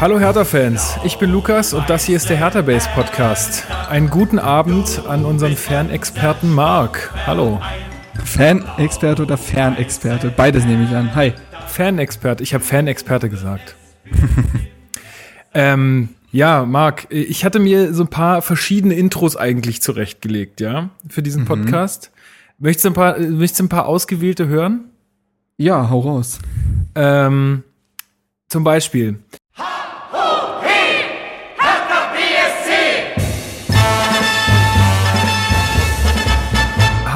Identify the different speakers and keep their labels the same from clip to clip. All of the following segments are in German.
Speaker 1: Hallo Hertha-Fans, ich bin Lukas und das hier ist der Hertha Base Podcast. Einen guten Abend an unseren Fernexperten Marc. Hallo.
Speaker 2: Fanexperte oder Fernexperte? Beides nehme ich an. Hi.
Speaker 1: Fernexperte, ich habe Fanexperte gesagt. ähm, ja, Marc, ich hatte mir so ein paar verschiedene Intros eigentlich zurechtgelegt, ja, für diesen mhm. Podcast. Mhm. Möchtest, du ein paar, möchtest du ein paar ausgewählte hören?
Speaker 2: Ja, hau raus.
Speaker 1: Ähm, zum Beispiel.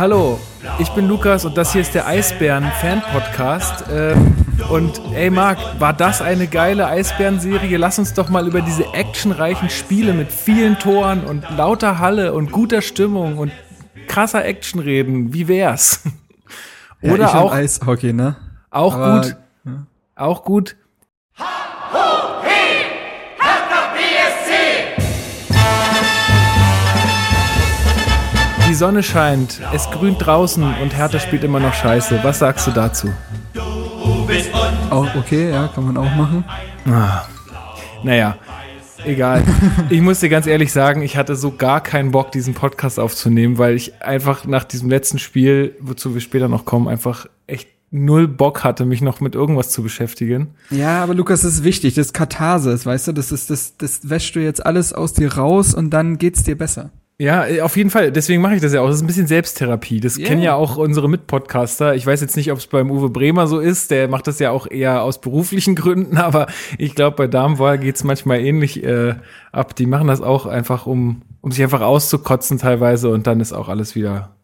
Speaker 1: Hallo, ich bin Lukas und das hier ist der Eisbären-Fan-Podcast. Ähm, und ey Marc, war das eine geile Eisbären-Serie? Lass uns doch mal über diese actionreichen Spiele mit vielen Toren und lauter Halle und guter Stimmung und krasser Action reden. Wie wär's?
Speaker 2: Oder ja, auch Eishockey, ne?
Speaker 1: Auch Aber, gut. Ja. Auch gut. Die Sonne scheint, es grünt draußen und Hertha spielt immer noch scheiße. Was sagst du dazu?
Speaker 2: Auch okay, ja, kann man auch machen.
Speaker 1: Ah, naja, egal. ich muss dir ganz ehrlich sagen, ich hatte so gar keinen Bock, diesen Podcast aufzunehmen, weil ich einfach nach diesem letzten Spiel, wozu wir später noch kommen, einfach echt null Bock hatte, mich noch mit irgendwas zu beschäftigen.
Speaker 2: Ja, aber Lukas, das ist wichtig, das ist Katharsis, weißt du, das ist, das, das wäschst du jetzt alles aus dir raus und dann geht's dir besser.
Speaker 1: Ja, äh, auf jeden Fall. Deswegen mache ich das ja auch. Das ist ein bisschen Selbsttherapie. Das yeah. kennen ja auch unsere Mitpodcaster. Ich weiß jetzt nicht, ob es beim Uwe Bremer so ist. Der macht das ja auch eher aus beruflichen Gründen. Aber ich glaube, bei Damenwahl geht's manchmal ähnlich äh, ab. Die machen das auch einfach, um, um sich einfach auszukotzen teilweise. Und dann ist auch alles wieder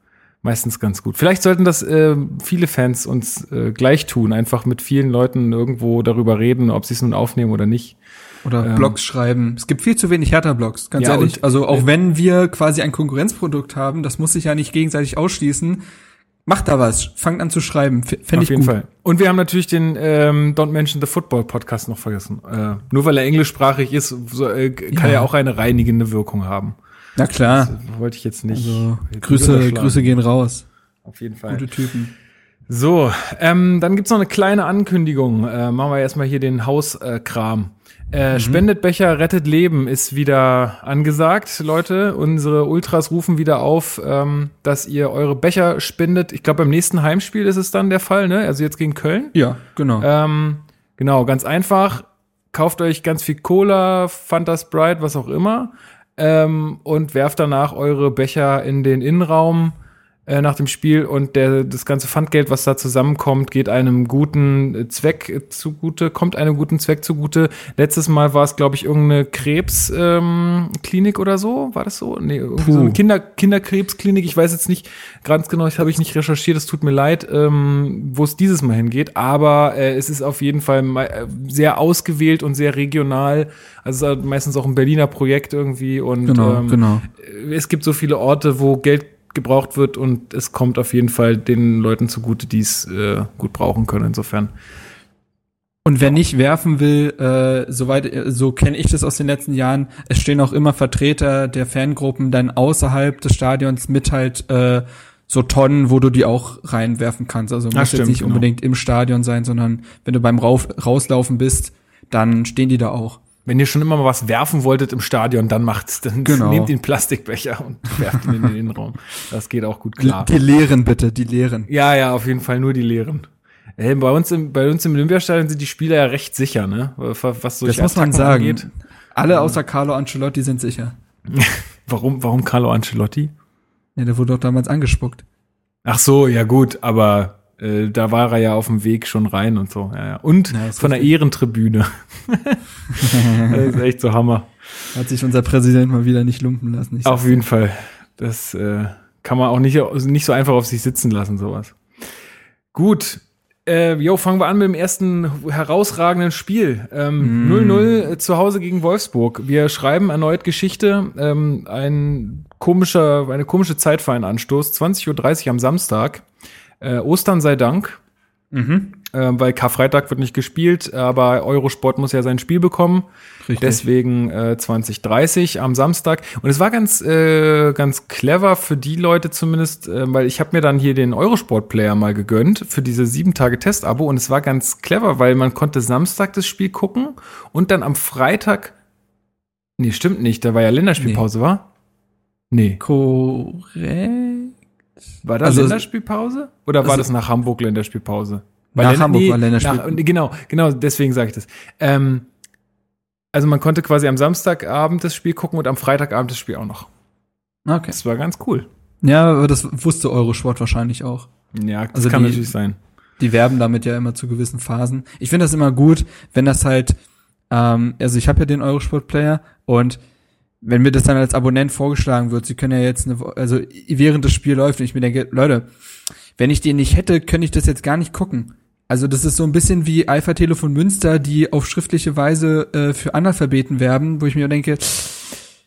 Speaker 1: meistens ganz gut. Vielleicht sollten das äh, viele Fans uns äh, gleich tun. Einfach mit vielen Leuten irgendwo darüber reden, ob sie es nun aufnehmen oder nicht.
Speaker 2: Oder ähm, Blogs schreiben. Es gibt viel zu wenig Hertha-Blogs, ganz ja, ehrlich. also auch wenn wir quasi ein Konkurrenzprodukt haben, das muss sich ja nicht gegenseitig ausschließen. Macht da was, fangt an zu schreiben, fände ich Auf jeden gut. Fall.
Speaker 1: Und wir haben natürlich den ähm, Don't Mention the Football Podcast noch vergessen. Äh, nur weil er englischsprachig ist, so, äh, kann ja. er auch eine reinigende Wirkung haben.
Speaker 2: Na klar.
Speaker 1: Das wollte ich jetzt nicht.
Speaker 2: Also, Grüße, Grüße gehen raus.
Speaker 1: Auf jeden Fall.
Speaker 2: Gute Typen.
Speaker 1: So, ähm, dann gibt's noch eine kleine Ankündigung. Äh, machen wir erstmal hier den Hauskram. Äh, mhm. Spendet Becher, rettet Leben ist wieder angesagt, Leute. Unsere Ultras rufen wieder auf, ähm, dass ihr eure Becher spendet. Ich glaube, beim nächsten Heimspiel ist es dann der Fall, ne? Also jetzt gegen Köln.
Speaker 2: Ja, genau.
Speaker 1: Ähm, genau, ganz einfach. Kauft euch ganz viel Cola, Fanta Sprite, was auch immer. Ähm, und werft danach eure Becher in den Innenraum äh, nach dem Spiel und der, das ganze Pfandgeld, was da zusammenkommt, geht einem guten Zweck zugute, kommt einem guten Zweck zugute. Letztes Mal war es, glaube ich, irgendeine Krebsklinik ähm, oder so. War das so? Nee, irgendwie so eine Kinder, Kinderkrebsklinik. Ich weiß jetzt nicht ganz genau, das habe ich nicht recherchiert, es tut mir leid, ähm, wo es dieses Mal hingeht. Aber äh, es ist auf jeden Fall äh, sehr ausgewählt und sehr regional. Also es ist meistens auch ein Berliner Projekt irgendwie. Und
Speaker 2: genau, ähm, genau.
Speaker 1: es gibt so viele Orte, wo Geld gebraucht wird und es kommt auf jeden Fall den Leuten zugute, die es äh, gut brauchen können. Insofern.
Speaker 2: Und wer nicht werfen will, äh, soweit, äh, so kenne ich das aus den letzten Jahren, es stehen auch immer Vertreter der Fangruppen dann außerhalb des Stadions mit halt äh, so Tonnen, wo du die auch reinwerfen kannst. Also muss jetzt nicht genau. unbedingt im Stadion sein, sondern wenn du beim Rauf, Rauslaufen bist, dann stehen die da auch.
Speaker 1: Wenn ihr schon immer mal was werfen wolltet im Stadion, dann macht's. Dann genau. nehmt den Plastikbecher und werft ihn in den Innenraum. Das geht auch gut klar.
Speaker 2: Die leeren bitte, die leeren.
Speaker 1: Ja, ja, auf jeden Fall nur die leeren. Hey, bei uns im, bei uns im Olympiastadion sind die Spieler ja recht sicher, ne?
Speaker 2: Was so Das muss man sagen. Angeht. Alle außer Carlo Ancelotti sind sicher.
Speaker 1: warum, warum Carlo Ancelotti?
Speaker 2: Ja, der wurde doch damals angespuckt.
Speaker 1: Ach so, ja gut, aber äh, da war er ja auf dem Weg schon rein und so. Ja, ja. Und ja, von der Ehrentribüne. das ist echt so Hammer.
Speaker 2: Hat sich unser Präsident mal wieder nicht lumpen lassen.
Speaker 1: Auf jeden Fall. Das äh, kann man auch nicht, nicht so einfach auf sich sitzen lassen, sowas. Gut. Äh, jo, fangen wir an mit dem ersten herausragenden Spiel. 0-0 ähm, mm. zu Hause gegen Wolfsburg. Wir schreiben erneut Geschichte. Ähm, ein komischer, eine komische Zeit für einen Anstoß. 20.30 Uhr am Samstag. Äh, Ostern sei Dank.
Speaker 2: Mhm.
Speaker 1: äh, weil Karfreitag wird nicht gespielt, aber Eurosport muss ja sein Spiel bekommen.
Speaker 2: Richtig.
Speaker 1: Deswegen äh, 2030 am Samstag. Und es war ganz, äh, ganz clever für die Leute zumindest, äh, weil ich habe mir dann hier den Eurosport-Player mal gegönnt für diese sieben Tage Testabo. Und es war ganz clever, weil man konnte Samstag das Spiel gucken und dann am Freitag. Nee, stimmt nicht, da war ja Länderspielpause, war? Nee.
Speaker 2: Korrekt.
Speaker 1: War das
Speaker 2: Also-
Speaker 1: Länderspielpause? Oder war
Speaker 2: Also-
Speaker 1: das nach Hamburg Länderspielpause?
Speaker 2: Nach
Speaker 1: Län-
Speaker 2: Hamburg war Länderspiel-
Speaker 1: Nach, genau, genau, deswegen sage ich das. Ähm, also man konnte quasi am Samstagabend das Spiel gucken und am Freitagabend das Spiel auch noch.
Speaker 2: Okay.
Speaker 1: Das war ganz cool.
Speaker 2: Ja, aber das wusste Eurosport wahrscheinlich auch.
Speaker 1: Ja, das
Speaker 2: Also
Speaker 1: kann
Speaker 2: die-
Speaker 1: natürlich sein.
Speaker 2: Die werben damit ja immer zu gewissen Phasen. Ich finde das immer gut, wenn das halt, ähm, also ich habe ja den Eurosport-Player und wenn mir das dann als Abonnent vorgeschlagen wird, sie können ja jetzt eine, also während das Spiel läuft und ich mir denke, Leute, wenn ich den nicht hätte, könnte ich das jetzt gar nicht gucken. Also das ist so ein bisschen wie Alpha Telefon Münster, die auf schriftliche Weise äh, für Analphabeten werben, wo ich mir denke,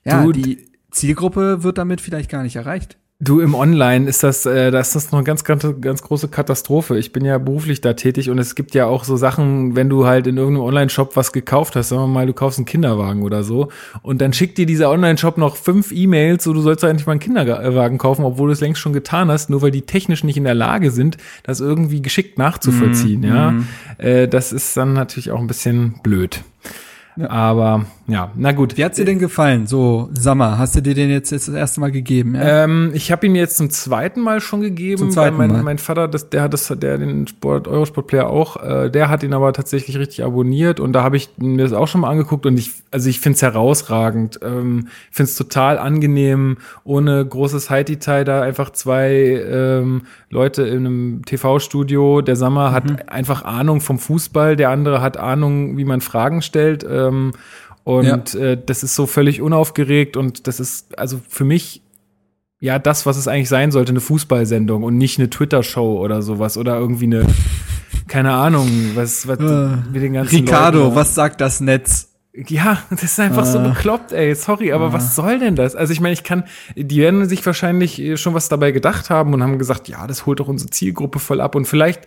Speaker 2: ja,
Speaker 1: Du,
Speaker 2: die Zielgruppe wird damit vielleicht gar nicht erreicht.
Speaker 1: Du im Online ist das, äh, da ist das noch eine ganz, ganz, ganz große Katastrophe. Ich bin ja beruflich da tätig und es gibt ja auch so Sachen, wenn du halt in irgendeinem Online-Shop was gekauft hast, sagen wir mal, du kaufst einen Kinderwagen oder so und dann schickt dir dieser Online-Shop noch fünf E-Mails, so du sollst doch endlich mal einen Kinderwagen kaufen, obwohl du es längst schon getan hast, nur weil die technisch nicht in der Lage sind, das irgendwie geschickt nachzuvollziehen, ja. Äh, das ist dann natürlich auch ein bisschen blöd.
Speaker 2: Ja.
Speaker 1: Aber ja, na gut.
Speaker 2: Wie hat's dir denn gefallen? So, Sammer, hast du dir den jetzt, jetzt das erste Mal gegeben? Ja?
Speaker 1: Ähm, ich habe ihn mir jetzt zum zweiten Mal schon gegeben.
Speaker 2: Zum zweiten
Speaker 1: weil mein,
Speaker 2: Mal.
Speaker 1: mein Vater, das, der hat das, der den Sport, Eurosport-Player auch, äh, der hat ihn aber tatsächlich richtig abonniert und da habe ich mir das auch schon mal angeguckt und ich, also ich finde es herausragend. Ähm, finde es total angenehm, ohne großes High-Detail da einfach zwei ähm, Leute in einem TV-Studio. Der Sammer hat einfach Ahnung vom Fußball, der andere hat Ahnung, wie man Fragen stellt. Ähm, und äh, das ist so völlig unaufgeregt und das ist also für mich ja das, was es eigentlich sein sollte, eine Fußballsendung und nicht eine Twitter-Show oder sowas oder irgendwie eine, keine Ahnung, was, was
Speaker 2: Äh,
Speaker 1: mit den ganzen
Speaker 2: Ricardo,
Speaker 1: Leuten,
Speaker 2: was sagt das Netz?
Speaker 1: ja, das ist einfach so
Speaker 2: Äh.
Speaker 1: bekloppt, ey. Sorry, aber was soll denn das? Also ich meine, ich kann, die werden sich wahrscheinlich äh, schon was dabei gedacht haben und haben gesagt, ja, das holt doch unsere Zielgruppe voll ab. Und vielleicht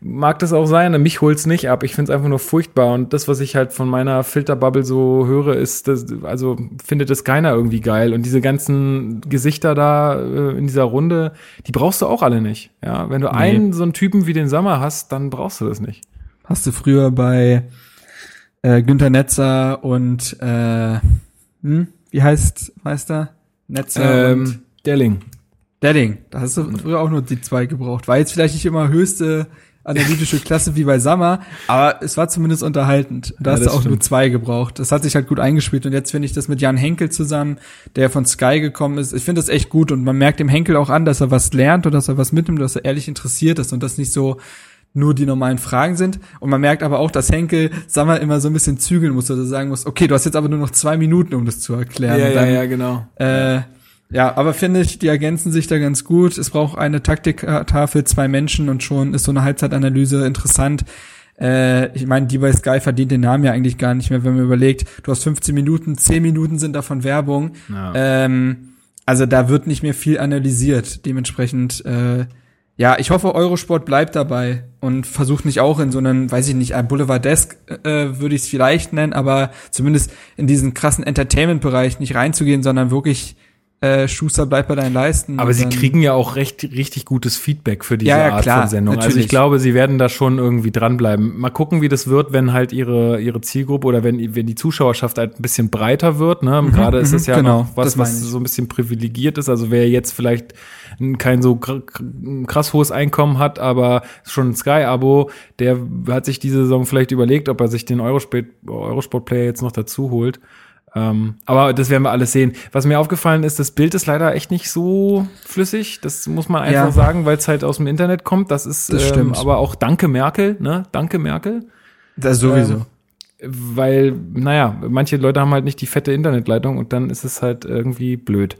Speaker 1: mag das auch sein, mich holt's nicht ab. Ich find's einfach nur furchtbar. Und das, was ich halt von meiner Filterbubble so höre, ist, das, also findet das keiner irgendwie geil. Und diese ganzen Gesichter da äh, in dieser Runde, die brauchst du auch alle nicht. Ja, wenn du einen so einen Typen wie den Sommer hast, dann brauchst du das nicht.
Speaker 2: Hast du früher bei äh, Günter Netzer und äh, hm, wie heißt Meister? Netzer und
Speaker 1: Ähm, Delling.
Speaker 2: Delling. Da hast du früher auch nur die zwei gebraucht. War jetzt vielleicht nicht immer höchste analytische Klasse wie bei Sammer, aber es war zumindest unterhaltend. Da
Speaker 1: Ja,
Speaker 2: hast du auch nur
Speaker 1: stimmt.
Speaker 2: zwei gebraucht. Das hat sich halt gut eingespielt und jetzt finde ich das mit Jan Henkel zusammen, der von Sky gekommen ist. Ich finde das echt gut und man merkt dem Henkel auch an, dass er was lernt und dass er was mitnimmt, dass er ehrlich interessiert ist und das nicht so nur die normalen Fragen sind. Und man merkt aber auch, dass Henkel Sammer immer so ein bisschen zügeln muss oder sagen muss, okay, du hast jetzt aber nur noch zwei Minuten, um das zu erklären. Und dann,
Speaker 1: genau.
Speaker 2: äh, ja, aber finde ich, die ergänzen sich da ganz gut. Es braucht eine Taktiktafel, zwei Menschen und schon ist so eine Halbzeitanalyse interessant. Äh, ich meine, die bei Sky verdient den Namen ja eigentlich gar nicht mehr, wenn man überlegt, du hast 15 Minuten, 10 Minuten sind davon Werbung.
Speaker 1: Ja.
Speaker 2: Ähm, also da wird nicht mehr viel analysiert. Dementsprechend, äh, ja, ich hoffe, Eurosport bleibt dabei und versucht nicht auch in so einen, weiß ich nicht, ein Boulevardesk äh, würde ich es vielleicht nennen, aber zumindest in diesen krassen Entertainment-Bereich nicht reinzugehen, sondern wirklich äh, Schuster bleibt bei deinen Leisten.
Speaker 1: Aber sie kriegen ja auch recht, richtig gutes Feedback für diese
Speaker 2: Ja, ja,
Speaker 1: Art
Speaker 2: klar,
Speaker 1: von Sendung. Also
Speaker 2: natürlich.
Speaker 1: ich glaube, sie werden da schon irgendwie dranbleiben. Mal gucken, wie das wird, wenn halt ihre, ihre Zielgruppe oder wenn, wenn die Zuschauerschaft halt ein bisschen breiter wird. Ne? Gerade ist es ja
Speaker 2: genau,
Speaker 1: noch was, was so ein bisschen privilegiert ist. Also wer jetzt vielleicht kein so kr- kr- krass hohes Einkommen hat, aber schon ein Sky-Abo, der hat sich diese Saison vielleicht überlegt, ob er sich den Eurosport, Eurosport-Player jetzt noch dazu holt. Ähm, aber das werden wir alles sehen. Was mir aufgefallen ist, das Bild ist leider echt nicht so flüssig. Das muss man einfach
Speaker 2: Ja.
Speaker 1: sagen, weil es halt aus dem Internet kommt. Das ist
Speaker 2: Das
Speaker 1: ähm,
Speaker 2: stimmt.
Speaker 1: aber auch Danke Merkel, ne? Danke Merkel.
Speaker 2: Das sowieso.
Speaker 1: Ähm, Weil, naja, manche Leute haben halt nicht die fette Internetleitung und dann ist es halt irgendwie blöd.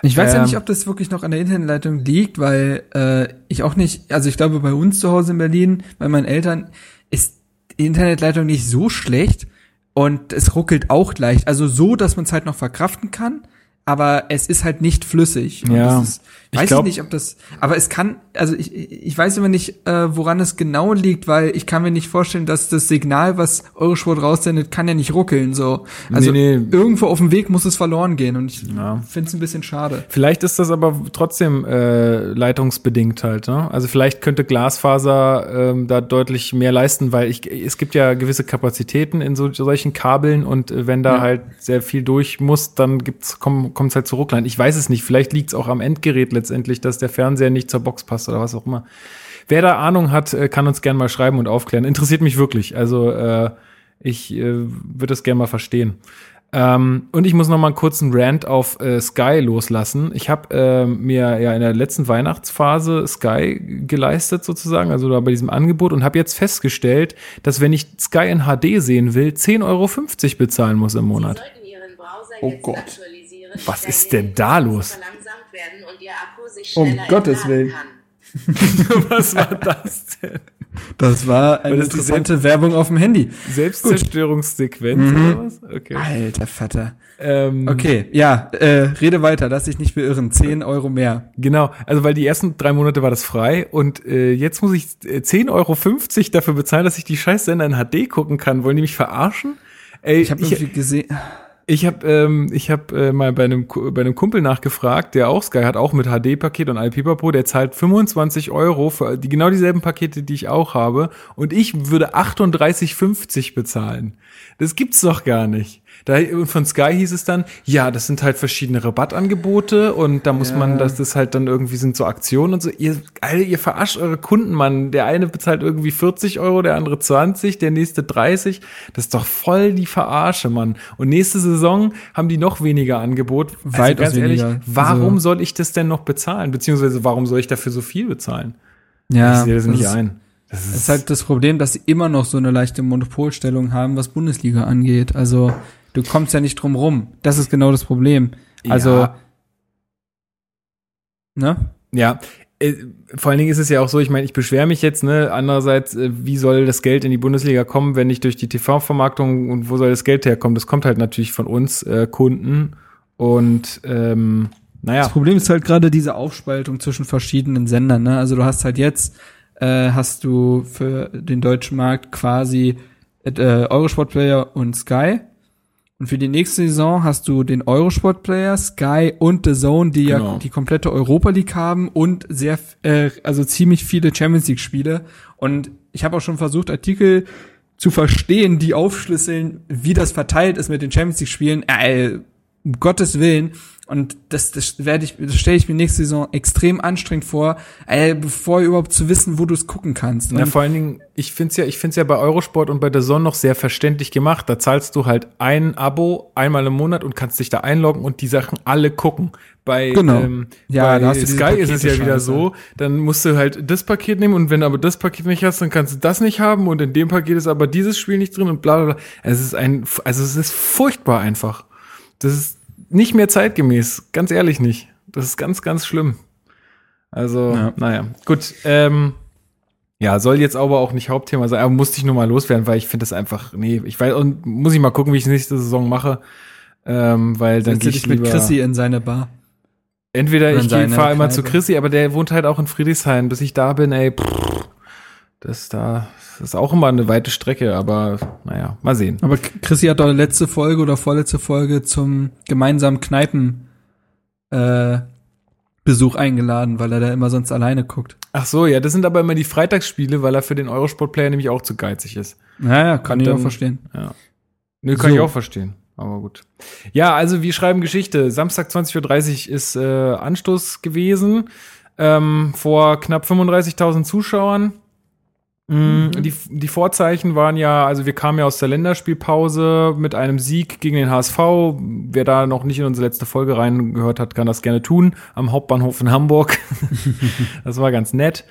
Speaker 2: Ich weiß ja
Speaker 1: Ähm,
Speaker 2: nicht, ob das wirklich noch an der Internetleitung liegt, weil äh, ich auch nicht, also ich glaube bei uns zu Hause in Berlin, bei meinen Eltern, ist die Internetleitung nicht so schlecht und es ruckelt auch leicht. Also so, dass man es halt noch verkraften kann, aber es ist halt nicht flüssig. Und
Speaker 1: Ja.
Speaker 2: Das ist, Weiß ich, glaub, ich nicht, ob das, aber es kann, also ich, ich weiß immer nicht, äh, woran es genau liegt, weil ich kann mir nicht vorstellen, dass das Signal, was Eurosport raussendet, kann ja nicht ruckeln, so. Also nee, nee. irgendwo auf dem Weg muss es verloren gehen und ich ja. finde es ein bisschen schade.
Speaker 1: Vielleicht ist das aber trotzdem äh, leitungsbedingt halt, ne? Also vielleicht könnte Glasfaser ähm, da deutlich mehr leisten, weil ich, es gibt ja gewisse Kapazitäten in so, solchen Kabeln und äh, wenn da ja. halt sehr viel durch muss, dann gibt's, kommt es halt zu Rucklein. Ich weiß es nicht, vielleicht liegt es auch am Endgerät letztendlich, dass der Fernseher nicht zur Box passt oder was auch immer. Wer da Ahnung hat, äh, kann uns gerne mal schreiben und aufklären. Interessiert mich wirklich. Also äh, ich äh, würde das gerne mal verstehen. Ähm, und ich muss noch mal einen kurzen Rant auf äh, Sky loslassen. Ich habe äh, mir ja in der letzten Weihnachtsphase Sky geleistet sozusagen, also da bei diesem Angebot und habe jetzt festgestellt, dass wenn ich Sky in HD sehen will, 10,50 Euro bezahlen muss im Monat.
Speaker 2: Oh Gott.
Speaker 1: Was ist denn da los?
Speaker 3: Werden und Ihr Akku sich
Speaker 2: schneller um Gottes Willen. kann.
Speaker 1: Was war das denn?
Speaker 2: Das war eine das interessante Werbung auf dem Handy.
Speaker 1: Selbstzerstörungssequenz mhm. oder was?
Speaker 2: Okay. Alter Vater. Ähm, okay, ja, äh, rede weiter, lass dich nicht beirren. 10 Euro mehr.
Speaker 1: Genau, also weil die ersten drei Monate war das frei und äh, jetzt muss ich äh, 10,50 Euro dafür bezahlen, dass ich die Scheißsender in HD gucken kann. Wollen die mich verarschen?
Speaker 2: Ey, ich habe irgendwie gesehen.
Speaker 1: Ich habe ähm, ich hab, äh, mal bei einem, bei einem Kumpel nachgefragt, der auch Sky hat, auch mit HD-Paket und iPipapo, der zahlt 25 Euro für die, genau dieselben Pakete, die ich auch habe. Und ich würde 38,50 bezahlen. Das gibt's doch gar nicht. Da, von Sky hieß es dann, ja, das sind halt verschiedene Rabattangebote und da muss ja. man, dass das halt dann irgendwie sind so Aktionen und so. Ihr, Alter, ihr verarscht eure Kunden, Mann. Der eine bezahlt irgendwie 40 Euro, der andere 20, der nächste 30. Das ist doch voll die Verarsche, Mann. Und nächste Saison haben die noch weniger Angebot.
Speaker 2: Also Weit ganz ehrlich,
Speaker 1: weniger. warum also, soll ich das denn noch bezahlen? Beziehungsweise warum soll ich dafür so viel bezahlen?
Speaker 2: Ja. Ich
Speaker 1: sehe das nicht ein.
Speaker 2: Das ist, ist halt das Problem, dass sie immer noch so eine leichte Monopolstellung haben, was Bundesliga angeht. Also Du kommst ja nicht drum rum. Das ist genau das Problem. Also, ja.
Speaker 1: ne? Ja, äh, vor allen Dingen ist es ja auch so, ich meine, ich beschwere mich jetzt, ne? Andererseits, äh, wie soll das Geld in die Bundesliga kommen, wenn nicht durch die TV-Vermarktung und wo soll das Geld herkommen? Das kommt halt natürlich von uns äh, Kunden und ähm, naja.
Speaker 2: Das Problem ist halt gerade diese Aufspaltung zwischen verschiedenen Sendern, ne? Also du hast halt jetzt, äh, hast du für den deutschen Markt quasi äh, Eurosport Player und Sky und für die nächste Saison hast du den Eurosport Player, Sky und The Zone, die genau. ja die komplette Europa League haben und sehr, äh, also ziemlich viele Champions League Spiele. Und ich habe auch schon versucht, Artikel zu verstehen, die aufschlüsseln, wie das verteilt ist mit den Champions League Spielen. Äh, um Gottes Willen. Und das, das werde ich, das stelle ich mir nächste Saison extrem anstrengend vor, äh, bevor überhaupt zu wissen, wo du es gucken kannst.
Speaker 1: Und ja, vor allen Dingen, ich finde es ja, ich finde ja bei Eurosport und bei der Sonne noch sehr verständlich gemacht. Da zahlst du halt ein Abo einmal im Monat und kannst dich da einloggen und die Sachen alle gucken. Bei,
Speaker 2: genau.
Speaker 1: ähm, ja, bei Sky ist es ja wieder so, dann musst du halt das Paket nehmen und wenn du aber das Paket nicht hast, dann kannst du das nicht haben und in dem Paket ist aber dieses Spiel nicht drin und bla bla bla. Es ist ein, also es ist furchtbar einfach. Das ist nicht mehr zeitgemäß, ganz ehrlich nicht. Das ist ganz, ganz schlimm. Also, ja. naja, gut. Ähm, ja, soll jetzt aber auch nicht Hauptthema sein, aber musste ich nur mal loswerden, weil ich finde das einfach, nee, ich weiß, und muss ich mal gucken, wie ich nächste Saison mache, ähm, weil dann gehe ich
Speaker 2: mit Chrissy in seine Bar.
Speaker 1: Entweder ich fahre immer zu Chrissy, aber der wohnt halt auch in Friedrichshain, bis ich da bin, ey, pff, das da, das ist auch immer eine weite Strecke, aber naja, mal sehen.
Speaker 2: Aber Chrissy hat doch letzte Folge oder vorletzte Folge zum gemeinsamen Kneipen äh, Besuch eingeladen, weil er da immer sonst alleine guckt.
Speaker 1: Ach so, ja, das sind aber immer die Freitagsspiele, weil er für den Eurosport-Player nämlich auch zu geizig ist.
Speaker 2: Naja, kann Und ich dann, auch verstehen.
Speaker 1: Ja. Nö, kann so. ich auch verstehen. Aber gut. Ja, also wir schreiben Geschichte. Samstag 20.30 Uhr ist äh, Anstoß gewesen. Ähm, vor knapp 35.000 Zuschauern. Mhm. Die, die Vorzeichen waren ja, also wir kamen ja aus der Länderspielpause mit einem Sieg gegen den HSV. Wer da noch nicht in unsere letzte Folge reingehört hat, kann das gerne tun. Am Hauptbahnhof in Hamburg. das war ganz nett.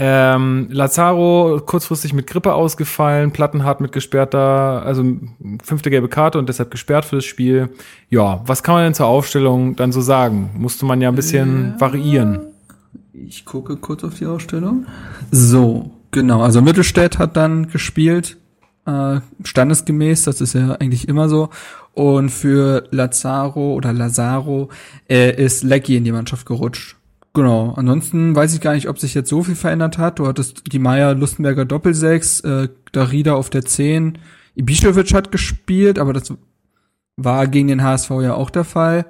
Speaker 1: Ähm, Lazaro kurzfristig mit Grippe ausgefallen, Plattenhardt mit gesperrter, also fünfte gelbe Karte und deshalb gesperrt für das Spiel. Ja, was kann man denn zur Aufstellung dann so sagen? Musste man ja ein bisschen ja. variieren.
Speaker 2: Ich gucke kurz auf die Ausstellung. So, Genau, also Mittelstädt hat dann gespielt, äh, standesgemäß, das ist ja eigentlich immer so. Und für Lazaro oder Lazaro äh, ist Lecky in die Mannschaft gerutscht. Genau. Ansonsten weiß ich gar nicht, ob sich jetzt so viel verändert hat. Du hattest die Meier Lustenberger Doppelsechs, äh, Darida auf der 10. Ibišević hat gespielt, aber das war gegen den HSV ja auch der Fall.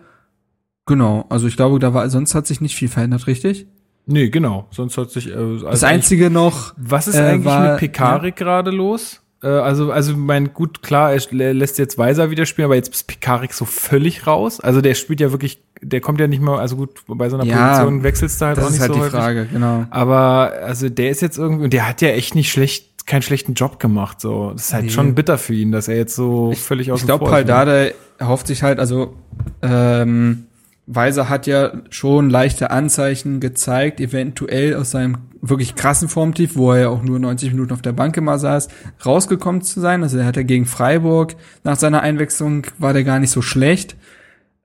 Speaker 2: Genau. Also ich glaube, da war, sonst hat sich nicht viel verändert, richtig?
Speaker 1: Nee, genau. Sonst hat sich, äh, also
Speaker 2: Das einzige noch,
Speaker 1: Was ist
Speaker 2: äh,
Speaker 1: eigentlich
Speaker 2: war-
Speaker 1: mit Pekarik gerade los? Äh, also, also mein gut, klar, er lä- lässt jetzt Weiser wieder spielen, aber jetzt ist Pekarik so völlig raus. Also der spielt ja wirklich, der kommt ja nicht mehr, also gut, bei so einer
Speaker 2: Ja,
Speaker 1: Position wechselst du halt
Speaker 2: das
Speaker 1: auch
Speaker 2: ist
Speaker 1: nicht
Speaker 2: halt
Speaker 1: so
Speaker 2: die
Speaker 1: häufig.
Speaker 2: Frage, genau.
Speaker 1: Aber also der ist jetzt irgendwie, und der hat ja echt nicht schlecht, keinen schlechten Job gemacht. So, das ist halt
Speaker 2: Nee.
Speaker 1: schon bitter für ihn, dass er jetzt so völlig aus
Speaker 2: Ich glaube, halt Dardai erhofft sich halt, also ähm, Weiser hat ja schon leichte Anzeichen gezeigt, eventuell aus seinem wirklich krassen Formtief, wo er ja auch nur 90 Minuten auf der Bank immer saß, rausgekommen zu sein. Also er hat ja gegen Freiburg nach seiner Einwechslung war der gar nicht so schlecht.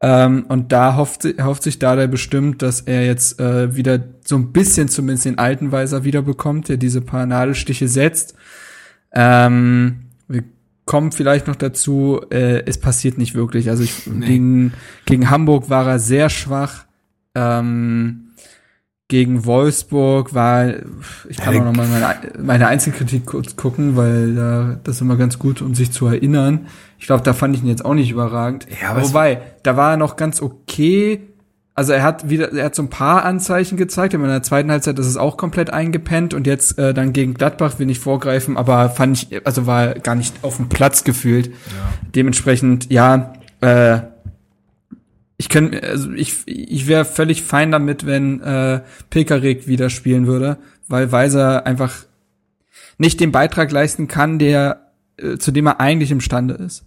Speaker 2: Ähm, und da hofft, hofft sich Dardai bestimmt, dass er jetzt äh, wieder so ein bisschen zumindest den alten Weiser wiederbekommt, der diese paar Nadelstiche setzt. Ähm, kommen vielleicht noch dazu, äh, es passiert nicht wirklich. Also ich, gegen, gegen Hamburg war er sehr schwach. Ähm, gegen Wolfsburg war, ich kann auch noch mal meine, meine Einzelkritik kurz gucken, weil äh, das ist immer ganz gut, um sich zu erinnern. Ich glaube, da fand ich ihn jetzt auch nicht überragend.
Speaker 1: Ja, aber
Speaker 2: Wobei, da war er noch ganz okay. Also er hat wieder, er hat so ein paar Anzeichen gezeigt, aber in der zweiten Halbzeit ist es auch komplett eingepennt und jetzt äh, dann gegen Gladbach will ich vorgreifen, aber fand ich, also war gar nicht auf dem Platz gefühlt. Dementsprechend, ja, äh, ich könnte, also ich, ich wäre völlig fein damit, wenn äh, Pekarik wieder spielen würde, weil Weiser einfach nicht den Beitrag leisten kann, der äh, zu dem er eigentlich imstande ist.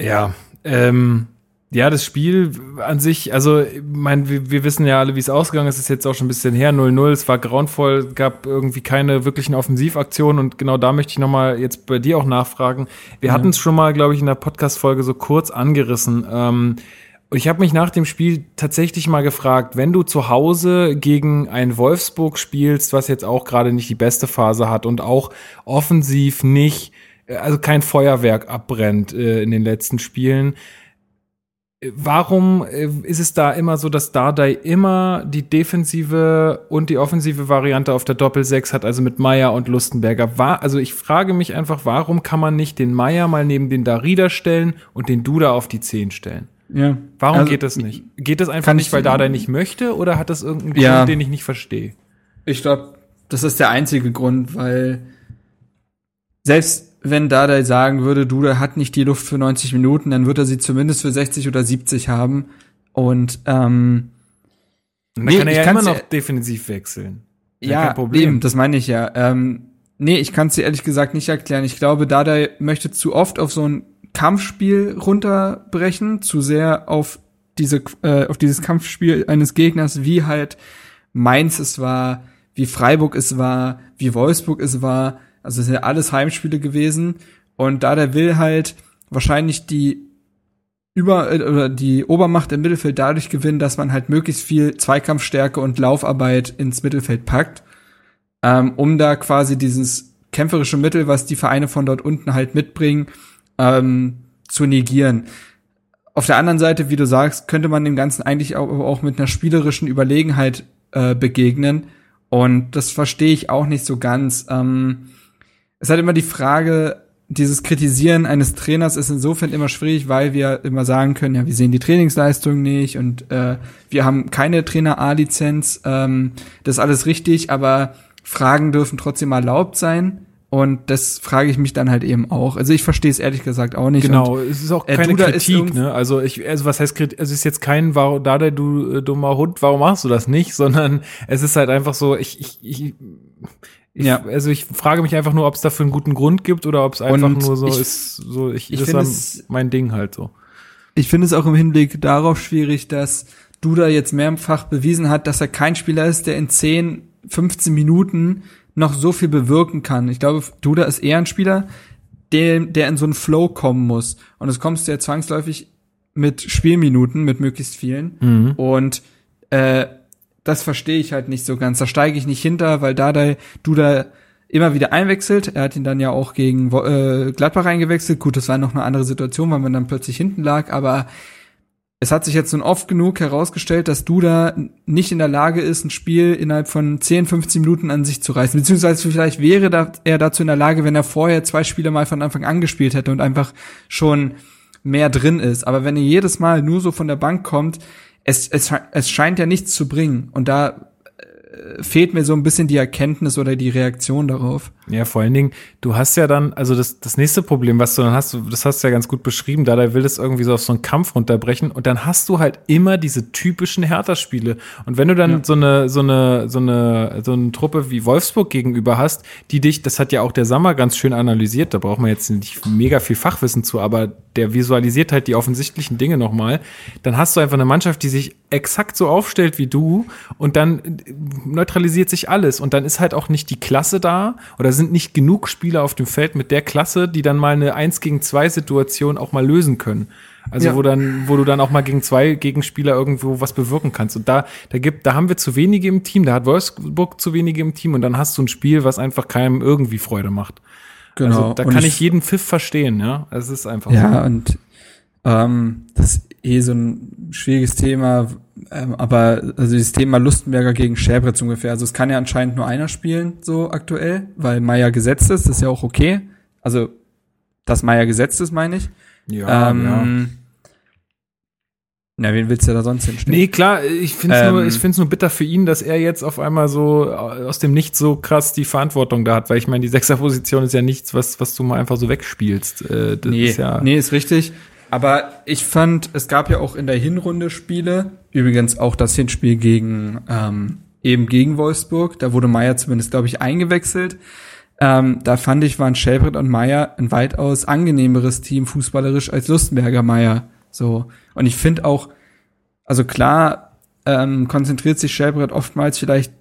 Speaker 1: Ja, ähm, ja, das Spiel an sich, also, mein, wir, wir wissen ja alle, wie es ausgegangen ist. Es ist jetzt auch schon ein bisschen her, 0-0. Es war grauenvoll, gab irgendwie keine wirklichen Offensivaktionen und genau da möchte ich nochmal jetzt bei dir auch nachfragen. Wir hatten es schon mal, glaube ich, in der Podcast-Folge so kurz angerissen. Ähm, und ich habe mich nach dem Spiel tatsächlich mal gefragt, wenn du zu Hause gegen ein Wolfsburg spielst, was jetzt auch gerade nicht die beste Phase hat und auch offensiv nicht, äh, also kein Feuerwerk abbrennt äh, in den letzten Spielen, Warum äh, ist es da immer so, dass Dardai immer die defensive und die offensive Variante auf der Doppel-6 hat, also mit Meier und Lustenberger? War, also ich frage mich einfach, warum kann man nicht den Meier mal neben den Darida stellen und den Duda auf die 10 stellen?
Speaker 2: Ja.
Speaker 1: Warum
Speaker 2: Also,
Speaker 1: geht das nicht? Geht das einfach nicht,
Speaker 2: ich-
Speaker 1: weil Dardai nicht möchte oder hat das irgendeinen
Speaker 2: Ja.
Speaker 1: Grund, den ich nicht verstehe?
Speaker 2: Ich glaube, das ist der einzige Grund, weil selbst wenn Dardai sagen würde, Duda hat nicht die Luft für 90 Minuten, dann wird er sie zumindest für 60 oder 70 haben. Und ähm,
Speaker 1: dann
Speaker 2: Nee,
Speaker 1: kann er ja immer noch defensiv wechseln.
Speaker 2: ja,
Speaker 1: kein Problem.
Speaker 2: eben, das meine ich ja. Ähm, nee, ich kann es dir ehrlich gesagt nicht erklären. Ich glaube, Dardai möchte zu oft auf so ein Kampfspiel runterbrechen, zu sehr auf diese äh, auf dieses Kampfspiel eines Gegners, wie halt Mainz es war, wie Freiburg es war, wie Wolfsburg es war. Also es sind ja alles Heimspiele gewesen. Und da der will halt wahrscheinlich die über äh, oder die Obermacht im Mittelfeld dadurch gewinnen, dass man halt möglichst viel Zweikampfstärke und Laufarbeit ins Mittelfeld packt, ähm, um da quasi dieses kämpferische Mittel, was die Vereine von dort unten halt mitbringen, ähm, zu negieren. Auf der anderen Seite, wie du sagst, könnte man dem Ganzen eigentlich auch, auch mit einer spielerischen Überlegenheit äh, begegnen. Und das verstehe ich auch nicht so ganz. Ähm, es hat immer die Frage, dieses Kritisieren eines Trainers ist insofern immer schwierig, weil wir immer sagen können, ja, wir sehen die Trainingsleistung nicht und äh, wir haben keine Trainer-A-Lizenz. Ähm, das ist alles richtig, aber Fragen dürfen trotzdem erlaubt sein. Und das frage ich mich dann halt eben auch. Also ich verstehe es ehrlich gesagt auch nicht.
Speaker 1: Genau,
Speaker 2: Und,
Speaker 1: es ist auch
Speaker 2: äh,
Speaker 1: keine
Speaker 2: ist
Speaker 1: Kritik, ne? Also ich, also was heißt Kritik? Es ist jetzt kein, warum, Dardai, du äh, dummer Hund, warum machst du das nicht? Sondern es ist halt einfach so, ich, ich, ich, ich
Speaker 2: Ja.
Speaker 1: also ich frage mich einfach nur, ob es dafür einen guten Grund gibt oder ob es einfach
Speaker 2: Und
Speaker 1: nur so
Speaker 2: ich-
Speaker 1: ist, so ich,
Speaker 2: ich
Speaker 1: das ist
Speaker 2: es-
Speaker 1: mein Ding halt so.
Speaker 2: ich finde es auch im Hinblick darauf schwierig, dass Duda jetzt mehrfach bewiesen hat, dass er kein Spieler ist, der in 10, 15 Minuten noch so viel bewirken kann. Ich glaube, Duda ist eher ein Spieler, der, der in so einen Flow kommen muss. Und das kommst du ja zwangsläufig mit Spielminuten, mit möglichst vielen. Und äh, das verstehe ich halt nicht so ganz. Da steige ich nicht hinter, weil Dardai Duda immer wieder einwechselt. Er hat ihn dann ja auch gegen äh, Gladbach eingewechselt. Gut, das war noch eine andere Situation, weil man dann plötzlich hinten lag, aber es hat sich jetzt nun oft genug herausgestellt, dass Duda nicht in der Lage ist, ein Spiel innerhalb von 10, 15 Minuten an sich zu reißen. Beziehungsweise vielleicht wäre er dazu in der Lage, wenn er vorher zwei Spiele mal von Anfang an gespielt hätte und einfach schon mehr drin ist. Aber wenn er jedes Mal nur so von der Bank kommt, es, es, es scheint ja nichts zu bringen. Und da fehlt mir so ein bisschen die Erkenntnis oder die Reaktion darauf.
Speaker 1: Ja, vor allen Dingen, du hast ja dann, also das, das nächste Problem, was du dann hast, das hast du ja ganz gut beschrieben, da will es irgendwie so auf so einen Kampf runterbrechen und dann hast du halt immer diese typischen Hertha-Spiele. Und wenn du dann ja. so eine, so eine, so eine, so eine Truppe wie Wolfsburg gegenüber hast, die dich, das hat ja auch der Sommer ganz schön analysiert, da braucht man jetzt nicht mega viel Fachwissen zu, aber der visualisiert halt die offensichtlichen Dinge nochmal, dann hast du einfach eine Mannschaft, die sich exakt so aufstellt wie du und dann neutralisiert sich alles und dann ist halt auch nicht die Klasse da oder sind nicht genug Spieler auf dem Feld mit der Klasse, die dann mal eine 1 gegen 2 Situation auch mal lösen können. Also ja. wo dann, wo du dann auch mal gegen zwei Gegenspieler irgendwo was bewirken kannst. Und da, da gibt, da haben wir zu wenige im Team, da hat Wolfsburg zu wenige im Team und dann hast du ein Spiel, was einfach keinem irgendwie Freude macht. Genau. Also, da und kann ich, ich, jeden Pfiff verstehen, ja. Es ist einfach
Speaker 2: ja, so. Ja, und ähm, das ist eh so ein schwieriges Thema, ähm, aber also dieses Thema Lustenberger gegen Schäbritz ungefähr. Also es kann ja anscheinend nur einer spielen, so aktuell, weil Meier gesetzt ist, das ist ja auch okay. Also, dass Meier gesetzt ist, meine ich.
Speaker 1: Ja, ähm, ja.
Speaker 2: Na, wen willst du da sonst hinstellen?
Speaker 1: Nee, klar, ich finde es ähm, nur, ich find's nur bitter für ihn, dass er jetzt auf einmal so aus dem Nichts so krass die Verantwortung da hat, weil ich meine, die Sechserposition ist ja nichts, was, was du mal einfach so wegspielst.
Speaker 2: Äh, nee, ist ja nee, ist richtig. Aber ich fand, es gab ja auch in der Hinrunde Spiele, übrigens auch das Hinspiel gegen ähm, eben gegen Wolfsburg, da wurde Meier zumindest, glaube ich, eingewechselt. Ähm, da fand ich, waren Schelbrett und Meier ein weitaus angenehmeres Team fußballerisch als Lustenberger Meier. So. Und ich finde auch, also klar, ähm, konzentriert sich Schelbrett oftmals vielleicht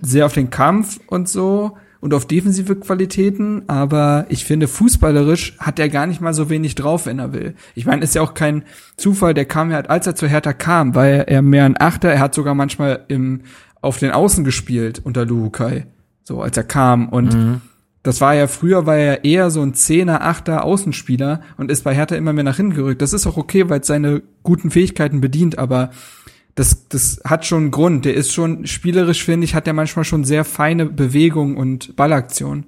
Speaker 2: sehr auf den Kampf und so, und auf defensive Qualitäten, aber ich finde, fußballerisch hat er gar nicht mal so wenig drauf, wenn er will. Ich meine, ist ja auch kein Zufall, der kam ja, als er zu Hertha kam, weil er mehr ein Achter, er hat sogar manchmal im, auf den Außen gespielt unter Luhukai, so als er kam und mhm. Das war ja früher war er eher so ein Zehner, Achter Außenspieler und ist bei Hertha immer mehr nach hinten gerückt. Das ist auch okay, weil es seine guten Fähigkeiten bedient, aber das, das hat schon einen Grund. Der ist schon spielerisch, finde ich, hat der manchmal schon sehr feine Bewegung und Ballaktion.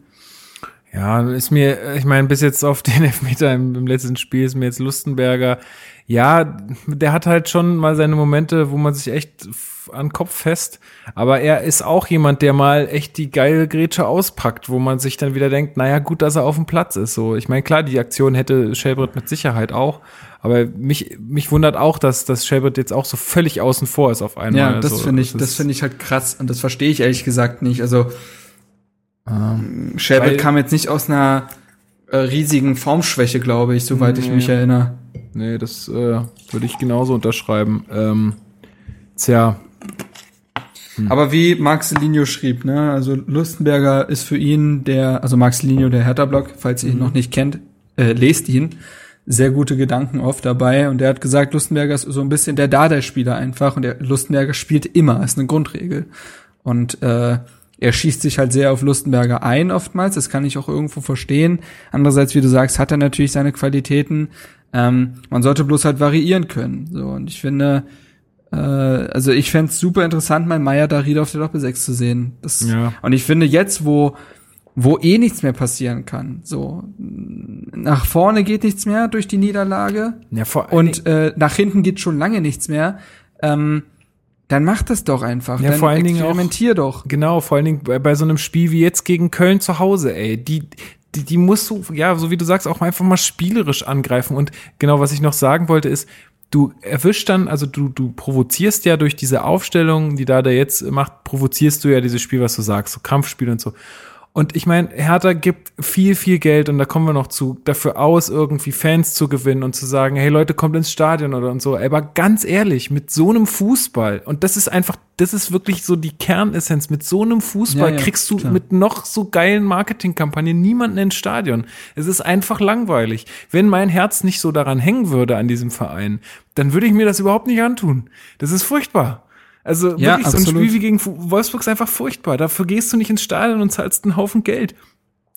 Speaker 1: Ja, ist mir, ich meine, bis jetzt auf den Elfmeter im, im letzten Spiel ist mir jetzt Lustenberger. Ja, der hat halt schon mal seine Momente, wo man sich echt an Kopf fest. Aber er ist auch jemand, der mal echt die geile Grätsche auspackt, wo man sich dann wieder denkt, naja, gut, dass er auf dem Platz ist. So, ich meine, klar, die Aktion hätte Shelbrett mit Sicherheit auch. Aber mich, mich wundert auch, dass, dass Shelbrett jetzt auch so völlig außen vor ist auf einmal.
Speaker 2: Ja, das also, finde ich, das, das finde ich halt krass. Und das verstehe ich ehrlich gesagt nicht. Also, ähm, Shelbrett kam jetzt nicht aus einer äh, riesigen Formschwäche, glaube ich, soweit nee. ich mich erinnere.
Speaker 1: Nee, das äh, würde ich genauso unterschreiben. Ähm, tja,
Speaker 2: hm. Aber wie Marcelinho schrieb, ne, also Lustenberger ist für ihn der, also Marcelinho der Hertha-Blog, falls ihr ihn mhm. noch nicht kennt, äh, lest ihn. Sehr gute Gedanken oft dabei und er hat gesagt, Lustenberger ist so ein bisschen der Dada-Spieler einfach und der Lustenberger spielt immer, ist eine Grundregel. Und äh, er schießt sich halt sehr auf Lustenberger ein oftmals, das kann ich auch irgendwo verstehen. Andererseits, wie du sagst, hat er natürlich seine Qualitäten. Ähm, man sollte bloß halt variieren können. So und ich finde, äh, also ich fände super interessant, mal Meier Darida auf der Doppel 6 zu sehen. Das, ja. Und ich finde jetzt, wo wo eh nichts mehr passieren kann. So nach vorne geht nichts mehr durch die Niederlage ja, vor und äh, nach hinten geht schon lange nichts mehr. Ähm, dann mach das doch einfach.
Speaker 1: Ja,
Speaker 2: dann
Speaker 1: vor allen Dingen experimentier
Speaker 2: doch.
Speaker 1: Genau, vor allen Dingen bei, bei so einem Spiel wie jetzt gegen Köln zu Hause, ey. Die, die, die musst du, ja, so wie du sagst, auch einfach mal spielerisch angreifen. Und genau, was ich noch sagen wollte, ist, du erwischst dann, also du, du provozierst ja durch diese Aufstellung, die da der jetzt macht, provozierst du ja dieses Spiel, was du sagst, so Kampfspiel und so. Und ich meine, Hertha gibt viel, viel Geld, und da kommen wir noch zu, dafür aus, irgendwie Fans zu gewinnen und zu sagen, hey Leute, kommt ins Stadion oder und so. Aber ganz ehrlich, mit so einem Fußball, und das ist einfach, das ist wirklich so die Kernessenz, mit so einem Fußball ja, ja, kriegst du klar. mit noch so geilen Marketingkampagnen niemanden ins Stadion. Es ist einfach langweilig. Wenn mein Herz nicht so daran hängen würde an diesem Verein, dann würde ich mir das überhaupt nicht antun. Das ist furchtbar. Also ja, wirklich, absolut. so ein Spiel wie gegen Wolfsburg ist einfach furchtbar. Dafür gehst du nicht ins Stadion und zahlst einen Haufen Geld.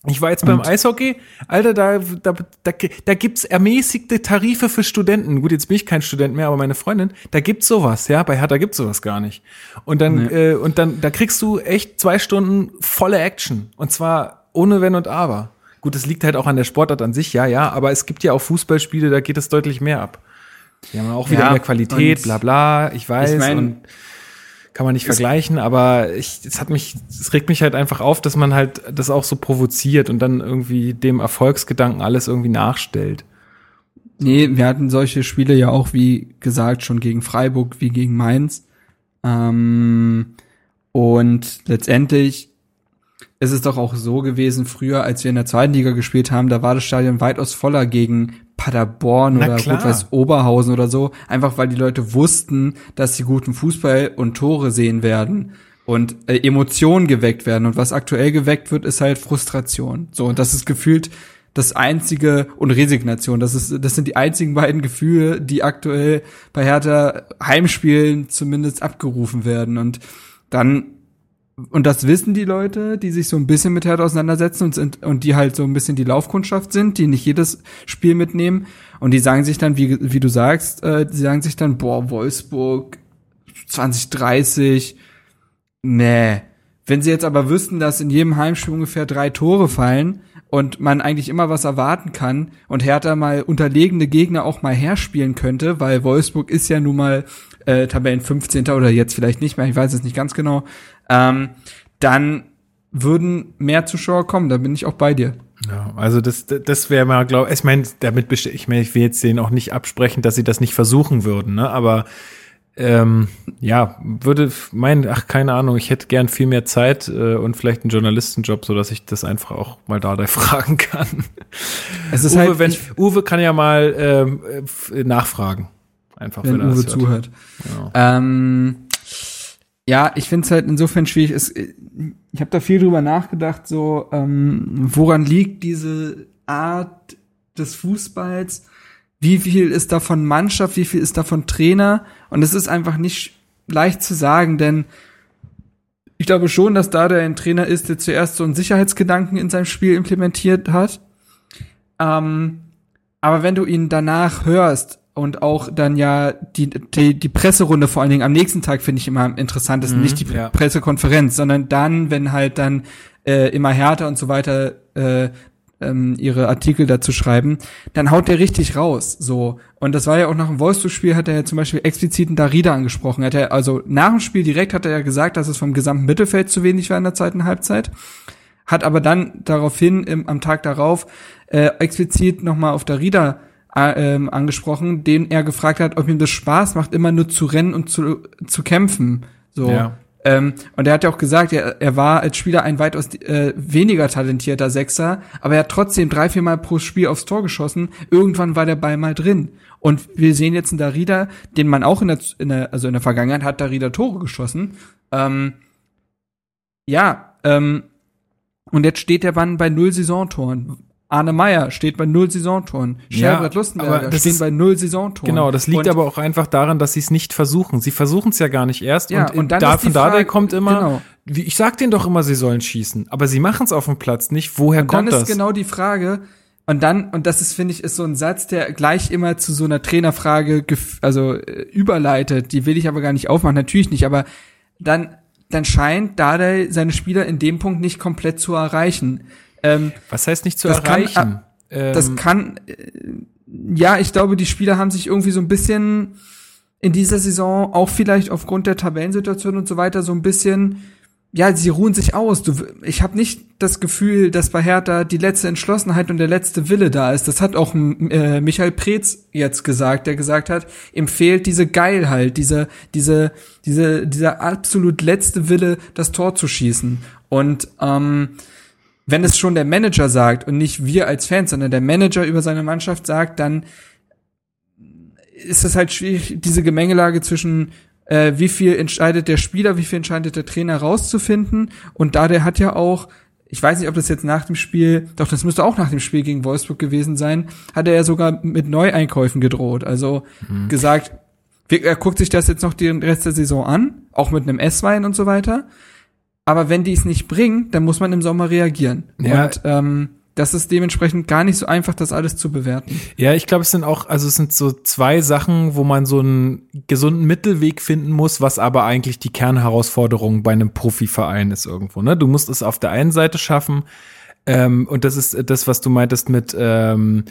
Speaker 1: Ich war jetzt beim
Speaker 2: Und-
Speaker 1: Eishockey, Alter, da, da, da, da gibt's ermäßigte Tarife für Studenten. Gut, jetzt bin ich kein Student mehr, aber meine Freundin, da gibt's sowas, ja. Bei Hertha gibt's sowas gar nicht. Und dann,
Speaker 2: Nee.
Speaker 1: äh, und dann, da kriegst du echt zwei Stunden volle Action. Und zwar ohne Wenn und Aber. Gut, das liegt halt auch an der Sportart an sich, ja, ja, aber es gibt ja auch Fußballspiele, da geht es deutlich mehr ab. Die haben auch wieder
Speaker 2: Ja,
Speaker 1: mehr Qualität, bla bla, ich weiß.
Speaker 2: ich mein,
Speaker 1: und kann man nicht vergleichen, aber ich, es hat mich, es regt mich halt einfach auf, dass man halt das auch so provoziert und dann irgendwie dem Erfolgsgedanken alles irgendwie nachstellt.
Speaker 2: Nee, wir hatten solche Spiele ja auch, wie gesagt, schon gegen Freiburg wie gegen Mainz. Ähm, und letztendlich ist es doch auch so gewesen, früher, als wir in der zweiten Liga gespielt haben, da war das Stadion weitaus voller gegen Paderborn
Speaker 1: Na
Speaker 2: oder. Rot-Weiß Oberhausen oder so, einfach weil die Leute wussten, dass sie guten Fußball und Tore sehen werden und äh, Emotionen geweckt werden. Und was aktuell geweckt wird, ist halt Frustration. So, und das ist gefühlt das einzige und Resignation. Das ist, das sind die einzigen beiden Gefühle, die aktuell bei Hertha Heimspielen zumindest abgerufen werden. Und dann und das wissen die Leute, die sich so ein bisschen mit Hertha auseinandersetzen und, sind, und die halt so ein bisschen die Laufkundschaft sind, die nicht jedes Spiel mitnehmen. Und die sagen sich dann, wie, wie du sagst, äh, die sagen sich dann, boah, Wolfsburg 2030, nee. Wenn sie jetzt aber wüssten, dass in jedem Heimspiel ungefähr drei Tore fallen und man eigentlich immer was erwarten kann und Hertha mal unterlegene Gegner auch mal herspielen könnte, weil Wolfsburg ist ja nun mal äh, Tabellen 15. oder jetzt vielleicht nicht mehr, ich weiß es nicht ganz genau, ähm, dann würden mehr Zuschauer kommen, da bin ich auch bei dir.
Speaker 1: Ja, also das, das wäre mal, glaube ich, meine, damit ich, meine, ich will jetzt denen auch nicht absprechen, dass sie das nicht versuchen würden, ne? Aber ähm, ja, würde mein, ach keine Ahnung, ich hätte gern viel mehr Zeit äh, und vielleicht einen Journalistenjob, so dass ich das einfach auch mal da da fragen kann.
Speaker 2: Es ist
Speaker 1: Uwe,
Speaker 2: halt,
Speaker 1: wenn,
Speaker 2: ich,
Speaker 1: Uwe kann ja mal ähm, äh, nachfragen. Einfach,
Speaker 2: wenn
Speaker 1: er
Speaker 2: Uwe
Speaker 1: das hört.
Speaker 2: zuhört.
Speaker 1: Genau.
Speaker 2: Ähm, ja, ich finde es halt insofern schwierig. Es, ich habe da viel drüber nachgedacht, so ähm, woran liegt diese Art des Fußballs? Wie viel ist davon Mannschaft? Wie viel ist davon Trainer? Und es ist einfach nicht leicht zu sagen, denn ich glaube schon, dass da der ein Trainer ist, der zuerst so einen Sicherheitsgedanken in seinem Spiel implementiert hat. Ähm, aber wenn du ihn danach hörst und auch dann ja die, die, die Presserunde vor allen Dingen am nächsten Tag finde ich immer am interessantesten, nicht die
Speaker 1: ja.
Speaker 2: Pressekonferenz, sondern dann, wenn halt dann äh, immer härter und so weiter äh, ähm, ihre Artikel dazu schreiben, dann haut der richtig raus. So. Und das war ja auch nach dem Wolfsburg-Spiel, hat er ja zum Beispiel explizit einen Darida angesprochen. Hat er, also nach dem Spiel direkt hat er ja gesagt, dass es vom gesamten Mittelfeld zu wenig war in der zweiten Halbzeit. Hat aber dann daraufhin im, am Tag darauf äh, explizit nochmal auf Darida äh, ähm, angesprochen, den er gefragt hat, ob ihm das Spaß macht, immer nur zu rennen und zu, zu kämpfen. So.
Speaker 1: Ja.
Speaker 2: Ähm, und er hat ja auch gesagt, er, er war als Spieler ein weitaus äh, weniger talentierter Sechser, aber er hat trotzdem drei, vier Mal pro Spiel aufs Tor geschossen. Irgendwann war der Ball mal drin. Und wir sehen jetzt einen Darida, den man auch in der, in der also in der Vergangenheit hat Darida Tore geschossen. Ähm, ja, ähm, und jetzt steht der Mann bei null Saisontoren. Arne Meyer steht bei null Saisontoren.
Speaker 1: Ja,
Speaker 2: Sherbert Lustenberger
Speaker 1: das
Speaker 2: stehen
Speaker 1: ist-
Speaker 2: bei null Saisontoren.
Speaker 1: Genau, das liegt
Speaker 2: und,
Speaker 1: aber auch einfach daran, dass sie es nicht versuchen. Sie versuchen es ja gar nicht erst.
Speaker 2: Ja,
Speaker 1: und,
Speaker 2: und dann
Speaker 1: da,
Speaker 2: ist
Speaker 1: von da
Speaker 2: Frage-
Speaker 1: kommt immer,
Speaker 2: genau.
Speaker 1: wie, ich sag denen doch immer, sie sollen schießen, aber sie machen es auf dem Platz nicht. Woher
Speaker 2: Und dann
Speaker 1: kommt
Speaker 2: ist
Speaker 1: das?
Speaker 2: genau die Frage, und dann, und das ist, finde ich, ist so ein Satz, der gleich immer zu so einer Trainerfrage, also äh, überleitet, die will ich aber gar nicht aufmachen, natürlich nicht, aber dann, dann scheint Dardai seine Spieler in dem Punkt nicht komplett zu erreichen. Ähm,
Speaker 1: Was heißt nicht zu
Speaker 2: Das kann-
Speaker 1: erreichen? ähm,
Speaker 2: das kann, äh, ja, ich glaube, die Spieler haben sich irgendwie so ein bisschen in dieser Saison, auch vielleicht aufgrund der Tabellensituation und so weiter, so ein bisschen, ja, sie ruhen sich aus. Du, ich habe nicht das Gefühl, dass bei Hertha die letzte Entschlossenheit und der letzte Wille da ist. Das hat auch äh, Michael Preetz jetzt gesagt, der gesagt hat, ihm fehlt diese Geilheit, diese, diese, diese, dieser absolut letzte Wille, das Tor zu schießen. Und ähm, wenn es schon der Manager sagt und nicht wir als Fans, sondern der Manager über seine Mannschaft sagt, dann ist es halt schwierig, diese Gemengelage zwischen äh, wie viel entscheidet der Spieler, wie viel entscheidet der Trainer rauszufinden. Und da der hat ja auch, ich weiß nicht, ob das jetzt nach dem Spiel, doch das müsste auch nach dem Spiel gegen Wolfsburg gewesen sein, hat er ja sogar mit Neueinkäufen gedroht. Also gesagt, wir- er guckt sich das jetzt noch den Rest der Saison an, auch mit einem S-Wein und so weiter. Aber wenn die es nicht bringen, dann muss man im Sommer reagieren.
Speaker 1: Ja.
Speaker 2: Und ähm, das ist dementsprechend gar nicht so einfach, das alles zu bewerten.
Speaker 1: Ja, ich glaube, es sind auch, also es sind so zwei Sachen, wo man so einen gesunden Mittelweg finden muss, was aber eigentlich die Kernherausforderung bei einem Profiverein ist irgendwo. Ne? Du musst es auf der einen Seite schaffen, ähm, und das ist das, was du meintest mit, ähm,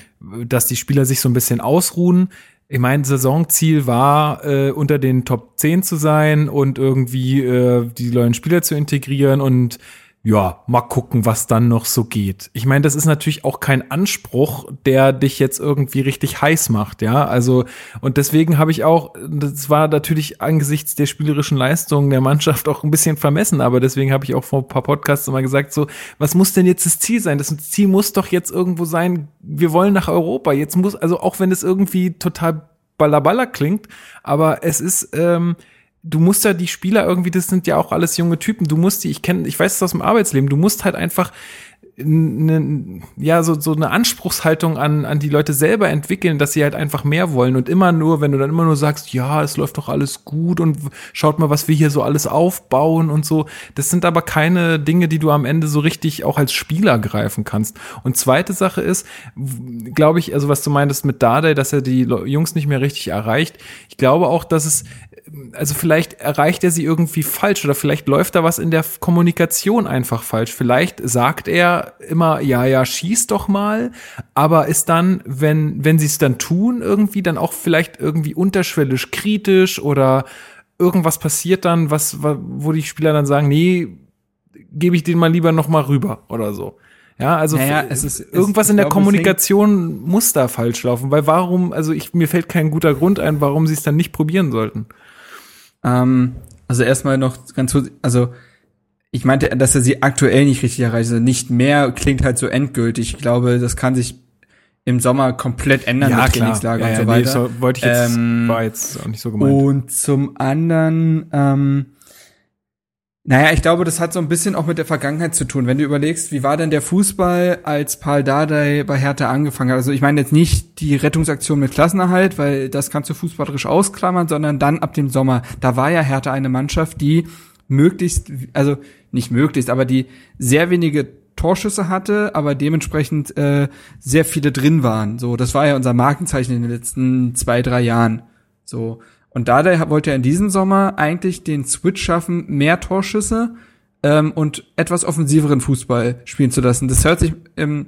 Speaker 1: dass die Spieler sich so ein bisschen ausruhen. Ich meine, Saisonziel war, äh, unter den Top 10 zu sein und irgendwie äh, die neuen Spieler zu integrieren und ja, mal gucken, was dann noch so geht. Ich meine, das ist natürlich auch kein Anspruch, der dich jetzt irgendwie richtig heiß macht, ja. Also, und deswegen habe ich auch, das war natürlich angesichts der spielerischen Leistungen der Mannschaft auch ein bisschen vermessen, aber deswegen habe ich auch vor ein paar Podcasts immer gesagt, so, was muss denn jetzt das Ziel sein? Das Ziel muss doch jetzt irgendwo sein, wir wollen nach Europa. Jetzt muss, also auch wenn es irgendwie total ballerballer klingt, aber es ist, ähm, du musst ja die Spieler irgendwie, das sind ja auch alles junge Typen, du musst die, ich kenne, ich weiß es aus dem Arbeitsleben, du musst halt einfach eine, ja, so, so eine Anspruchshaltung an, an die Leute selber entwickeln, dass sie halt einfach mehr wollen und immer nur, wenn du dann immer nur sagst, ja, es läuft doch alles gut und schaut mal, was wir hier so alles aufbauen und so, das sind aber keine Dinge, die du am Ende so richtig auch als Spieler greifen kannst. Und zweite Sache ist, glaube ich, also was du meintest mit Dade, dass er die Jungs nicht mehr richtig erreicht, ich glaube auch, dass es also vielleicht erreicht er sie irgendwie falsch oder vielleicht läuft da was in der Kommunikation einfach falsch. Vielleicht sagt er immer, ja, ja, schieß doch mal, aber ist dann, wenn, wenn sie es dann tun, irgendwie dann auch vielleicht irgendwie unterschwellig kritisch oder irgendwas passiert dann, was, wo die Spieler dann sagen, nee, gebe ich den mal lieber noch mal rüber oder so. Ja, also
Speaker 2: naja, es ist,
Speaker 1: irgendwas
Speaker 2: es,
Speaker 1: in der
Speaker 2: glaube,
Speaker 1: Kommunikation muss da falsch laufen, weil warum, also ich, mir fällt kein guter Grund ein, warum sie es dann nicht probieren sollten.
Speaker 2: Ähm, also erstmal noch ganz kurz, also ich meinte, dass er sie aktuell nicht richtig erreicht. Also nicht mehr klingt halt so endgültig. Ich glaube, das kann sich im Sommer komplett ändern
Speaker 1: ja,
Speaker 2: mit. Trainingslager
Speaker 1: ja,
Speaker 2: und
Speaker 1: ja,
Speaker 2: so weiter.
Speaker 1: Nee, so, wollte ich jetzt,
Speaker 2: Ähm,
Speaker 1: war jetzt auch nicht so gemeint.
Speaker 2: Und zum anderen, ähm, naja, ich glaube, das hat so ein bisschen auch mit der Vergangenheit zu tun. Wenn du überlegst, wie war denn der Fußball, als Paul Dardai bei Hertha angefangen hat? Also ich meine jetzt nicht die Rettungsaktion mit Klassenerhalt, weil das kannst du fußballerisch ausklammern, sondern dann ab dem Sommer. Da war ja Hertha eine Mannschaft, die möglichst, also nicht möglichst, aber die sehr wenige Torschüsse hatte, aber dementsprechend äh, sehr viele drin waren. So, das war ja unser Markenzeichen in den letzten zwei, drei Jahren. So. Und Dardai wollte er in diesem Sommer eigentlich den Switch schaffen, mehr Torschüsse ähm, und etwas offensiveren Fußball spielen zu lassen. Das hört sich ähm,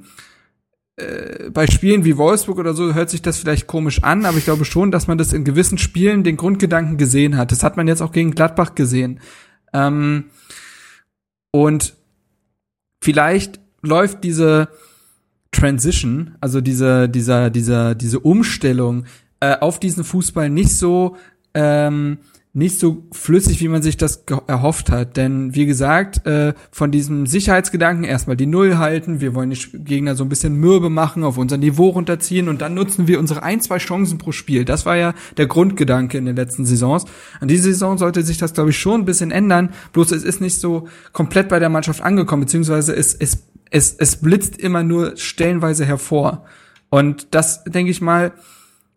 Speaker 2: äh, bei Spielen wie Wolfsburg oder so hört sich das vielleicht komisch an, aber ich glaube schon, dass man das in gewissen Spielen den Grundgedanken gesehen hat. Das hat man jetzt auch gegen Gladbach gesehen. Ähm, und vielleicht läuft diese Transition, also diese, dieser, dieser, diese Umstellung äh, auf diesen Fußball nicht so ähm, nicht so flüssig, wie man sich das erhofft hat. Denn wie gesagt, äh, von diesem Sicherheitsgedanken erstmal die Null halten, wir wollen die Gegner so ein bisschen mürbe machen, auf unser Niveau runterziehen und dann nutzen wir unsere ein, zwei Chancen pro Spiel. Das war ja der Grundgedanke in den letzten Saisons. An dieser Saison sollte sich das, glaube ich, schon ein bisschen ändern. Bloß es ist nicht so komplett bei der Mannschaft angekommen, beziehungsweise es, es, es, es blitzt immer nur stellenweise hervor. Und das, denke ich mal,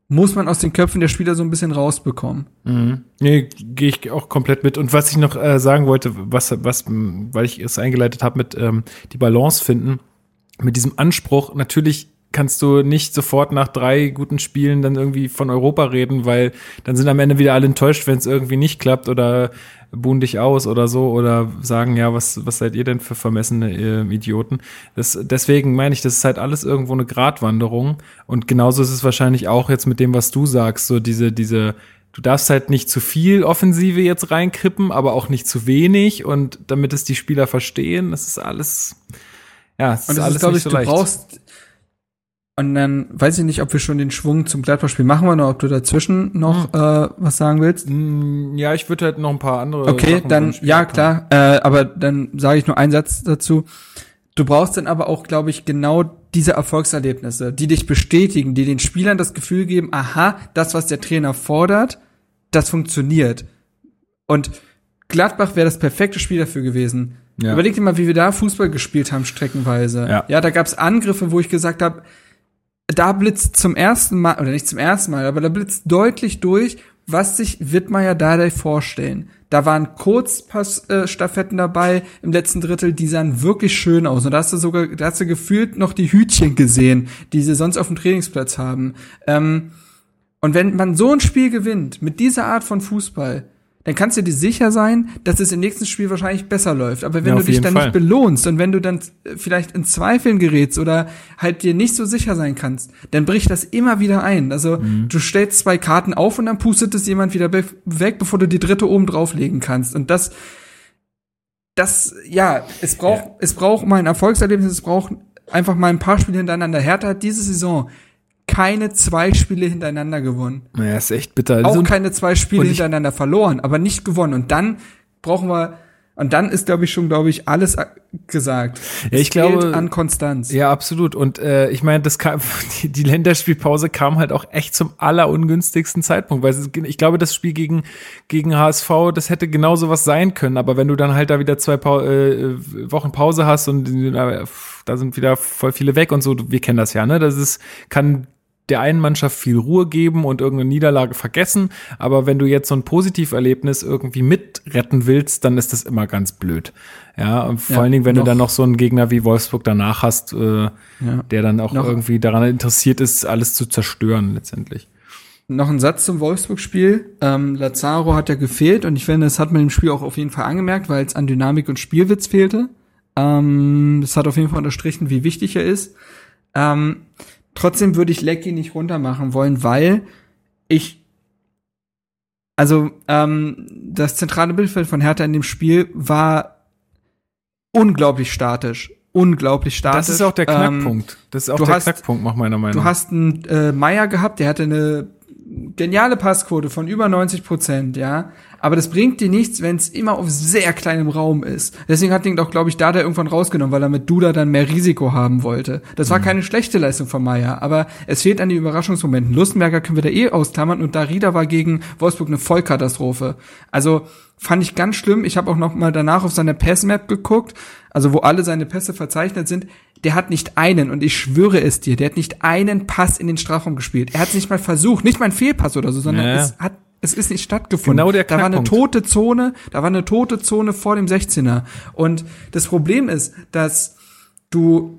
Speaker 2: muss man aus den Köpfen der Spieler so ein bisschen rausbekommen.
Speaker 1: Mhm. Nee, gehe ich auch komplett mit. Und was ich noch äh, sagen wollte, was, was, weil ich es eingeleitet habe mit ähm, die Balance finden, mit diesem Anspruch, natürlich kannst du nicht sofort nach drei guten Spielen dann irgendwie von Europa reden, weil dann sind am Ende wieder alle enttäuscht, wenn es irgendwie nicht klappt oder buhen dich aus oder so oder sagen, ja, was, was seid ihr denn für vermessene äh, Idioten? Das, deswegen meine ich, das ist halt alles irgendwo eine Gratwanderung und genauso ist es wahrscheinlich auch jetzt mit dem, was du sagst, so diese, diese, du darfst halt nicht zu viel Offensive jetzt reinkrippen, aber auch nicht zu wenig und damit es die Spieler verstehen, das ist alles, ja, es
Speaker 2: Und
Speaker 1: ist
Speaker 2: das
Speaker 1: alles
Speaker 2: ist, glaube ich,
Speaker 1: so
Speaker 2: du
Speaker 1: leicht.
Speaker 2: brauchst und dann weiß ich nicht, ob wir schon den Schwung zum Gladbach-Spiel machen wollen oder ob du dazwischen noch äh, was sagen willst.
Speaker 1: Mm, Ja, ich würde halt noch ein paar andere.
Speaker 2: Okay,
Speaker 1: Sachen
Speaker 2: dann ja klar, äh, aber dann sage ich nur einen Satz dazu. Du brauchst dann aber auch, glaube ich, genau diese Erfolgserlebnisse, die dich bestätigen, die den Spielern das Gefühl geben, aha, das, was der Trainer fordert, das funktioniert. Und Gladbach wäre das perfekte Spiel dafür gewesen.
Speaker 1: Ja.
Speaker 2: Überleg dir mal, wie wir da Fußball gespielt haben, streckenweise.
Speaker 1: Ja.
Speaker 2: ja da gab's Angriffe, wo ich gesagt habe, da blitzt zum ersten Mal, oder nicht zum ersten Mal, aber da blitzt deutlich durch, was sich Wittmeier Dardai vorstellen. Da waren Kurzpassstaffetten dabei im letzten Drittel, die sahen wirklich schön aus. Und da hast du sogar, da hast du gefühlt noch die Hütchen gesehen, die sie sonst auf dem Trainingsplatz haben. Ähm, und wenn man so ein Spiel gewinnt, mit dieser Art von Fußball, dann kannst du dir sicher sein, dass es im nächsten Spiel wahrscheinlich besser läuft. Aber wenn
Speaker 1: Ja,
Speaker 2: du dich dann
Speaker 1: Fall.
Speaker 2: nicht belohnst und wenn du dann äh, vielleicht in Zweifeln gerätst oder halt dir nicht so sicher sein kannst, dann bricht das immer wieder ein. Also
Speaker 1: Mhm.
Speaker 2: du stellst zwei Karten auf und dann pustet es jemand wieder weg, bevor du die dritte oben drauflegen kannst. Und das, das, ja, es braucht, es braucht mal ein Erfolgserlebnis, es braucht einfach mal ein paar Spiele hintereinander. Hertha hat diese Saison keine zwei Spiele hintereinander gewonnen.
Speaker 1: Naja, ist echt bitter.
Speaker 2: Auch keine zwei Spiele
Speaker 1: ich-
Speaker 2: hintereinander verloren, aber nicht gewonnen. Und dann brauchen wir, und dann ist, glaube ich, schon, glaube ich, alles gesagt.
Speaker 1: Ja, ich glaube-
Speaker 2: an Konstanz.
Speaker 1: Ja, absolut. Und äh, ich meine, das kam, die, die Länderspielpause kam halt auch echt zum allerungünstigsten Zeitpunkt, weil es, ich glaube, das Spiel gegen gegen HSV, das hätte genauso was sein können. Aber wenn du dann halt da wieder zwei Pau äh, Wochen Pause hast und äh, da sind wieder voll viele weg und so, wir kennen das ja, ne? Das ist kann der einen Mannschaft viel Ruhe geben und irgendeine Niederlage vergessen. Aber wenn du jetzt so ein Positiverlebnis irgendwie mitretten willst, dann ist das immer ganz blöd. Ja, und vor
Speaker 2: Ja,
Speaker 1: allen Dingen, wenn
Speaker 2: noch-
Speaker 1: du dann noch so einen Gegner wie Wolfsburg danach hast, äh, der dann auch
Speaker 2: Noch-
Speaker 1: irgendwie daran interessiert ist, alles zu zerstören letztendlich.
Speaker 2: Noch ein Satz zum Wolfsburg-Spiel. Ähm, Lazaro hat ja gefehlt und ich finde, das hat man im Spiel auch auf jeden Fall angemerkt, weil es an Dynamik und Spielwitz fehlte. Ähm, das hat auf jeden Fall unterstrichen, wie wichtig er ist. Ähm, trotzdem würde ich Lecky nicht runtermachen wollen, weil ich also ähm, das zentrale Bildfeld von Hertha in dem Spiel war unglaublich statisch. Unglaublich statisch.
Speaker 1: Das ist auch der
Speaker 2: Ähm,
Speaker 1: Knackpunkt. das ist auch der
Speaker 2: hast-
Speaker 1: Knackpunkt, nach meiner Meinung.
Speaker 2: Du hast einen äh, Meier gehabt, der hatte eine geniale Passquote von über 90 Prozent, ja. Aber das bringt dir nichts, wenn es immer auf sehr kleinem Raum ist. Deswegen hat ihn auch, glaube ich, Dada irgendwann rausgenommen, weil er mit Duda dann mehr Risiko haben wollte. Das
Speaker 1: Mhm.
Speaker 2: war keine schlechte Leistung von Meier, aber es fehlt an den Überraschungsmomenten. Lustenberger können wir da eh ausklammern und Darida war gegen Wolfsburg eine Vollkatastrophe. Also fand ich ganz schlimm. Ich habe auch noch mal danach auf seine Passmap geguckt, also wo alle seine Pässe verzeichnet sind. Der hat nicht einen, und ich schwöre es dir, der hat nicht einen Pass in den Strafraum gespielt. Er hat es nicht mal versucht, nicht mal ein Fehlpass oder so, sondern
Speaker 1: Ja.
Speaker 2: es hat es ist nicht stattgefunden.
Speaker 1: Genau der
Speaker 2: da war eine
Speaker 1: Knackpunkt.
Speaker 2: tote Zone, da war eine tote Zone vor dem 16er. Und das Problem ist, dass du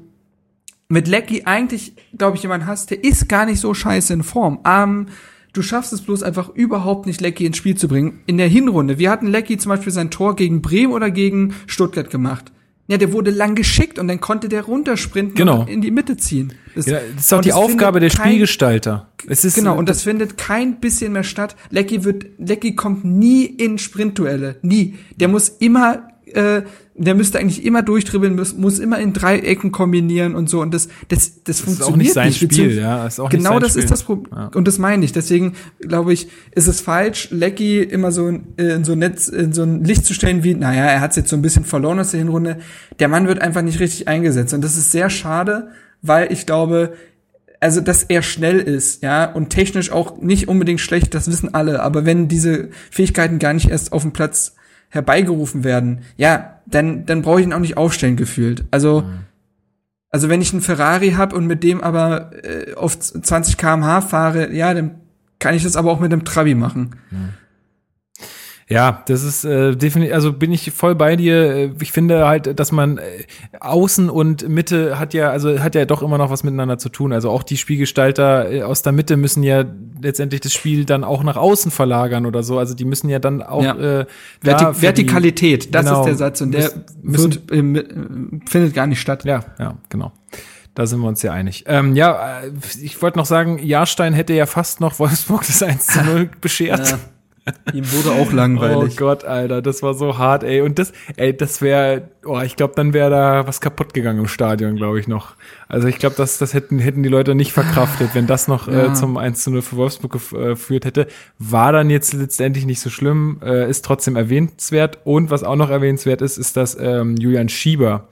Speaker 2: mit Lecky eigentlich, glaube ich, jemanden hast, der ist gar nicht so scheiße in Form. Ähm, du schaffst es bloß einfach überhaupt nicht, Lecky ins Spiel zu bringen. In der Hinrunde, wir hatten Lecky zum Beispiel sein Tor gegen Bremen oder gegen Stuttgart gemacht. Ja, der wurde lang geschickt und dann konnte der runtersprinten
Speaker 1: Genau.
Speaker 2: und in die Mitte ziehen. Das,
Speaker 1: ja, das ist auch die
Speaker 2: das
Speaker 1: Aufgabe der
Speaker 2: kein-
Speaker 1: Spielgestalter. Es ist,
Speaker 2: Genau, und das findet kein bisschen mehr statt. Lecky wird, Lecky kommt nie in Sprintduelle. Nie. Der muss immer, äh, der müsste eigentlich immer durchdribbeln, muss, muss immer in Dreiecken kombinieren und so. Und das, das, das,
Speaker 1: das ist
Speaker 2: funktioniert
Speaker 1: auch nicht sein
Speaker 2: nicht.
Speaker 1: Spiel, ja. Ist auch nicht
Speaker 2: Genau
Speaker 1: sein
Speaker 2: das
Speaker 1: Spiel.
Speaker 2: ist das Problem.
Speaker 1: Ja.
Speaker 2: Und das meine ich. Deswegen glaube ich, ist es falsch, Lecky immer so in, äh, in so ein Netz, in so ein Licht zu stellen wie, naja, er hat es jetzt so ein bisschen verloren aus der Hinrunde. Der Mann wird einfach nicht richtig eingesetzt. Und das ist sehr schade, weil ich glaube, also dass er schnell ist, ja, und technisch auch nicht unbedingt schlecht, das wissen alle, aber wenn diese Fähigkeiten gar nicht erst auf dem Platz herbeigerufen werden, ja, dann dann brauche ich ihn auch nicht aufstellen gefühlt. Also also wenn ich einen Ferrari habe und mit dem aber äh, auf 20 km/h fahre, ja, dann kann ich das aber auch mit einem Trabi machen.
Speaker 1: Ja, das ist äh, definitiv, also bin ich voll bei dir. Äh, Ich finde halt, dass man äh, Außen und Mitte hat ja, also hat ja doch immer noch was miteinander zu tun. Also auch die Spielgestalter äh, aus der Mitte müssen ja letztendlich das Spiel dann auch nach außen verlagern oder so. Also die müssen ja dann auch
Speaker 2: Ja.
Speaker 1: äh,
Speaker 2: Verti
Speaker 1: da für die-
Speaker 2: Vertikalität, das
Speaker 1: Genau.
Speaker 2: ist der Satz und der
Speaker 1: Müssen-
Speaker 2: wird, äh, findet gar nicht statt.
Speaker 1: Ja, ja, genau. Da sind wir uns ja einig. Ähm, ja, äh, ich wollte noch sagen, Jahrstein hätte ja fast noch Wolfsburg das 1 zu 0 beschert.
Speaker 2: Ja. Ihm wurde auch
Speaker 1: Oh
Speaker 2: langweilig.
Speaker 1: Gott, Alter, das war so hart, ey. Und das, ey, das wäre, oh, ich glaube, dann wäre da was kaputt gegangen im Stadion, glaube ich noch. Also ich glaube, das, das hätten, hätten die Leute nicht verkraftet, wenn das noch äh,
Speaker 2: Ja.
Speaker 1: zum 1 zu 0 für Wolfsburg äh, geführt hätte. War dann jetzt letztendlich nicht so schlimm, äh, ist trotzdem erwähnenswert. Und was auch noch erwähnenswert ist, ist, dass ähm, Julian Schieber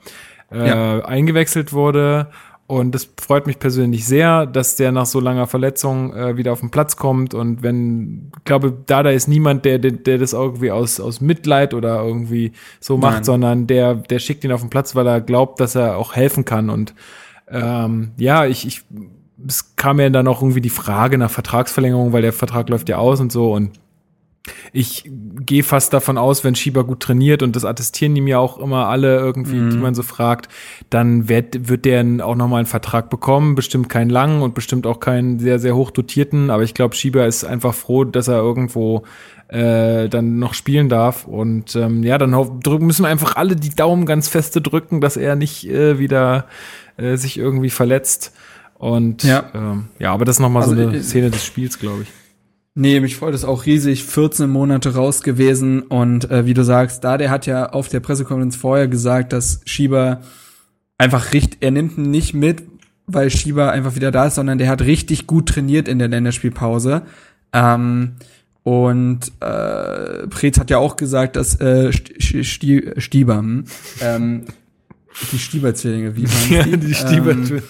Speaker 1: äh,
Speaker 2: Ja.
Speaker 1: eingewechselt wurde. Und das freut mich persönlich sehr, dass der nach so langer Verletzung äh, wieder auf den Platz kommt. Und wenn, ich glaube, da da ist niemand, der, der, der das irgendwie aus, aus Mitleid oder irgendwie so macht,
Speaker 2: Nein.
Speaker 1: sondern der, der schickt ihn auf den Platz, weil er glaubt, dass er auch helfen kann. Und ähm, ja, ich, ich, es kam ja dann auch irgendwie die Frage nach Vertragsverlängerung, weil der Vertrag läuft ja aus und so. Und Ich gehe fast davon aus, wenn Schieber gut trainiert und das attestieren ihm ja auch immer alle irgendwie,
Speaker 2: Mhm.
Speaker 1: die man so fragt, dann wird, wird der auch nochmal einen Vertrag bekommen. Bestimmt keinen langen und bestimmt auch keinen sehr, sehr hoch dotierten. Aber ich glaube, Schieber ist einfach froh, dass er irgendwo äh, dann noch spielen darf. Und ähm, ja, dann müssen wir einfach alle die Daumen ganz feste drücken, dass er nicht äh, wieder äh, sich irgendwie verletzt. Und
Speaker 2: Ja.
Speaker 1: ähm, ja, aber das ist nochmal
Speaker 2: Also,
Speaker 1: so eine
Speaker 2: äh,
Speaker 1: Szene des Spiels, glaube ich.
Speaker 2: Nee, mich freut es auch riesig. 14 Monate raus gewesen und äh, wie du sagst, da der hat ja auf der Pressekonferenz vorher gesagt, dass Schieber einfach richtig, er nimmt ihn nicht mit, weil Schieber einfach wieder da ist, sondern der hat richtig gut trainiert in der Länderspielpause. Ähm, und äh, Preetz hat ja auch gesagt, dass äh, St St Stieber, hm, ähm, die Stieber-Zwillinge, wie waren die? Ähm,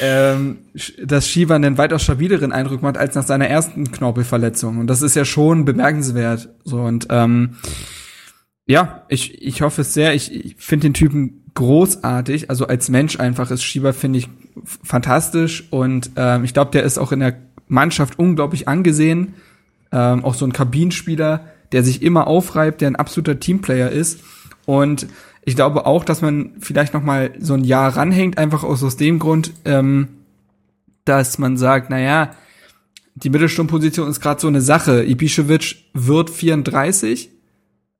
Speaker 2: ähm, sch- dass Shiva einen weitaus stabileren Eindruck macht als nach seiner ersten Knorpelverletzung. Und das ist ja schon bemerkenswert. So und ähm, ja, ich, ich hoffe es sehr. Ich, ich finde den Typen großartig. Also als Mensch einfach ist Shiva, finde ich, fantastisch. Und ähm, ich glaube, der ist auch in der Mannschaft unglaublich angesehen. Ähm, auch so ein Kabinenspieler, der sich immer aufreibt, der ein absoluter Teamplayer ist. Und ich glaube auch, dass man vielleicht noch mal so ein Jahr ranhängt, einfach aus, aus dem Grund, ähm, dass man sagt, na ja, die Mittelsturmposition ist gerade so eine Sache. Ibišević wird 34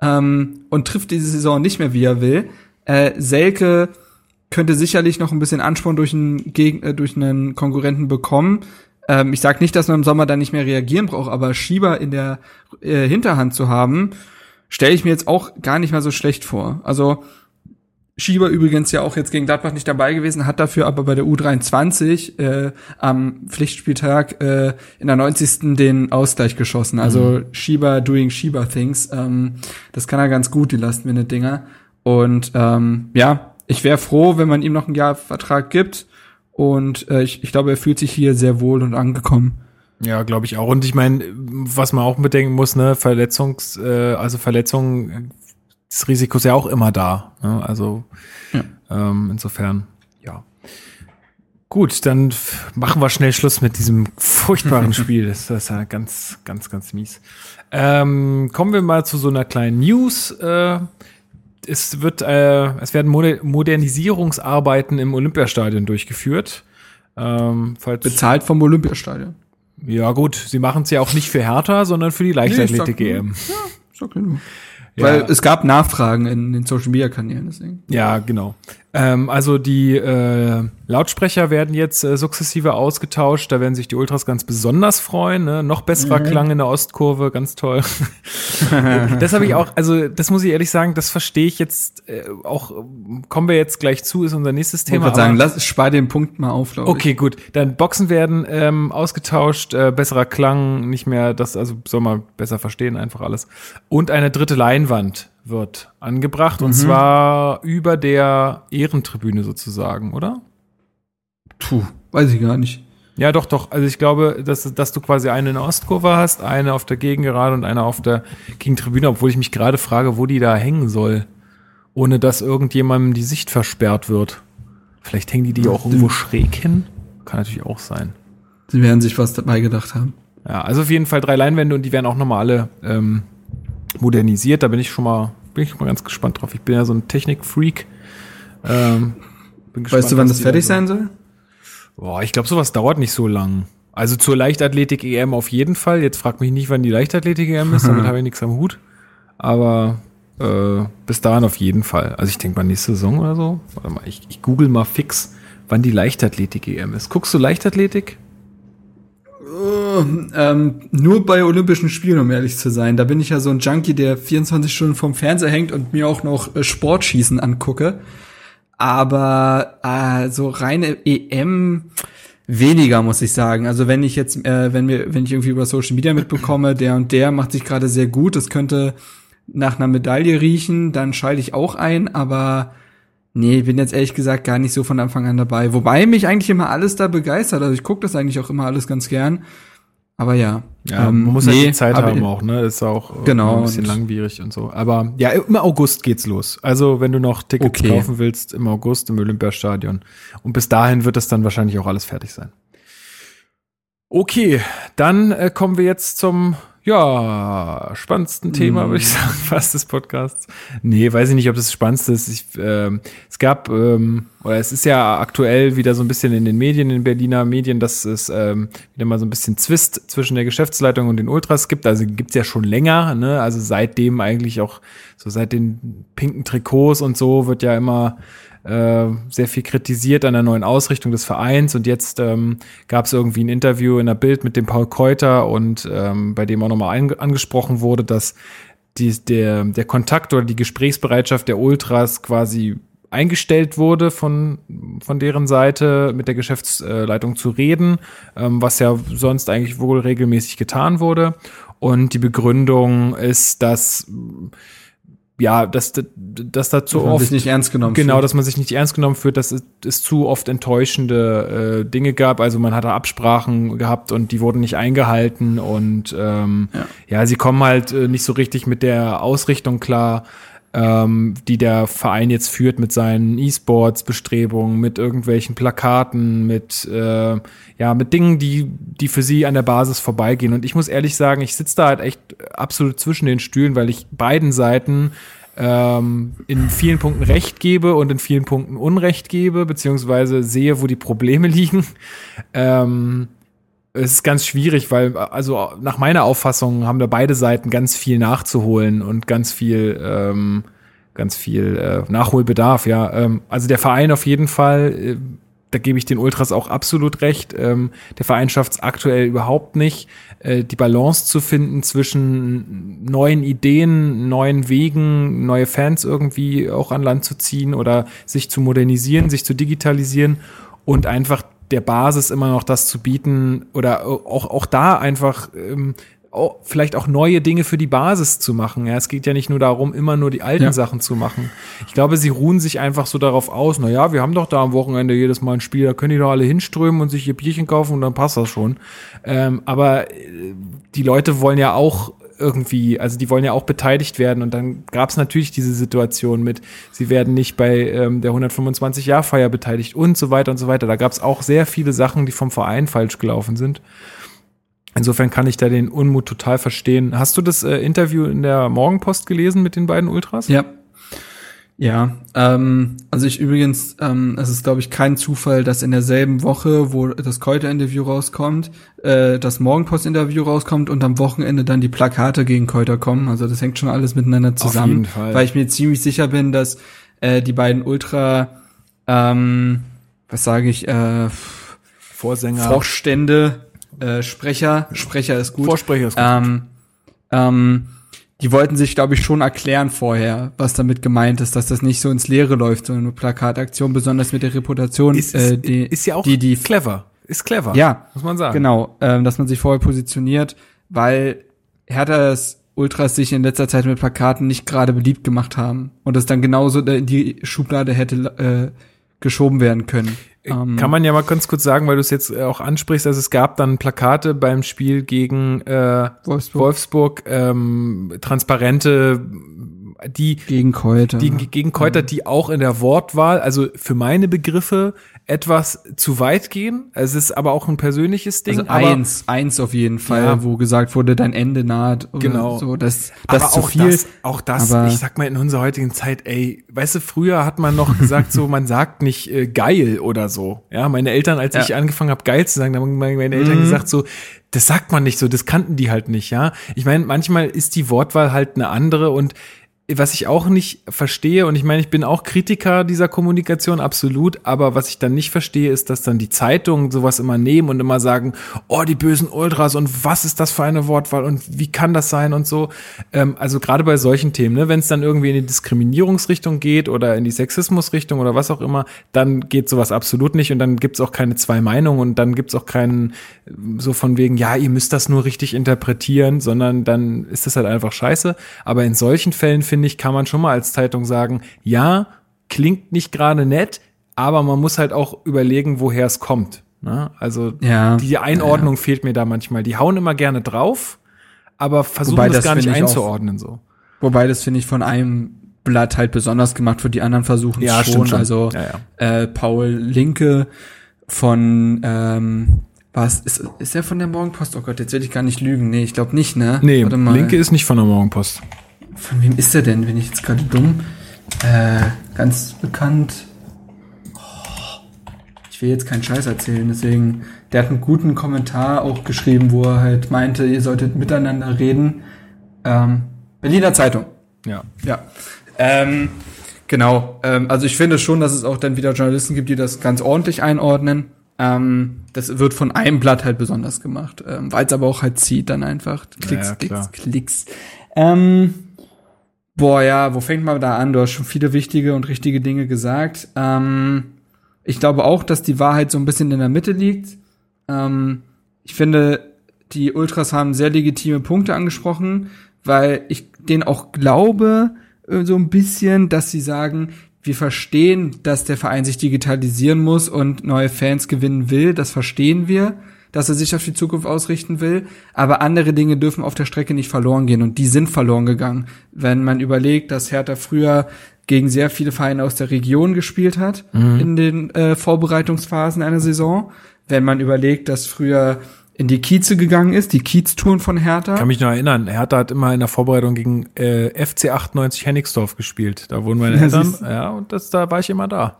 Speaker 2: ähm, und trifft diese Saison nicht mehr, wie er will. Äh, Selke könnte sicherlich noch ein bisschen Ansporn durch einen, Geg äh, durch einen Konkurrenten bekommen. Ähm, ich sage nicht, dass man im Sommer dann nicht mehr reagieren braucht, aber Schieber in der äh, Hinterhand zu haben, stelle ich mir jetzt auch gar nicht mal so schlecht vor. Also Schieber übrigens ja auch jetzt gegen Gladbach nicht dabei gewesen, hat dafür aber bei der U23 äh, am Pflichtspieltag äh, in der 90. den Ausgleich geschossen. Also Schieber doing Schieber things. Ähm, das kann er ganz gut, die Last-Minute-Dinger. Und ähm, ja, ich wäre froh, wenn man ihm noch ein Jahr Vertrag gibt. Und äh, ich, ich glaube, er fühlt sich hier sehr wohl und angekommen.
Speaker 1: Ja, glaube ich auch. Und ich meine, was man auch bedenken muss, ne, Verletzungs, äh, also Verletzungen, das Risiko ist ja auch immer da. Ne? Also
Speaker 2: Ja.
Speaker 1: ähm, insofern, ja. Gut, dann machen wir schnell Schluss mit diesem furchtbaren Spiel. Das, ist ja ganz, ganz, ganz mies. Ähm, kommen wir mal zu so einer kleinen News. Äh, es wird, äh, es werden Moder Modernisierungsarbeiten im Olympiastadion durchgeführt. Ähm,
Speaker 2: Bezahlt vom Olympiastadion.
Speaker 1: Ja, gut, sie machen es ja auch nicht für Hertha, sondern für die Leichtathletik-EM.
Speaker 2: So genug.
Speaker 1: Ja.
Speaker 2: Weil es gab Nachfragen in den Social Media Kanälen, deswegen.
Speaker 1: Ja, genau. Ähm, also die äh, Lautsprecher werden jetzt äh, sukzessive ausgetauscht. Da werden sich die Ultras ganz besonders freuen. Ne? Noch besserer Klang in der Ostkurve, ganz toll. das habe ich auch, also das muss ich ehrlich sagen, das verstehe ich jetzt äh, auch, kommen wir jetzt gleich zu, ist unser nächstes
Speaker 2: Ich
Speaker 1: Thema.
Speaker 2: wollte sagen,
Speaker 1: aber-
Speaker 2: lass, spar den Punkt mal auf,
Speaker 1: Okay, gut. Dann Boxen werden ähm, ausgetauscht, äh, besserer Klang, nicht mehr das, also soll man besser verstehen, einfach alles. Und eine dritte Leinwand wird angebracht und zwar über der Ehrentribüne sozusagen, oder?
Speaker 2: Puh, weiß ich gar nicht.
Speaker 1: Ja, doch, doch. Also ich glaube, dass, dass du quasi eine in der Ostkurve hast, eine auf der Gegengerade und eine auf der Gegentribüne, obwohl ich mich gerade frage, wo die da hängen soll, ohne dass irgendjemandem die Sicht versperrt wird. Vielleicht hängen die die auch irgendwo schräg hin? Kann natürlich auch sein.
Speaker 2: Sie werden sich was dabei gedacht haben.
Speaker 1: Ja, also auf jeden Fall drei Leinwände und die werden auch nochmal alle ähm, modernisiert. Da bin ich schon mal, bin ich schon mal ganz gespannt drauf. Ich bin ja so ein Technik-Freak. Ähm, gespannt,
Speaker 2: Weißt du, wann das fertig
Speaker 1: so-
Speaker 2: sein soll?
Speaker 1: Boah, ich glaube, sowas dauert nicht so lang. Also zur Leichtathletik-EM auf jeden Fall. Jetzt frag mich nicht, wann die Leichtathletik-EM ist, damit habe ich nichts am Hut. Aber äh, bis dahin auf jeden Fall. Also ich denke mal nächste Saison oder so. Warte mal, ich, ich google mal fix, wann die Leichtathletik-EM ist. Guckst du Leichtathletik?
Speaker 2: Ähm, nur bei Olympischen Spielen, um ehrlich zu sein. Da bin ich ja so ein Junkie, der 24 Stunden vorm Fernseher hängt und mir auch noch äh, Sportschießen angucke. Aber äh, so reine EM weniger, muss ich sagen. Also wenn ich jetzt, äh, wenn mir, wenn ich irgendwie über Social Media mitbekomme, der und der macht sich gerade sehr gut, das könnte nach einer Medaille riechen, dann schalte ich auch ein, aber nee, bin jetzt ehrlich gesagt gar nicht so von Anfang an dabei. Wobei mich eigentlich immer alles da begeistert. Also ich gucke das eigentlich auch immer alles ganz gern. Aber ja.
Speaker 1: Ja,
Speaker 2: ähm,
Speaker 1: man muss
Speaker 2: nee,
Speaker 1: halt die Zeit haben auch, ne? Ist auch äh,
Speaker 2: Genau,
Speaker 1: ein bisschen langwierig und so. Aber ja, im August geht's los. Also wenn du noch Tickets
Speaker 2: Okay.
Speaker 1: kaufen willst, im August im Olympiastadion. Und bis dahin wird es dann wahrscheinlich auch alles fertig sein. Okay, dann äh, kommen wir jetzt zum Ja, spannendsten Thema,
Speaker 2: Mm.
Speaker 1: würde ich sagen, fast des Podcasts. Nee, weiß ich nicht, ob das das spannendste ist. Ich, ähm, es gab, ähm, oder es ist ja aktuell wieder so ein bisschen in den Medien, in den Berliner Medien, dass es ähm, wieder mal so ein bisschen Zwist zwischen der Geschäftsleitung und den Ultras gibt. Also gibt's ja schon länger, ne? Also seitdem eigentlich auch, so seit den pinken Trikots und so wird ja immer äh, sehr viel kritisiert an der neuen Ausrichtung des Vereins und jetzt ähm, gab es irgendwie ein Interview in der Bild mit dem Paul Keuter und ähm, bei dem auch nochmal ange- angesprochen wurde, dass die, der, der Kontakt oder die Gesprächsbereitschaft der Ultras quasi eingestellt wurde von, von deren Seite mit der Geschäftsleitung zu reden, ähm, was ja sonst eigentlich wohl regelmäßig getan wurde. Und die Begründung ist, dass ja, dass, dass da zu
Speaker 2: Dass man
Speaker 1: oft
Speaker 2: sich nicht ernst genommen
Speaker 1: Genau,
Speaker 2: fühlt.
Speaker 1: dass man sich nicht ernst genommen fühlt, dass es, es zu oft enttäuschende äh, Dinge gab. Also man hatte Absprachen gehabt und die wurden nicht eingehalten und ähm, ja.
Speaker 2: Ja.
Speaker 1: sie kommen halt äh, nicht so richtig mit der Ausrichtung klar, ähm, die der Verein jetzt führt mit seinen E-Sports-Bestrebungen, mit irgendwelchen Plakaten, mit äh, ja, mit Dingen, die, die für sie an der Basis vorbeigehen. Und ich muss ehrlich sagen, ich sitze da halt echt absolut zwischen den Stühlen, weil ich beiden Seiten ähm, in vielen Punkten Recht gebe und in vielen Punkten Unrecht gebe, beziehungsweise sehe, wo die Probleme liegen. Ähm, es ist ganz schwierig, weil, also nach meiner Auffassung haben da beide Seiten ganz viel nachzuholen und ganz viel, ähm, ganz viel äh, Nachholbedarf, ja. Ähm, also der Verein auf jeden Fall, äh, da gebe ich den Ultras auch absolut recht. Ähm, der Verein schafft es aktuell überhaupt nicht, äh, die Balance zu finden zwischen neuen Ideen, neuen Wegen, neue Fans irgendwie auch an Land zu ziehen oder sich zu modernisieren, sich zu digitalisieren und einfach der Basis immer noch das zu bieten oder auch, auch da einfach ähm, auch, vielleicht auch neue Dinge für die Basis zu machen. Ja, es geht ja nicht nur darum, immer nur die alten
Speaker 2: Ja.
Speaker 1: Sachen zu machen. Ich glaube, sie ruhen sich einfach so darauf aus, na ja, wir haben doch da am Wochenende jedes Mal ein Spiel, da können die doch alle hinströmen und sich ihr Bierchen kaufen und dann passt das schon. Ähm, aber äh, die Leute wollen ja auch irgendwie, also die wollen ja auch beteiligt werden und dann gab es natürlich diese Situation mit, sie werden nicht bei ähm, der 125-Jahr-Feier beteiligt und so weiter und so weiter. Da gab es auch sehr viele Sachen, die vom Verein falsch gelaufen sind. Insofern kann ich da den Unmut total verstehen. Hast du das äh, Interview in der Morgenpost gelesen mit den beiden Ultras?
Speaker 2: Ja. Ja, ähm, also ich übrigens, ähm, es ist glaube ich kein Zufall, dass in derselben Woche, wo das Keuter-Interview rauskommt, äh, das Morgenpost-Interview rauskommt und am Wochenende dann die Plakate gegen Keuter kommen. Also das hängt schon alles miteinander zusammen,
Speaker 1: jeden Fall.
Speaker 2: weil ich mir ziemlich sicher bin, dass äh, die beiden Ultra, ähm, was sage ich, äh,
Speaker 1: Vorsänger.
Speaker 2: Vorstände, äh, Sprecher, Sprecher ist gut.
Speaker 1: Vorsprecher ist gut.
Speaker 2: Ähm, ähm, die wollten sich, glaube ich, schon erklären vorher, was damit gemeint ist, dass das nicht so ins Leere läuft, so eine Plakataktion, besonders mit der Reputation,
Speaker 1: ist,
Speaker 2: äh, die,
Speaker 1: ist ja auch
Speaker 2: die, die,
Speaker 1: clever. Ist clever.
Speaker 2: ja,
Speaker 1: Muss man sagen.
Speaker 2: genau, ähm, dass man sich vorher positioniert, weil Herthas Ultras sich in letzter Zeit mit Plakaten nicht gerade beliebt gemacht haben und das dann genauso in die Schublade hätte äh, geschoben werden können. Ähm,
Speaker 1: Kann man ja mal ganz kurz sagen, weil du es jetzt äh, auch ansprichst, also es gab dann Plakate beim Spiel gegen äh,
Speaker 2: Wolfsburg
Speaker 1: Wolfsburg, ähm, transparente, die
Speaker 2: gegen Keuter.
Speaker 1: die gegen Keuter, die auch in der Wortwahl, also für meine Begriffe etwas zu weit gehen. Es ist aber auch ein persönliches Ding.
Speaker 2: Also
Speaker 1: aber,
Speaker 2: eins, eins auf jeden Fall,
Speaker 1: Ja.
Speaker 2: wo gesagt wurde, dein Ende naht.
Speaker 1: Genau.
Speaker 2: So, das, das
Speaker 1: aber
Speaker 2: zu
Speaker 1: auch
Speaker 2: viel.
Speaker 1: das, auch das,
Speaker 2: aber-
Speaker 1: ich sag mal in unserer heutigen Zeit, ey, weißt du, früher hat man noch gesagt, so man sagt nicht äh, geil oder so. Ja, meine Eltern, als
Speaker 2: Ja.
Speaker 1: ich angefangen habe, geil zu sagen, da haben meine meine Eltern
Speaker 2: Mhm.
Speaker 1: gesagt, so, das sagt man nicht so, das kannten die halt nicht, ja. Ich meine, manchmal ist die Wortwahl halt eine andere und was ich auch nicht verstehe, und ich meine, ich bin auch Kritiker dieser Kommunikation, absolut, aber was ich dann nicht verstehe, ist, dass dann die Zeitungen sowas immer nehmen und immer sagen, oh, die bösen Ultras und was ist das für eine Wortwahl und wie kann das sein und so. Ähm, also gerade bei solchen Themen, ne, wenn es dann irgendwie in die Diskriminierungsrichtung geht oder in die Sexismusrichtung oder was auch immer, dann geht sowas absolut nicht und dann gibt's auch keine zwei Meinungen und dann gibt's auch keinen so von wegen, ja, ihr müsst das nur richtig interpretieren, sondern dann ist das halt einfach scheiße. Aber in solchen Fällen, finde ich, kann man schon mal als Zeitung sagen, ja, klingt nicht gerade nett, aber man muss halt auch überlegen, woher es kommt. Ne? Also
Speaker 2: Ja.
Speaker 1: die Einordnung fehlt mir da manchmal. Die hauen immer gerne drauf, aber versuchen
Speaker 2: Wobei
Speaker 1: das,
Speaker 2: das
Speaker 1: gar nicht
Speaker 2: ich auch-
Speaker 1: einzuordnen so.
Speaker 2: Wobei das finde ich von einem Blatt halt besonders gemacht wird. Die anderen versuchen
Speaker 1: Ja,
Speaker 2: schon.
Speaker 1: schon.
Speaker 2: Also
Speaker 1: Ja,
Speaker 2: Äh, Paul Linke von ähm, Was? Ist, ist er von der Morgenpost? Oh Gott, jetzt will ich gar nicht lügen. Nee, ich glaube nicht, ne?
Speaker 1: Nee. Linke ist nicht von der Morgenpost.
Speaker 2: Von wem ist er denn? Bin ich jetzt gerade dumm? Äh, ganz bekannt. Oh, ich will jetzt keinen Scheiß erzählen, deswegen. Der hat einen guten Kommentar auch geschrieben, wo er halt meinte, ihr solltet miteinander reden. Ähm, Berliner Zeitung.
Speaker 1: Ja.
Speaker 2: Ja. Ähm, genau. Ähm, also ich finde schon, dass es auch dann wieder Journalisten gibt, die das ganz ordentlich einordnen. Ähm, das wird von einem Blatt halt besonders gemacht, ähm, weil es aber auch halt zieht dann einfach. Klicks,
Speaker 1: Ja, klar.
Speaker 2: Klicks, Klicks. Ähm, boah, ja, wo fängt man da an? Du hast schon viele wichtige und richtige Dinge gesagt. Ähm, ich glaube auch, dass die Wahrheit so ein bisschen in der Mitte liegt. Ähm, ich finde, die Ultras haben sehr legitime Punkte angesprochen, weil ich denen auch glaube, äh, so ein bisschen, dass sie sagen, wir verstehen, dass der Verein sich digitalisieren muss und neue Fans gewinnen will. Das verstehen wir, dass er sich auf die Zukunft ausrichten will. Aber andere Dinge dürfen auf der Strecke nicht verloren gehen und die sind verloren gegangen. Wenn man überlegt, dass Hertha früher gegen sehr viele Vereine aus der Region gespielt hat in den äh, Vorbereitungsphasen einer Saison. Wenn man überlegt, dass früher in die Kieze gegangen ist, die Kieztouren von Hertha.
Speaker 1: Kann mich noch erinnern, Hertha hat immer in der Vorbereitung gegen äh, FC 98 Hennigsdorf gespielt. Da wurden meine
Speaker 2: Ja,
Speaker 1: Eltern, ja, und das, da war ich immer da.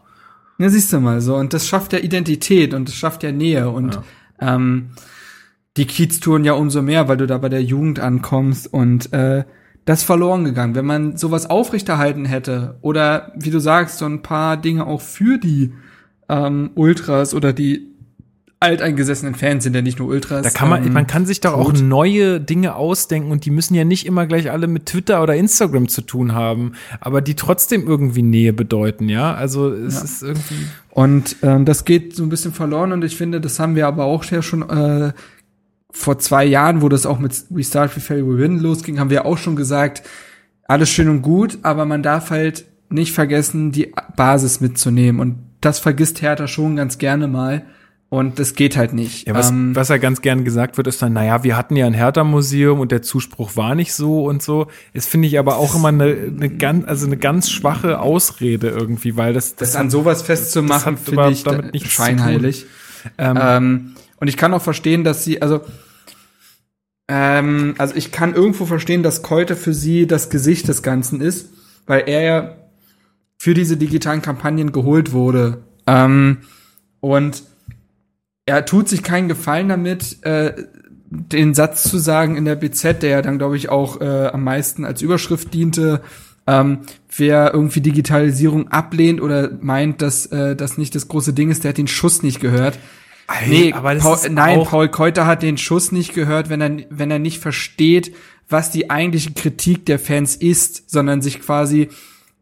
Speaker 2: Ja, siehst du mal so. Und das schafft ja Identität und das schafft ja Nähe und ähm, die Kieztouren ja umso mehr, weil du da bei der Jugend ankommst und äh, das verloren gegangen. Wenn man sowas aufrechterhalten hätte oder wie du sagst, so ein paar Dinge auch für die ähm, Ultras oder die alteingesessenen Fans sind ja nicht nur Ultras.
Speaker 1: Da kann man,
Speaker 2: ähm,
Speaker 1: man kann sich doch auch neue Dinge ausdenken und die müssen ja nicht immer gleich alle mit Twitter oder Instagram zu tun haben, aber die trotzdem irgendwie Nähe bedeuten, ja. Also es
Speaker 2: Ja.
Speaker 1: ist irgendwie.
Speaker 2: Und ähm, das geht so ein bisschen verloren und ich finde, das haben wir aber auch ja schon äh, vor zwei Jahren, wo das auch mit We Start, We Fail, We Win losging, haben wir auch schon gesagt, alles schön und gut, aber man darf halt nicht vergessen, die Basis mitzunehmen. Und das vergisst Hertha schon ganz gerne mal. Und das geht halt nicht.
Speaker 1: Ja, was,
Speaker 2: Ähm,
Speaker 1: was ja ganz gern gesagt wird, ist dann, naja, wir hatten ja ein Hertha-Museum und der Zuspruch war nicht so und so. Das finde ich aber auch immer eine, eine ganz, also eine ganz schwache Ausrede irgendwie, weil das,
Speaker 2: das an sowas festzumachen, finde ich
Speaker 1: damit zu
Speaker 2: scheinheilig.
Speaker 1: ähm,
Speaker 2: Ähm, und ich kann auch verstehen, dass sie, also, ähm, also ich kann irgendwo verstehen, dass Keute für sie das Gesicht des Ganzen ist, weil er ja für diese digitalen Kampagnen geholt wurde. Ähm, und er tut sich keinen Gefallen damit, äh, den Satz zu sagen in der BZ, der ja dann, glaube ich, auch äh, am meisten als Überschrift diente, ähm, wer irgendwie Digitalisierung ablehnt oder meint, dass äh, das nicht das große Ding ist, der hat den Schuss nicht gehört. Nee,
Speaker 1: aber
Speaker 2: Paul, nein, Paul Keuter hat den Schuss nicht gehört, wenn er, wenn er nicht versteht, was die eigentliche Kritik der Fans ist, sondern sich quasi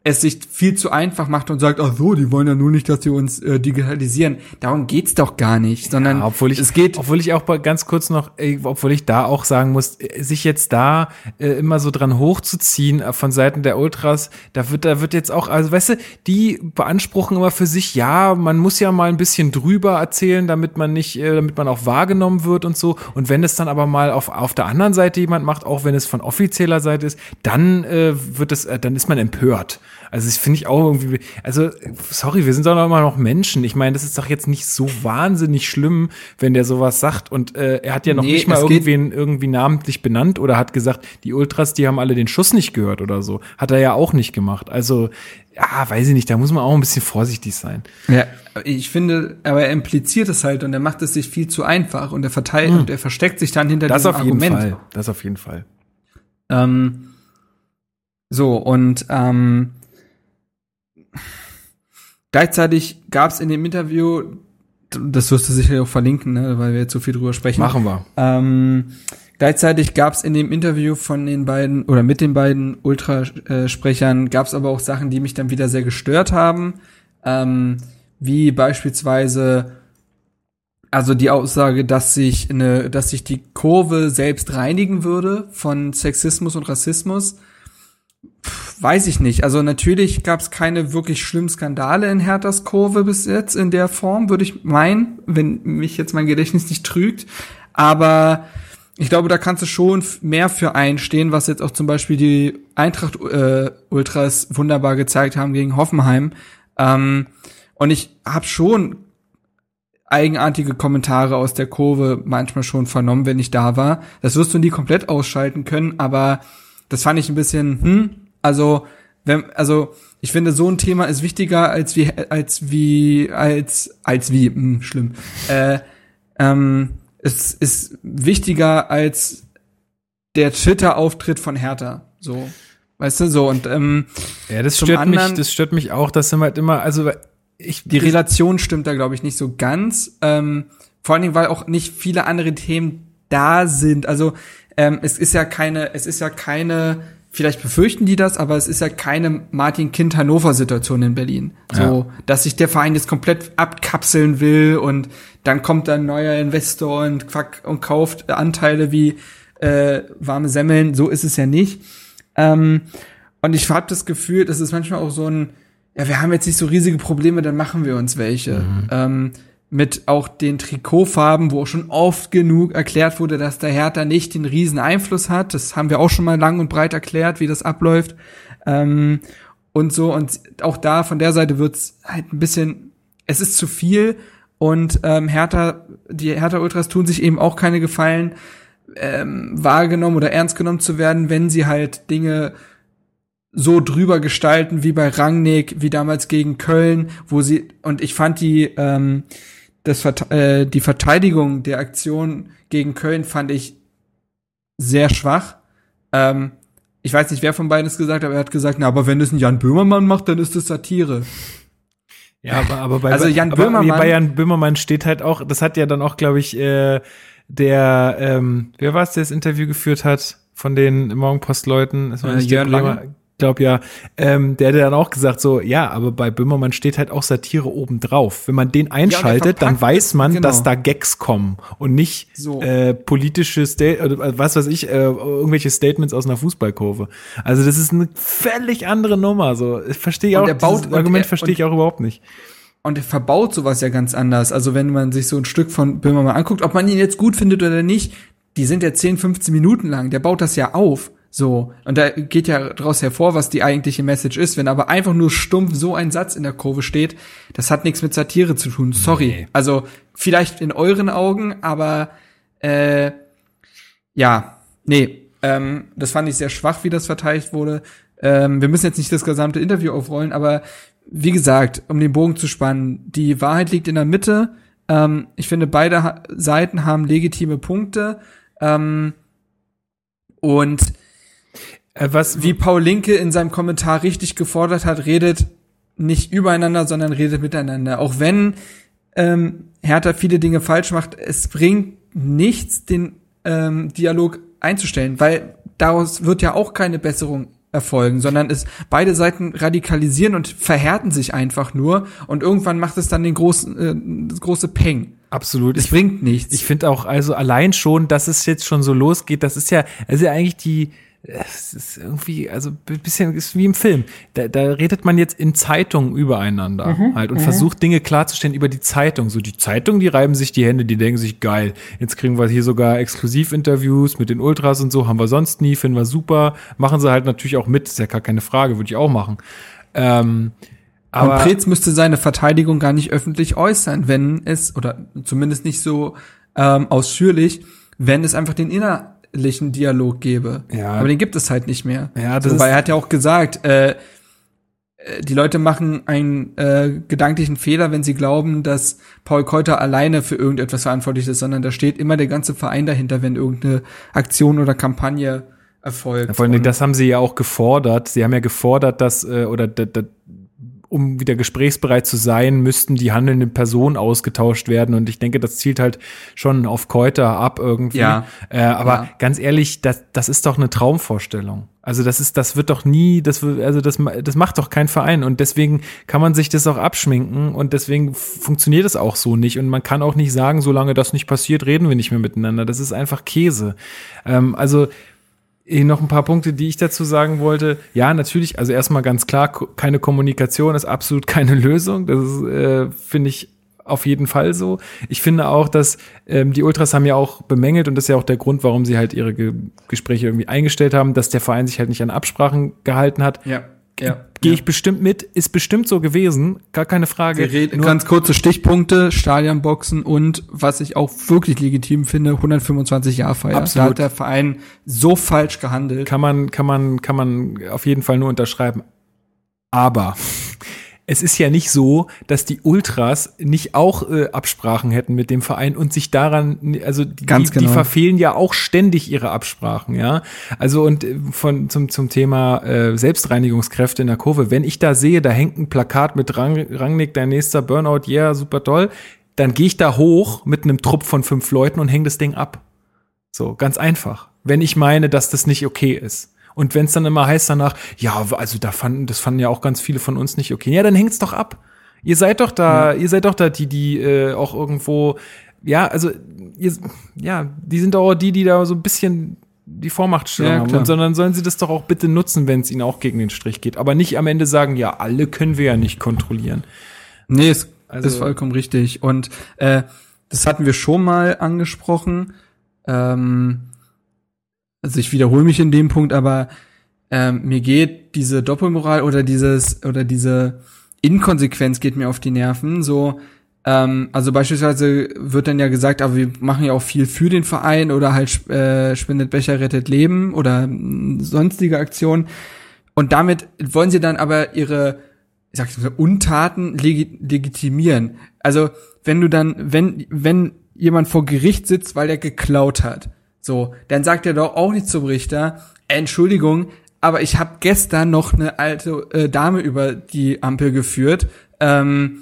Speaker 2: es sich viel zu einfach macht und sagt, ach so, die wollen ja nur nicht, dass sie uns äh, digitalisieren. Darum geht's doch gar nicht, sondern
Speaker 1: Ja, obwohl ich,
Speaker 2: es geht
Speaker 1: obwohl ich auch ganz kurz noch, äh, obwohl ich da auch sagen muss, äh, sich jetzt da äh, immer so dran hochzuziehen äh, von Seiten der Ultras, da wird, da wird jetzt auch, also weißt du, die beanspruchen immer für sich, ja, man muss ja mal ein bisschen drüber erzählen, damit man nicht, äh, damit man auch wahrgenommen wird und so. Und wenn es dann aber mal auf, auf der anderen Seite jemand macht, auch wenn es von offizieller Seite ist, dann äh, wird es, äh, dann ist man empört. Also das finde ich auch irgendwie, also sorry, wir sind doch noch immer noch Menschen. Ich meine, das ist doch jetzt nicht so wahnsinnig schlimm, wenn der sowas sagt. Und äh, er hat ja noch
Speaker 2: Nee,
Speaker 1: nicht mal irgendwen irgendwie namentlich benannt oder hat gesagt, die Ultras, die haben alle den Schuss nicht gehört oder so. Hat er ja auch nicht gemacht. Also, ja, weiß ich nicht, da muss man auch ein bisschen vorsichtig sein.
Speaker 2: Ja, ich finde, aber er impliziert es halt und er macht es sich viel zu einfach und er verteilt und er versteckt sich dann hinter
Speaker 1: Hm. Das
Speaker 2: diesem
Speaker 1: auf jeden
Speaker 2: Argument.
Speaker 1: Fall. Das auf jeden Fall.
Speaker 2: Ähm, so, und ähm, gleichzeitig gab es in dem Interview, das wirst du sicherlich auch verlinken, ne, weil wir jetzt so viel drüber sprechen.
Speaker 1: Machen wir.
Speaker 2: Ähm, gleichzeitig gab es in dem Interview von den beiden oder mit den beiden Ultrasprechern gab es aber auch Sachen, die mich dann wieder sehr gestört haben, ähm, wie beispielsweise also die Aussage, dass sich eine, dass sich die Kurve selbst reinigen würde von Sexismus und Rassismus. Weiß ich nicht. Also natürlich gab es keine wirklich schlimmen Skandale in Herthas Kurve bis jetzt in der Form, würde ich meinen, wenn mich jetzt mein Gedächtnis nicht trügt. Aber ich glaube, da kannst du schon mehr für einstehen, was jetzt auch zum Beispiel die Eintracht äh, Ultras wunderbar gezeigt haben gegen Hoffenheim. Ähm, und ich habe schon eigenartige Kommentare aus der Kurve manchmal schon vernommen, wenn ich da war. Das wirst du nie komplett ausschalten können, aber das fand ich ein bisschen, hm, also, wenn, also, ich finde, so ein Thema ist wichtiger als wie, als wie, als, als wie, hm, schlimm. Äh, ähm, es ist wichtiger als der Twitter-Auftritt von Hertha. So. Weißt du, so und ähm,
Speaker 1: Ja, das stört mich,
Speaker 2: anderen-
Speaker 1: das stört mich auch, dass sind halt immer, also ich
Speaker 2: die Relation stimmt da, glaube ich, nicht so ganz. Ähm, vor allen Dingen, weil auch nicht viele andere Themen da sind. Also ähm, es ist ja keine, es ist ja keine, vielleicht befürchten die das, aber es ist ja keine Martin Kind Hannover Situation in Berlin. So, dass sich der Verein jetzt komplett abkapseln will und dann kommt dann ein neuer Investor und, quack- und kauft Anteile wie äh, warme Semmeln. So ist es ja nicht. Ähm, und ich habe das Gefühl, das ist manchmal auch so ein, ja, wir haben jetzt nicht so riesige Probleme, dann machen wir uns welche. Ähm, mit auch den Trikotfarben, wo auch schon oft genug erklärt wurde, dass der Hertha nicht den riesen Einfluss hat. Das haben wir auch schon mal lang und breit erklärt, wie das abläuft. Ähm, und so, und auch da von der Seite wird's halt ein bisschen, es ist zu viel und ähm, Hertha, die Hertha Ultras tun sich eben auch keine Gefallen, ähm, wahrgenommen oder ernst genommen zu werden, wenn sie halt Dinge so drüber gestalten wie bei Rangnick, wie damals gegen Köln, wo sie und ich fand die ähm, das äh, die Verteidigung der Aktion gegen Köln fand ich sehr schwach. Ähm, ich weiß nicht, wer von beiden es gesagt hat, aber er hat gesagt, na, aber wenn es ein Jan Böhmermann macht, dann ist es Satire.
Speaker 1: Ja, aber, aber bei,
Speaker 2: Also Jan
Speaker 1: aber
Speaker 2: Böhmermann-
Speaker 1: bei Jan Böhmermann steht halt auch, das hat ja dann auch, glaube ich, äh, der, ähm, wer war es, der das Interview geführt hat von den Morgenpost-Leuten?
Speaker 2: Äh, Jörn Lange?
Speaker 1: Glaub ja, ähm, der hat dann auch gesagt so, ja, aber bei Böhmermann steht halt auch Satire obendrauf. Wenn man den einschaltet, dann
Speaker 2: verpackt
Speaker 1: weiß man,
Speaker 2: genau.
Speaker 1: dass da Gags kommen und nicht
Speaker 2: So.
Speaker 1: äh, politische Sta oder äh, was weiß ich, äh, irgendwelche Statements aus einer Fußballkurve. Also das ist eine völlig andere Nummer. So, ich verstehe
Speaker 2: Und
Speaker 1: auch
Speaker 2: baut-
Speaker 1: Argument
Speaker 2: er-
Speaker 1: verstehe ich auch überhaupt nicht.
Speaker 2: Und er verbaut sowas ja ganz anders. Also wenn man sich so ein Stück von Böhmermann anguckt, ob man ihn jetzt gut findet oder nicht, die sind ja 10, 15 Minuten lang. Der baut das ja auf. So. Und da geht ja daraus hervor, was die eigentliche Message ist. Wenn aber einfach nur stumpf so ein Satz in der Kurve steht, das hat nichts mit Satire zu tun. Sorry.
Speaker 1: Nee.
Speaker 2: Also vielleicht in euren Augen, aber äh, ja, nee. Ähm, das fand ich sehr schwach, wie das verteidigt wurde. Ähm, wir müssen jetzt nicht das gesamte Interview aufrollen, aber wie gesagt, um den Bogen zu spannen, die Wahrheit liegt in der Mitte. Ähm, ich finde, beide ha Seiten haben legitime Punkte. Ähm, und
Speaker 1: was,
Speaker 2: wie Paul Linke in seinem Kommentar richtig gefordert hat, redet nicht übereinander, sondern redet miteinander. Auch wenn ähm, Hertha viele Dinge falsch macht, es bringt nichts, den ähm, Dialog einzustellen, weil daraus wird ja auch keine Besserung erfolgen, sondern es beide Seiten radikalisieren und verhärten sich einfach nur und irgendwann macht es dann den großen äh, das große Peng.
Speaker 1: absolut.
Speaker 2: Es
Speaker 1: Ich,
Speaker 2: bringt nichts.
Speaker 1: ich finde auch, also allein schon, dass es jetzt schon so losgeht, das ist ja, also ja eigentlich die, es ist irgendwie, also ein bisschen ist wie im Film. Da, da redet man jetzt in Zeitungen übereinander halt und versucht Dinge klarzustellen über die Zeitung. So die Zeitung, die reiben sich die Hände, die denken sich geil. Jetzt kriegen wir hier sogar Exklusivinterviews mit den Ultras und so, haben wir sonst nie, finden wir super. Machen sie halt natürlich auch mit, ist ja gar keine Frage, würde ich auch machen. Ähm, aber
Speaker 2: und Preetz müsste seine Verteidigung gar nicht öffentlich äußern, wenn es, oder zumindest nicht so ähm, ausführlich, wenn es einfach den innerlichen Dialog gäbe.
Speaker 1: Ja.
Speaker 2: Aber den gibt es halt nicht mehr.
Speaker 1: Ja, das
Speaker 2: so, weil er hat ja auch gesagt, äh, äh, die Leute machen einen äh, gedanklichen Fehler, wenn sie glauben, dass Paul Keuter alleine für irgendetwas verantwortlich ist, sondern da steht immer der ganze Verein dahinter, wenn irgendeine Aktion oder Kampagne erfolgt.
Speaker 1: Vor allem, das haben sie ja auch gefordert. Sie haben ja gefordert, dass, äh, oder um wieder gesprächsbereit zu sein, müssten die handelnden Personen ausgetauscht werden. Und ich denke, das zielt halt schon auf Keuter ab irgendwie.
Speaker 2: Ja.
Speaker 1: Äh, aber
Speaker 2: Ja.
Speaker 1: ganz ehrlich, das, das ist doch eine Traumvorstellung. Also das ist, das wird doch nie, das also das, das macht doch kein Verein und deswegen kann man sich das auch abschminken und deswegen funktioniert es auch so nicht und man kann auch nicht sagen, solange das nicht passiert, reden wir nicht mehr miteinander. Das ist einfach Käse. Ähm, also Noch ein paar Punkte, die ich dazu sagen wollte. Ja, natürlich, also erstmal ganz klar, keine Kommunikation ist absolut keine Lösung. Das äh, finde ich, auf jeden Fall so. Ich finde auch, dass ähm, die Ultras haben ja auch bemängelt, und das ist ja auch der Grund, warum sie halt ihre Ge Gespräche irgendwie eingestellt haben, dass der Verein sich halt nicht an Absprachen gehalten hat.
Speaker 2: ja. Ja,
Speaker 1: Gehe
Speaker 2: ja.
Speaker 1: ich bestimmt mit, ist bestimmt so gewesen, gar keine Frage. Nur-
Speaker 2: ganz kurze Stichpunkte, Stadionboxen und was ich auch wirklich legitim finde, 125 Jahr Feier.
Speaker 1: Absolut.
Speaker 2: Da hat der Verein so falsch gehandelt.
Speaker 1: kann man, kann man, kann man auf jeden Fall nur unterschreiben. Aber es ist ja nicht so, dass die Ultras nicht auch äh, Absprachen hätten mit dem Verein und sich daran, also die,
Speaker 2: Ganz
Speaker 1: die,
Speaker 2: genau.
Speaker 1: verfehlen ja auch ständig ihre Absprachen, ja. Also und äh, von zum zum Thema äh, Selbstreinigungskräfte in der Kurve, wenn ich da sehe, da hängt ein Plakat mit Rang, Rangnick, dein nächster Burnout, yeah, super toll, dann gehe ich da hoch mit einem Trupp von fünf Leuten und hänge das Ding ab. So, ganz einfach. Wenn ich meine, dass das nicht okay ist. Und wenn es dann immer heißt danach, ja, also da fanden, das fanden ja auch ganz viele von uns nicht okay. Ja, dann hängt's doch ab. Ihr seid doch da, ihr seid doch da die, die äh, auch irgendwo, ja, also ihr, ja, die sind doch auch die, die da so ein bisschen die Vormachtstellung
Speaker 2: Ja,
Speaker 1: haben, und, sondern sollen sie das doch auch bitte nutzen, wenn es ihnen auch gegen den Strich geht. Aber nicht am Ende sagen, ja, alle können wir ja nicht kontrollieren.
Speaker 2: Nee, ist,
Speaker 1: Also-
Speaker 2: ist vollkommen richtig. Und äh, das hatten wir schon mal angesprochen. Ähm, also ich wiederhole mich in dem Punkt, aber ähm, mir geht diese Doppelmoral oder dieses oder diese Inkonsequenz geht mir auf die Nerven. So, ähm, also beispielsweise wird dann ja gesagt, aber wir machen ja auch viel für den Verein oder halt äh, spendet Becher rettet Leben oder sonstige Aktionen. Und damit wollen sie dann aber ihre, ich sag's mal, Untaten legi legitimieren. Also, wenn du dann, wenn, wenn jemand vor Gericht sitzt, weil er geklaut hat, so, dann sagt er doch auch nicht zum Richter, Entschuldigung, aber ich habe gestern noch eine alte äh, Dame über die Ampel geführt. Ähm,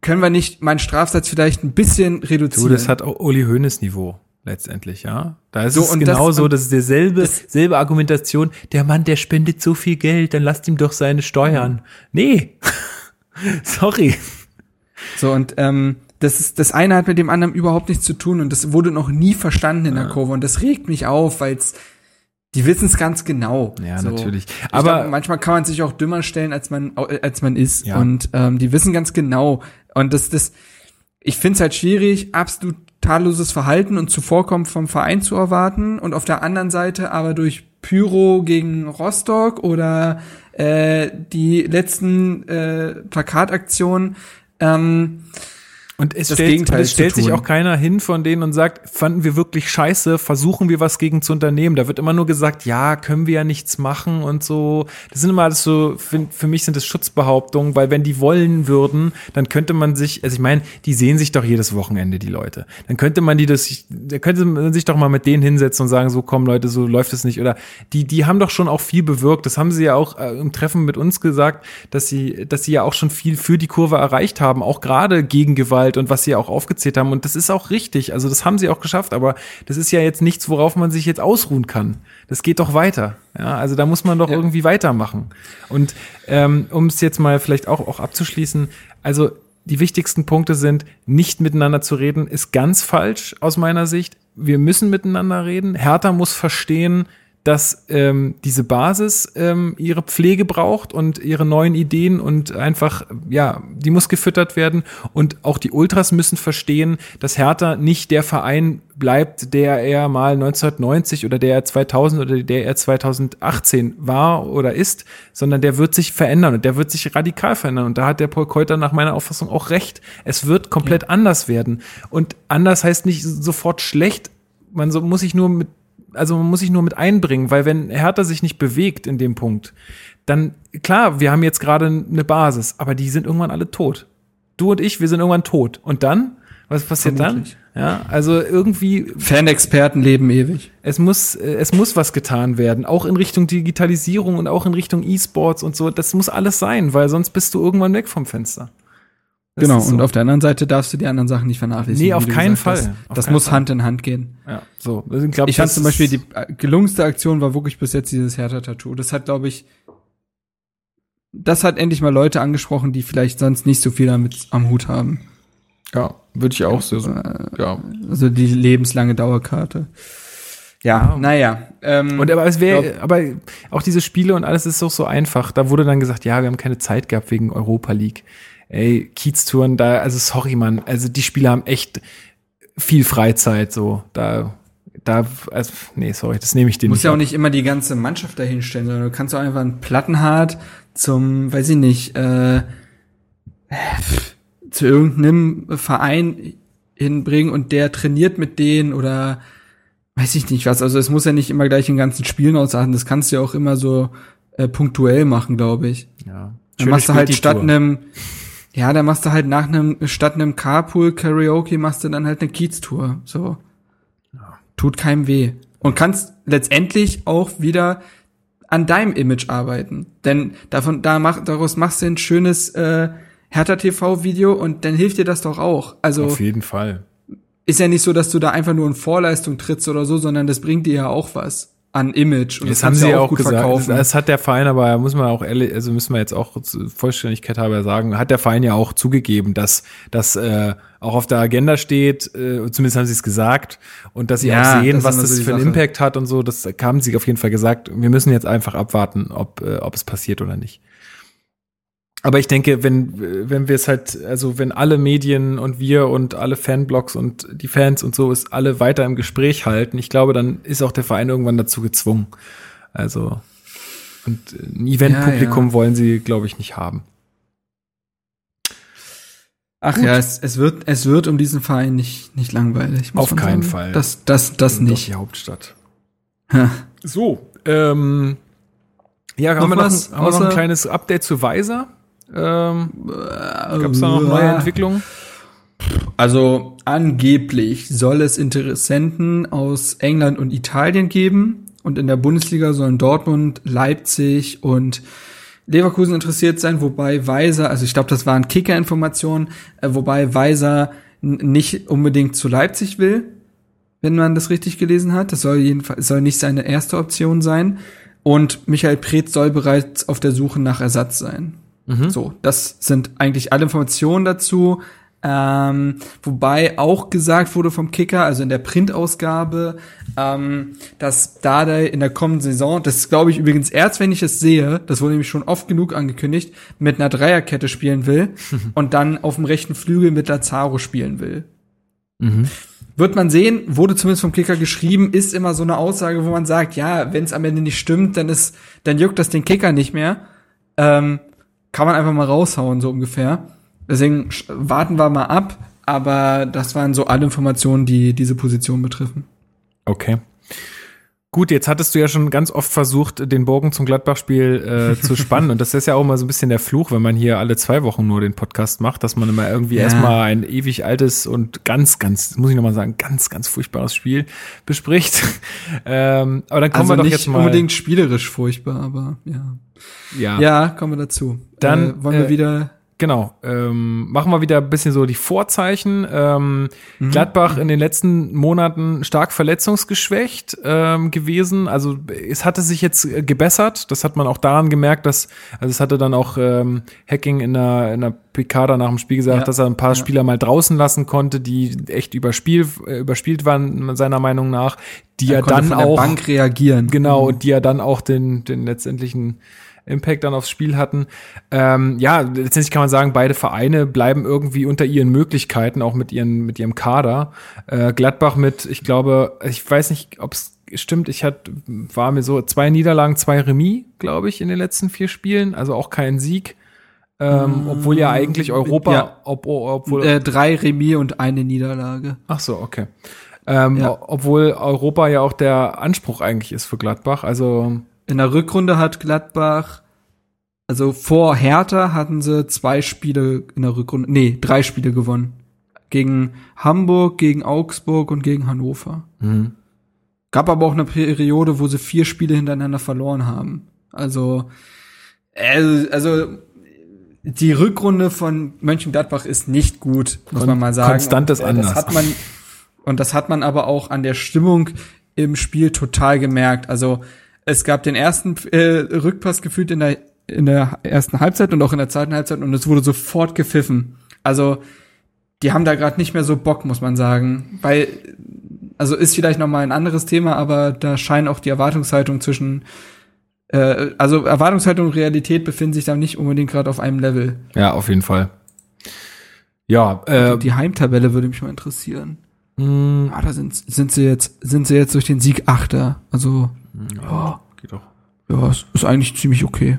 Speaker 2: können wir nicht meinen Strafsatz vielleicht ein bisschen reduzieren?
Speaker 1: Du, das hat auch Uli Hoeneß Niveau letztendlich, ja. Da ist
Speaker 2: So,
Speaker 1: es
Speaker 2: und
Speaker 1: genau
Speaker 2: das-
Speaker 1: so, das ist derselbe,
Speaker 2: das-
Speaker 1: selbe Argumentation. Der Mann, der spendet so viel Geld, dann lasst ihm doch seine Steuern. Nee. Sorry.
Speaker 2: So, und ähm, das ist, das eine hat mit dem anderen überhaupt nichts zu tun und das wurde noch nie verstanden in der Kurve und das regt mich auf, weil die wissen es ganz genau.
Speaker 1: Ja,
Speaker 2: so.
Speaker 1: natürlich.
Speaker 2: Ich
Speaker 1: Aber
Speaker 2: glaub, manchmal kann man sich auch dümmer stellen, als man äh, als man ist
Speaker 1: Ja.
Speaker 2: und ähm, die wissen ganz genau und das das ich finde es halt schwierig, absolut tadelloses Verhalten und Zuvorkommen vom Verein zu erwarten und auf der anderen Seite aber durch Pyro gegen Rostock oder äh, die letzten äh, Plakataktionen ähm,
Speaker 1: Und es
Speaker 2: das
Speaker 1: stellt,
Speaker 2: Gegenteil
Speaker 1: es stellt sich auch keiner hin von denen und sagt, fanden wir wirklich scheiße, versuchen wir was gegen zu unternehmen. Da wird immer nur gesagt, ja, können wir ja nichts machen und so. Das sind immer alles so, für, für mich sind das Schutzbehauptungen, weil wenn die wollen würden, dann könnte man sich, also ich meine, die sehen sich doch jedes Wochenende, die Leute. Dann könnte man die das, da könnte man sich doch mal mit denen hinsetzen und sagen, so komm Leute, so läuft es nicht. Oder die, die haben doch schon auch viel bewirkt. Das haben sie ja auch äh, im Treffen mit uns gesagt, dass sie, dass sie ja auch schon viel für die Kurve erreicht haben, auch gerade gegen Gewalt und was sie auch aufgezählt haben. Und das ist auch richtig. Also das haben sie auch geschafft, aber das ist ja jetzt nichts, worauf man sich jetzt ausruhen kann. Das geht doch weiter. Ja, also da muss man doch
Speaker 2: Ja.
Speaker 1: irgendwie weitermachen. Und ähm, um es jetzt mal vielleicht auch, auch abzuschließen, also die wichtigsten Punkte sind, nicht miteinander zu reden, ist ganz falsch aus meiner Sicht. Wir müssen miteinander reden. Hertha muss verstehen, dass ähm, diese Basis ähm, ihre Pflege braucht und ihre neuen Ideen und einfach, ja, die muss gefüttert werden. Und auch die Ultras müssen verstehen, dass Hertha nicht der Verein bleibt, der er mal 1990 oder der er 2000 oder der er 2018 war oder ist, sondern der wird sich verändern und der wird sich radikal verändern. Und da hat der Paul Keuter nach meiner Auffassung auch recht. Es wird komplett anders werden. Und anders heißt nicht sofort schlecht. Man so, muss sich nur mit also man muss sich nur mit einbringen, weil wenn Hertha sich nicht bewegt in dem Punkt, dann klar, wir haben jetzt gerade eine Basis, aber die sind irgendwann alle tot. Du und ich, wir sind irgendwann tot. Und dann? Was passiert
Speaker 2: Vermutlich.
Speaker 1: dann? Ja, also irgendwie,
Speaker 2: Fanexperten leben ewig.
Speaker 1: es muss, äh, es muss was getan werden, auch in Richtung Digitalisierung und auch in Richtung E-Sports und so. Das muss alles sein, weil sonst bist du irgendwann weg vom Fenster. Das
Speaker 2: genau,
Speaker 1: so.
Speaker 2: und auf der anderen Seite darfst du die anderen Sachen nicht vernachlässigen.
Speaker 1: Nee, auf keinen
Speaker 2: hast.
Speaker 1: Fall. Auf
Speaker 2: Das muss
Speaker 1: Fall.
Speaker 2: Hand in Hand gehen.
Speaker 1: ja, so. Also, glaub,
Speaker 2: Ich fand zum Beispiel, die äh, gelungenste Aktion war wirklich bis jetzt dieses Hertha-Tattoo. Das hat, glaube ich, das hat endlich mal Leute angesprochen, die vielleicht sonst nicht so viel damit am Hut haben.
Speaker 1: ja, würde ich auch so, ja,
Speaker 2: Also die lebenslange Dauerkarte. Ja,
Speaker 1: Ja.
Speaker 2: naja. Ähm,
Speaker 1: Und aber es wäre, aber auch diese Spiele und alles ist doch so einfach. Da wurde dann gesagt, ja, wir haben keine Zeit gehabt wegen Europa League. Ey, Kieztouren, da, also sorry, Mann, also die Spieler haben echt viel Freizeit, so. Da da, also, nee, sorry, das nehme ich dir
Speaker 2: Du musst
Speaker 1: nicht.
Speaker 2: ja auch
Speaker 1: ab.
Speaker 2: nicht immer die ganze Mannschaft dahinstellen, sondern du kannst auch einfach einen Plattenhart zum, weiß ich nicht, äh, zu irgendeinem Verein hinbringen und der trainiert mit denen oder weiß ich nicht was. Also es muss ja nicht immer gleich in ganzen Spielen ausarten. Das kannst du ja auch immer so äh, punktuell machen, glaube ich.
Speaker 1: Ja.
Speaker 2: Dann machst du halt statt einem, ja, dann machst du halt nach einem, statt einem Carpool Karaoke machst du dann halt eine Kiez-Tour. So. Tut keinem weh. Und kannst letztendlich auch wieder an deinem Image arbeiten. Denn davon, da mach, daraus machst du ein schönes äh, Hertha TV-Video und dann hilft dir das doch auch. Also
Speaker 1: Auf jeden Fall.
Speaker 2: ist ja nicht so, dass du da einfach nur in Vorleistung trittst oder so, sondern das bringt dir ja auch was an Image. Und
Speaker 1: Das,
Speaker 2: kannst
Speaker 1: haben sie ja auch
Speaker 2: gut
Speaker 1: gesagt. Das,
Speaker 2: verkaufen.
Speaker 1: das hat der Verein aber, muss man auch ehrlich, also müssen wir jetzt auch Vollständigkeit halber sagen, hat der Verein ja auch zugegeben, dass das äh, auch auf der Agenda steht, äh, zumindest haben sie es gesagt, und dass sie
Speaker 2: Ja,
Speaker 1: auch sehen,
Speaker 2: das
Speaker 1: was das für einen
Speaker 2: Sache.
Speaker 1: Impact hat und so. Das haben sie auf jeden Fall gesagt. Wir müssen jetzt einfach abwarten, ob, äh, ob es passiert oder nicht. Aber ich denke, wenn, wenn wir es halt, also wenn alle Medien und wir und alle Fanblogs und die Fans und so es alle weiter im Gespräch halten, ich glaube, dann ist auch der Verein irgendwann dazu gezwungen. Also, und ein Eventpublikum
Speaker 2: Ja, ja.
Speaker 1: wollen sie, glaube ich, nicht haben.
Speaker 2: Ach ja, es, es wird, es wird um diesen Verein nicht, nicht langweilig.
Speaker 1: Auf keinen
Speaker 2: sagen.
Speaker 1: Fall.
Speaker 2: Das, das, das
Speaker 1: auch
Speaker 2: nicht.
Speaker 1: Die Hauptstadt.
Speaker 2: Ha.
Speaker 1: So, ähm, ja,
Speaker 2: Noch
Speaker 1: haben wir noch, ein- haben wir noch ein kleines Update zu Weiser? Ähm, Gab es da noch
Speaker 2: Äh,
Speaker 1: neue Entwicklungen?
Speaker 2: Also angeblich soll es Interessenten aus England und Italien geben und in der Bundesliga sollen Dortmund, Leipzig und Leverkusen interessiert sein, wobei Weiser, also ich glaube, das waren Kicker-Informationen, äh, wobei Weiser nicht unbedingt zu Leipzig will, wenn man das richtig gelesen hat. Das soll jedenfalls soll nicht seine erste Option sein. Und Michael Preetz soll bereits auf der Suche nach Ersatz sein. So, das sind eigentlich alle Informationen dazu. Ähm, wobei auch gesagt wurde vom Kicker, also in der Printausgabe, ähm, dass Dardai in der kommenden Saison, das glaube ich übrigens erst, wenn ich es sehe, das wurde nämlich schon oft genug angekündigt, mit einer Dreierkette spielen will und dann auf dem rechten Flügel mit Lazaro spielen will. Wird man sehen, wurde zumindest vom Kicker geschrieben, ist immer so eine Aussage, wo man sagt, ja, wenn es am Ende nicht stimmt, dann ist, dann juckt das den Kicker nicht mehr. Ähm, kann man einfach mal raushauen, so ungefähr. Deswegen warten wir mal ab, aber das waren so alle Informationen, die diese Position betreffen.
Speaker 1: Okay. Gut, jetzt hattest du ja schon ganz oft versucht, den Bogen zum Gladbach-Spiel äh, zu spannen. Und das ist ja auch immer so ein bisschen der Fluch, wenn man hier alle zwei Wochen nur den Podcast macht, dass man immer irgendwie
Speaker 2: Ja.
Speaker 1: erstmal ein ewig altes und ganz, ganz, muss ich nochmal sagen, ganz, ganz furchtbares Spiel bespricht. ähm, aber dann kommen wir doch
Speaker 2: Also
Speaker 1: jetzt mal.
Speaker 2: unbedingt spielerisch furchtbar, aber ja.
Speaker 1: ja,
Speaker 2: Ja, kommen wir dazu.
Speaker 1: Dann,
Speaker 2: äh, wollen wir
Speaker 1: äh,
Speaker 2: wieder
Speaker 1: Genau. Ähm, machen wir wieder ein bisschen so die Vorzeichen. Ähm, Gladbach in den letzten Monaten stark verletzungsgeschwächt ähm, gewesen. Also es hatte sich jetzt äh, gebessert. Das hat man auch daran gemerkt, dass, also es hatte dann auch ähm, Hacking in der, in der PK nach dem Spiel gesagt,
Speaker 2: Ja.
Speaker 1: dass er ein paar Spieler mal draußen lassen konnte, die echt überspiel, äh, überspielt waren, seiner Meinung nach, die ja,
Speaker 2: er konnte
Speaker 1: dann auch
Speaker 2: Bank reagieren.
Speaker 1: Genau, die ja dann auch den, den letztendlichen Impact dann aufs Spiel hatten. Ähm, ja, letztendlich kann man sagen, beide Vereine bleiben irgendwie unter ihren Möglichkeiten, auch mit, ihren, mit ihrem Kader. Äh, Gladbach mit, ich glaube, ich weiß nicht, ob es stimmt, ich hatte, war mir so zwei Niederlagen, zwei Remis, glaube ich, in den letzten vier Spielen, also auch kein Sieg. Ähm, obwohl ja eigentlich Europa,
Speaker 2: Ja.
Speaker 1: ob, obwohl,
Speaker 2: Äh, drei Remis und eine Niederlage.
Speaker 1: Ach so, okay. Ähm,
Speaker 2: Ja.
Speaker 1: Obwohl Europa ja auch der Anspruch eigentlich ist für Gladbach. Also
Speaker 2: In der Rückrunde hat Gladbach, also vor Hertha hatten sie zwei Spiele in der Rückrunde, nee, drei Spiele gewonnen. Gegen Hamburg, gegen Augsburg und gegen Hannover. Gab aber auch eine Periode, wo sie vier Spiele hintereinander verloren haben. Also, also, also die Rückrunde von Mönchengladbach ist nicht gut, muss
Speaker 1: Kon-
Speaker 2: man mal sagen.
Speaker 1: konstant ist
Speaker 2: Und, äh,
Speaker 1: anders.
Speaker 2: Das hat man, und das hat man aber auch an der Stimmung im Spiel total gemerkt. Also es gab den ersten äh, Rückpass gefühlt in der in der ersten Halbzeit und auch in der zweiten Halbzeit und es wurde sofort gepfiffen. Also die haben da gerade nicht mehr so Bock, muss man sagen, weil also ist vielleicht noch mal ein anderes Thema, aber da scheinen auch die Erwartungshaltung zwischen äh, also Erwartungshaltung und Realität befinden sich da nicht unbedingt gerade auf einem Level.
Speaker 1: ja, auf jeden Fall. Ja, äh,
Speaker 2: Die Heimtabelle würde mich mal interessieren.
Speaker 1: Hm,
Speaker 2: Ah, da sind, sind sie jetzt, sind sie jetzt durch den Sieg Achter. Also, ja,
Speaker 1: geht doch.
Speaker 2: ja, es ist eigentlich ziemlich okay.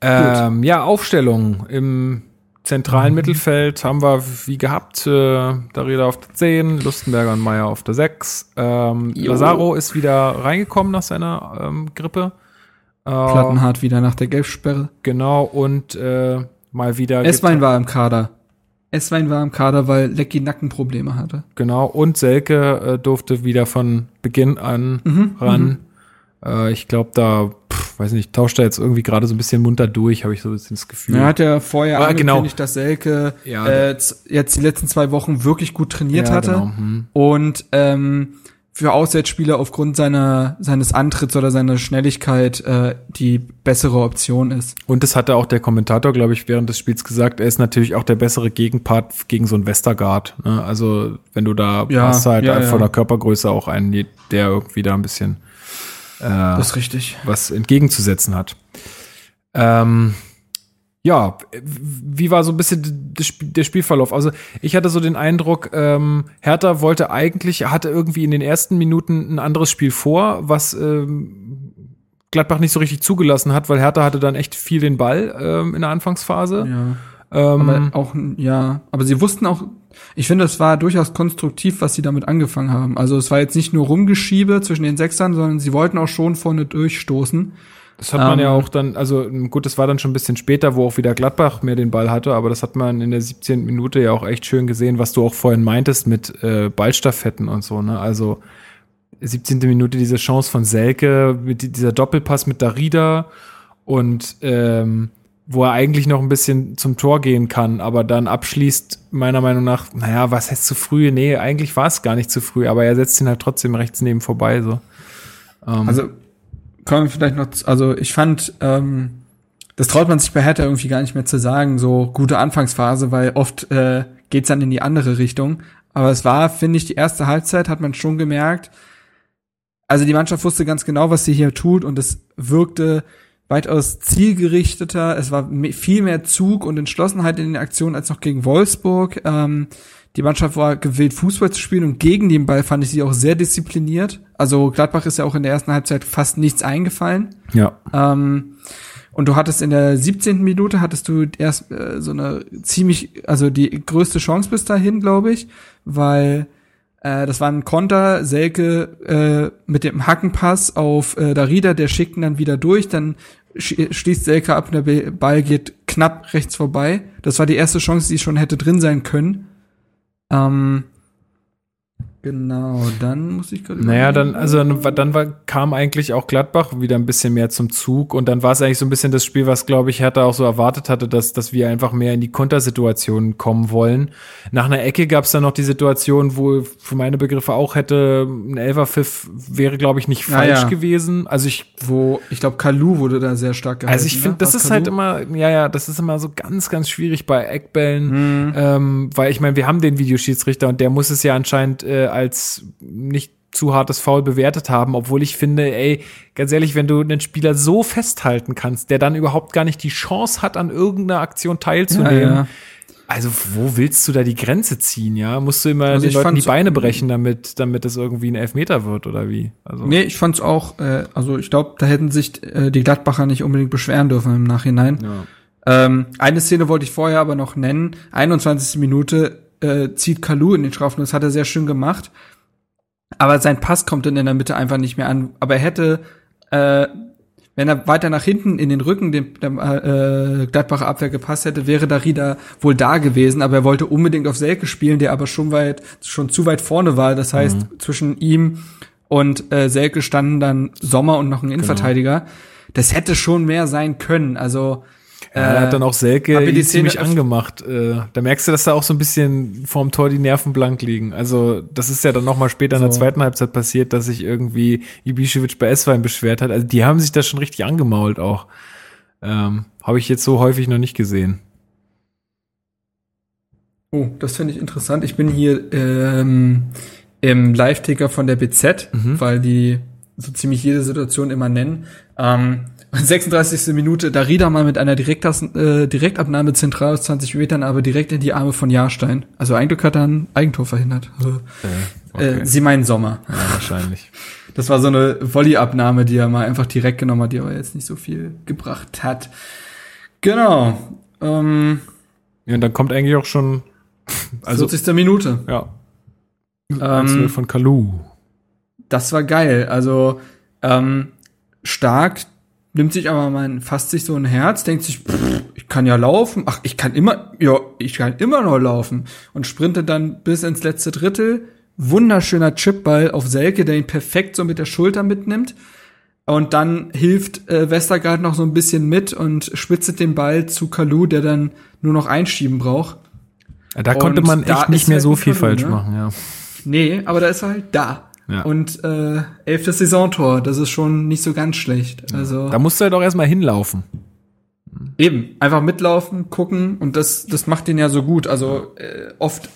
Speaker 1: Ähm, ja, Aufstellung. Im zentralen
Speaker 2: Mhm.
Speaker 1: Mittelfeld haben wir wie gehabt, äh, Darida auf der 10, Lustenberger und Meier auf der 6. Ähm. Lazaro ist wieder reingekommen nach seiner ähm, Grippe. Äh,
Speaker 2: Plattenhart wieder nach der Gelbsperre.
Speaker 1: Genau, und äh, mal wieder.
Speaker 2: Esswein war im Kader. Esswein war im Kader, weil Lecky Nackenprobleme hatte.
Speaker 1: Genau, und Selke äh, durfte wieder von Beginn an
Speaker 2: Mhm,
Speaker 1: ran. Äh, ich glaube, da, pff, weiß nicht, tauscht er jetzt irgendwie gerade so ein bisschen munter durch, habe ich so ein bisschen das Gefühl.
Speaker 2: Er hat ja vorher
Speaker 1: Ah, genau.
Speaker 2: angekündigt, dass Selke
Speaker 1: Ja,
Speaker 2: äh, jetzt die letzten zwei Wochen wirklich gut trainiert
Speaker 1: Ja,
Speaker 2: hatte.
Speaker 1: genau, hm.
Speaker 2: Und ähm, für Auswärtsspieler aufgrund seiner seines Antritts oder seiner Schnelligkeit äh, die bessere Option ist.
Speaker 1: Und das hatte auch der Kommentator, glaube ich, während des Spiels gesagt. Er ist natürlich auch der bessere Gegenpart gegen so einen Westergaard. Ne? Also wenn du da
Speaker 2: Ja,
Speaker 1: hast halt
Speaker 2: ja,
Speaker 1: von
Speaker 2: ja.
Speaker 1: der Körpergröße auch einen, der irgendwie da ein bisschen äh, was entgegenzusetzen hat. Ähm, ja, wie war so ein bisschen der Spielverlauf? Also ich hatte so den Eindruck, ähm, Hertha wollte eigentlich, hatte irgendwie in den ersten Minuten ein anderes Spiel vor, was ähm, Gladbach nicht so richtig zugelassen hat, weil Hertha hatte dann echt viel den Ball ähm, in der Anfangsphase.
Speaker 2: Ja.
Speaker 1: Ähm,
Speaker 2: Aber auch, ja, aber sie wussten auch, ich finde, es war durchaus konstruktiv, was sie damit angefangen haben. Also es war jetzt nicht nur Rumgeschiebe zwischen den Sechsern, sondern sie wollten auch schon vorne durchstoßen.
Speaker 1: Das hat man
Speaker 2: Ähm,
Speaker 1: ja auch dann, also gut, das war dann schon ein bisschen später, wo auch wieder Gladbach mehr den Ball hatte, aber das hat man in der 17. Minute ja auch echt schön gesehen, was du auch vorhin meintest mit äh, Ballstaffetten und so, ne? Also 17. Minute diese Chance von Selke, mit die- dieser Doppelpass mit Darida und ähm, wo er eigentlich noch ein bisschen zum Tor gehen kann, aber dann abschließt, meiner Meinung nach, naja, was heißt zu früh? Nee, eigentlich war es gar nicht zu früh, aber er setzt ihn halt trotzdem rechts neben vorbei, so. Ähm,
Speaker 2: Also kommen wir vielleicht noch, also ich fand, ähm, das traut man sich bei Hertha irgendwie gar nicht mehr zu sagen, so gute Anfangsphase, weil oft äh, geht's dann in die andere Richtung. Aber es war, finde ich, die erste Halbzeit hat man schon gemerkt. Also die Mannschaft wusste ganz genau, was sie hier tut und es wirkte weitaus zielgerichteter. Es war viel mehr Zug und Entschlossenheit in den Aktionen als noch gegen Wolfsburg. Ähm, die Mannschaft war gewillt, Fußball zu spielen und gegen den Ball fand ich sie auch sehr diszipliniert. Also Gladbach ist ja auch in der ersten Halbzeit fast nichts eingefallen.
Speaker 1: ja.
Speaker 2: Ähm, und du hattest in der 17. Minute hattest du erst äh, so eine ziemlich, also die größte Chance bis dahin, glaube ich, weil äh, das war ein Konter, Selke äh, mit dem Hackenpass auf äh, Darida, der schickt ihn dann wieder durch, dann sch schließt Selke ab und der Ball geht knapp rechts vorbei. Das war die erste Chance, die schon hätte drin sein können. Ähm, genau, dann muss ich gerade
Speaker 1: Naja, dann, also dann, dann war, kam eigentlich auch Gladbach wieder ein bisschen mehr zum Zug und dann war es eigentlich so ein bisschen das Spiel, was, glaube ich, Hertha auch so erwartet hatte, dass, dass wir einfach mehr in die Kontersituation kommen wollen. Nach einer Ecke gab es dann noch die Situation, wo für meine Begriffe auch hätte ein Elferpfiff wäre, glaube ich, nicht
Speaker 2: Ja,
Speaker 1: falsch
Speaker 2: ja.
Speaker 1: gewesen. Also ich
Speaker 2: wo ich glaube Kalu wurde da sehr stark gehalten.
Speaker 1: also ich finde,
Speaker 2: ne?
Speaker 1: das
Speaker 2: War's
Speaker 1: ist halt
Speaker 2: Kalou?
Speaker 1: immer, ja, ja, das ist immer so ganz, ganz schwierig bei Eckbällen,
Speaker 2: Mhm.
Speaker 1: ähm, weil ich meine, wir haben den Videoschiedsrichter und der muss es ja anscheinend äh, als nicht zu hartes Foul bewertet haben, obwohl ich finde, ey, ganz ehrlich, wenn du einen Spieler so festhalten kannst, der dann überhaupt gar nicht die Chance hat, an irgendeiner Aktion teilzunehmen,
Speaker 2: Ja, ja.
Speaker 1: also wo willst du da die Grenze ziehen, ja? Musst du immer
Speaker 2: Also
Speaker 1: den Leuten die Beine brechen, damit, damit es irgendwie ein Elfmeter wird oder wie? Also,
Speaker 2: Nee, ich fand's auch, äh, also ich glaube, da hätten sich äh, die Gladbacher nicht unbedingt beschweren dürfen im Nachhinein.
Speaker 1: ja.
Speaker 2: Ähm, eine Szene wollte ich vorher aber noch nennen. 21. Minute äh, zieht Kalu in den Strafraum. Das hat er sehr schön gemacht. Aber sein Pass kommt dann in der Mitte einfach nicht mehr an. Aber er hätte, äh, wenn er weiter nach hinten in den Rücken dem, dem äh, Gladbacher Abwehr gepasst hätte, wäre Darida wohl da gewesen. Aber er wollte unbedingt auf Selke spielen, der aber schon weit, schon zu weit vorne war. Das heißt, zwischen ihm und äh, Selke standen dann Sommer und noch ein Innenverteidiger. Das hätte schon mehr sein können. Also
Speaker 1: Ja, da hat dann auch Selke ziemlich angemacht. Äh, da merkst du, dass da auch so ein bisschen vorm Tor die Nerven blank liegen. Also das ist ja dann noch mal später in der
Speaker 2: So.
Speaker 1: zweiten Halbzeit passiert, dass sich irgendwie Ibišević bei Esswein beschwert hat. Also die haben sich da schon richtig angemault auch. Ähm, Habe ich jetzt so häufig noch nicht gesehen.
Speaker 2: Oh, das finde ich interessant. Ich bin hier ähm, im Live-Ticker von der BZ,
Speaker 1: Mhm.
Speaker 2: weil die so ziemlich jede Situation immer nennen. Ähm, 36. Minute, Darida mal mit einer Direktas äh, Direktabnahme zentral aus 20 Metern, aber direkt in die Arme von Jahrstein. Also ein Glück hat er ein Eigentor verhindert.
Speaker 1: okay.
Speaker 2: Äh, sie meinen Sommer.
Speaker 1: ja, wahrscheinlich.
Speaker 2: Das war so eine Volleyabnahme, die er mal einfach direkt genommen hat, die aber jetzt nicht so viel gebracht hat. Genau. Ähm,
Speaker 1: Ja, und dann kommt eigentlich auch schon, also,
Speaker 2: 40. Minute.
Speaker 1: ja,
Speaker 2: Ähm,
Speaker 1: von Kalu.
Speaker 2: das war geil. Also ähm, stark nimmt sich aber man fasst sich so ein Herz, denkt sich, pff, ich kann ja laufen. Ach, ich kann immer, ja, ich kann immer noch laufen und sprintet dann bis ins letzte Drittel. Wunderschöner Chipball auf Selke, der ihn perfekt so mit der Schulter mitnimmt. Und dann hilft äh, Westergaard noch so ein bisschen mit und spitzet den Ball zu Kalu, der dann nur noch einschieben braucht.
Speaker 1: Ja, da konnte
Speaker 2: und
Speaker 1: man echt nicht mehr so viel
Speaker 2: Kalu,
Speaker 1: falsch
Speaker 2: ne?
Speaker 1: machen, ja.
Speaker 2: Nee, aber da ist er halt da.
Speaker 1: Ja.
Speaker 2: Und äh, elftes Saisontor, das ist schon nicht so ganz schlecht. Also
Speaker 1: Da musst du halt auch erstmal hinlaufen.
Speaker 2: eben, einfach mitlaufen, gucken und das, das macht ihn ja so gut. Also äh, oft,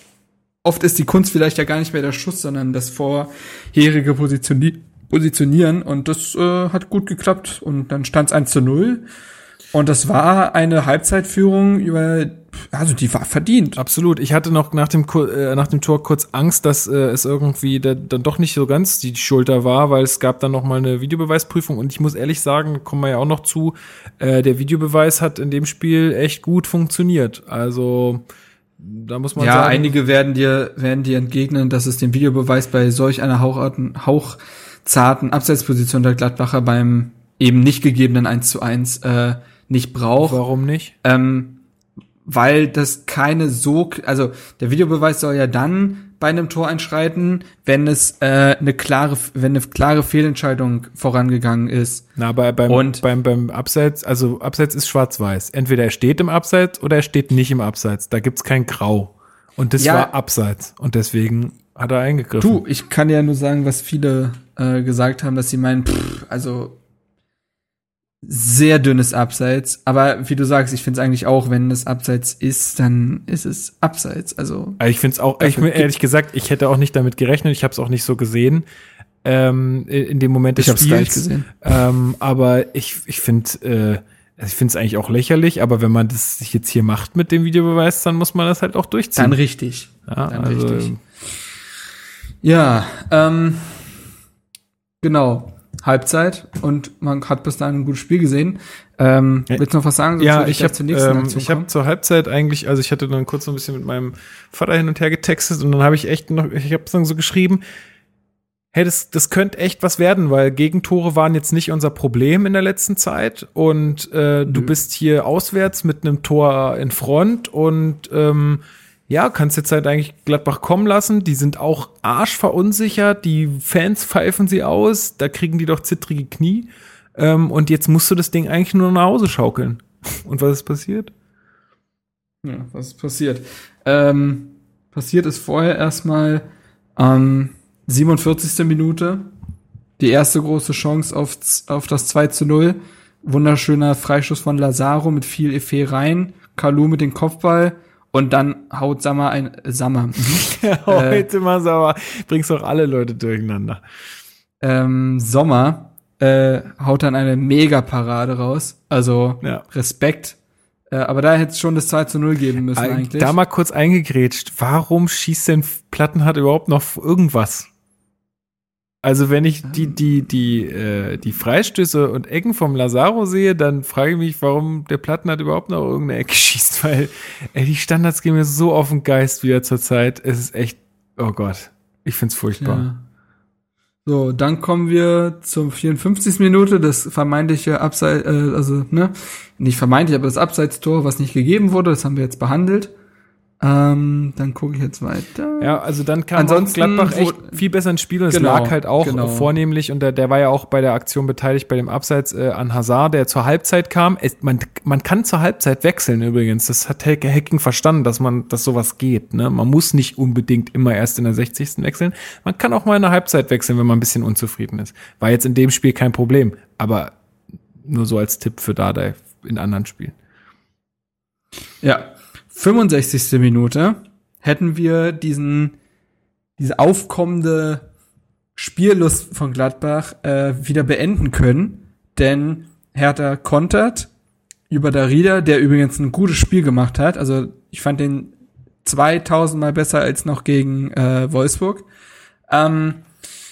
Speaker 2: oft ist die Kunst vielleicht ja gar nicht mehr der Schuss, sondern das vorherige Positioni Positionieren und das äh, hat gut geklappt und dann stand es 1 zu 0 und das war eine Halbzeitführung über, also die war verdient.
Speaker 1: Absolut. Ich hatte noch nach dem, äh, nach dem Tor kurz Angst, dass äh, es irgendwie da, dann doch nicht so ganz die Schulter war, weil es gab dann noch mal eine Videobeweisprüfung und ich muss ehrlich sagen, kommen wir ja auch noch zu, äh, der Videobeweis hat in dem Spiel echt gut funktioniert. Also da muss man
Speaker 2: ja,
Speaker 1: sagen,
Speaker 2: einige werden dir, werden dir entgegnen, dass es den Videobeweis bei solch einer haucharten, hauchzarten Abseitsposition der Gladbacher beim eben nicht gegebenen 1 zu 1 äh, nicht braucht.
Speaker 1: warum nicht?
Speaker 2: Ähm, weil das keine so, also der Videobeweis soll ja dann bei einem Tor einschreiten, wenn es äh, eine klare, wenn eine klare Fehlentscheidung vorangegangen ist.
Speaker 1: Na, bei, beim,
Speaker 2: Und-
Speaker 1: beim, beim Abseits, also Abseits ist schwarz-weiß. Entweder er steht im Abseits oder er steht nicht im Abseits. Da gibt's kein Grau. Und das
Speaker 2: Ja.
Speaker 1: war Abseits. Und deswegen hat er eingegriffen.
Speaker 2: Du, ich kann ja nur sagen, was viele äh, gesagt haben, dass sie meinen, pff, also sehr dünnes Abseits. Aber wie du sagst, ich finde es eigentlich auch, wenn es Abseits ist, dann ist es Abseits. Also
Speaker 1: Also ich finde es auch, ich, ehrlich gesagt, ich hätte auch nicht damit gerechnet, ich habe es auch nicht so gesehen ähm, in dem Moment des
Speaker 2: ich habe es
Speaker 1: Spiels.
Speaker 2: gleich gesehen.
Speaker 1: Ähm, aber ich, ich finde äh, also ich finde es eigentlich auch lächerlich, aber wenn man das sich jetzt hier macht mit dem Videobeweis, dann muss man das halt auch durchziehen.
Speaker 2: Dann richtig.
Speaker 1: ja,
Speaker 2: dann
Speaker 1: also,
Speaker 2: richtig. Ja, ähm, genau. Halbzeit und man hat bis dahin ein gutes Spiel gesehen. Ähm, willst du noch was sagen?
Speaker 1: Ja, ich habe ähm, ich
Speaker 2: kommen.
Speaker 1: zur Halbzeit eigentlich, also ich hatte dann kurz so ein bisschen mit meinem Vater hin und her getextet und dann habe ich echt noch, ich habe dann so geschrieben, hey, das, das könnte echt was werden, weil Gegentore waren jetzt nicht unser Problem in der letzten Zeit und äh, du
Speaker 2: Nö.
Speaker 1: bist hier auswärts mit einem Tor in Front und ähm, ja, kannst jetzt halt eigentlich Gladbach kommen lassen. Die sind auch arschverunsichert, die Fans pfeifen sie aus, da kriegen die doch zittrige Knie. Ähm, und jetzt musst du das Ding eigentlich nur nach Hause schaukeln. Und was ist passiert?
Speaker 2: Ja, was ist passiert? Ähm, passiert ist vorher erstmal ähm, 47. Minute die erste große Chance auf, auf das 2 zu 0. Wunderschöner Freischuss von Lazaro mit viel Effet rein. Kalu mit dem Kopfball und dann haut Sammer ein Sammer.
Speaker 1: Heute mal sauer. Bringst doch alle Leute durcheinander.
Speaker 2: ähm, Sommer äh, haut dann eine Mega-Parade raus. Also
Speaker 1: Ja.
Speaker 2: Respekt. Äh, aber da hätte es schon das 2 zu 0 geben müssen eigentlich.
Speaker 1: Da mal kurz eingegrätscht. Warum schießt denn Plattenhardt überhaupt noch irgendwas? Also wenn ich die, die, die, äh, die Freistöße und Ecken vom Lazaro sehe, dann frage ich mich, warum der Plattenhardt überhaupt noch irgendeine Ecke schießt, weil ey, die Standards gehen mir so auf den Geist wieder zur Zeit. Es ist echt, oh Gott, ich find's furchtbar.
Speaker 2: Ja. So, dann kommen wir zum 54. Minute, das vermeintliche Abseits, äh, also, ne, nicht vermeintlich, aber das Abseitstor, was nicht gegeben wurde, das haben wir jetzt behandelt. Ähm, dann gucke ich jetzt weiter.
Speaker 1: Ja, also dann kam
Speaker 2: Ansonsten,
Speaker 1: Gladbach echt viel besser ins Spiel und
Speaker 2: Genau,
Speaker 1: es lag halt auch
Speaker 2: genau.
Speaker 1: vornehmlich und der, der war ja auch bei der Aktion beteiligt bei dem Abseits äh, an Hazard, der zur Halbzeit kam. Es, man, man kann zur Halbzeit wechseln übrigens. Das hat Hacking verstanden, dass man, dass sowas geht. Ne? Man muss nicht unbedingt immer erst in der 60. wechseln. Man kann auch mal in der Halbzeit wechseln, wenn man ein bisschen unzufrieden ist. War jetzt in dem Spiel kein Problem, aber nur so als Tipp für Dardai in anderen Spielen.
Speaker 2: Ja. 65. Minute hätten wir diesen, diese aufkommende Spiellust von Gladbach äh, wieder beenden können, denn Hertha kontert über Darida, der übrigens ein gutes Spiel gemacht hat. Also ich fand den 2000 Mal besser als noch gegen äh, Wolfsburg. Ähm,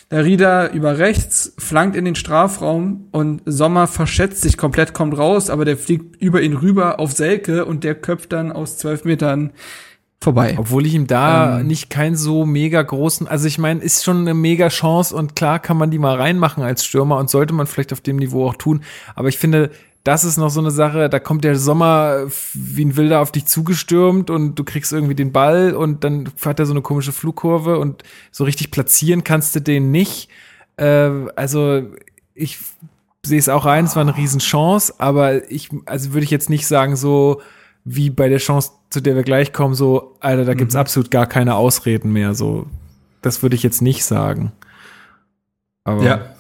Speaker 2: Darida über rechts, flankt in den Strafraum und Sommer verschätzt sich komplett, kommt raus, aber der fliegt über ihn rüber auf Selke und der köpft dann aus zwölf Metern vorbei.
Speaker 1: Obwohl ich ihm da
Speaker 2: Ähm.
Speaker 1: nicht keinen so mega großen, also ich meine, ist schon eine mega Chance und klar kann man die mal reinmachen als Stürmer und sollte man vielleicht auf dem Niveau auch tun. Aber ich finde, das ist noch so eine Sache, da kommt der Sommer wie ein Wilder auf dich zugestürmt und du kriegst irgendwie den Ball und dann hat er so eine komische Flugkurve und so richtig platzieren kannst du den nicht. Äh, also ich sehe es auch ein, es war eine Riesenchance, aber ich, also würde ich jetzt nicht sagen, so wie bei der Chance, zu der wir gleich kommen, so, Alter, da gibt's absolut gar keine Ausreden mehr. So, das würde ich jetzt nicht sagen. Aber
Speaker 2: Ja.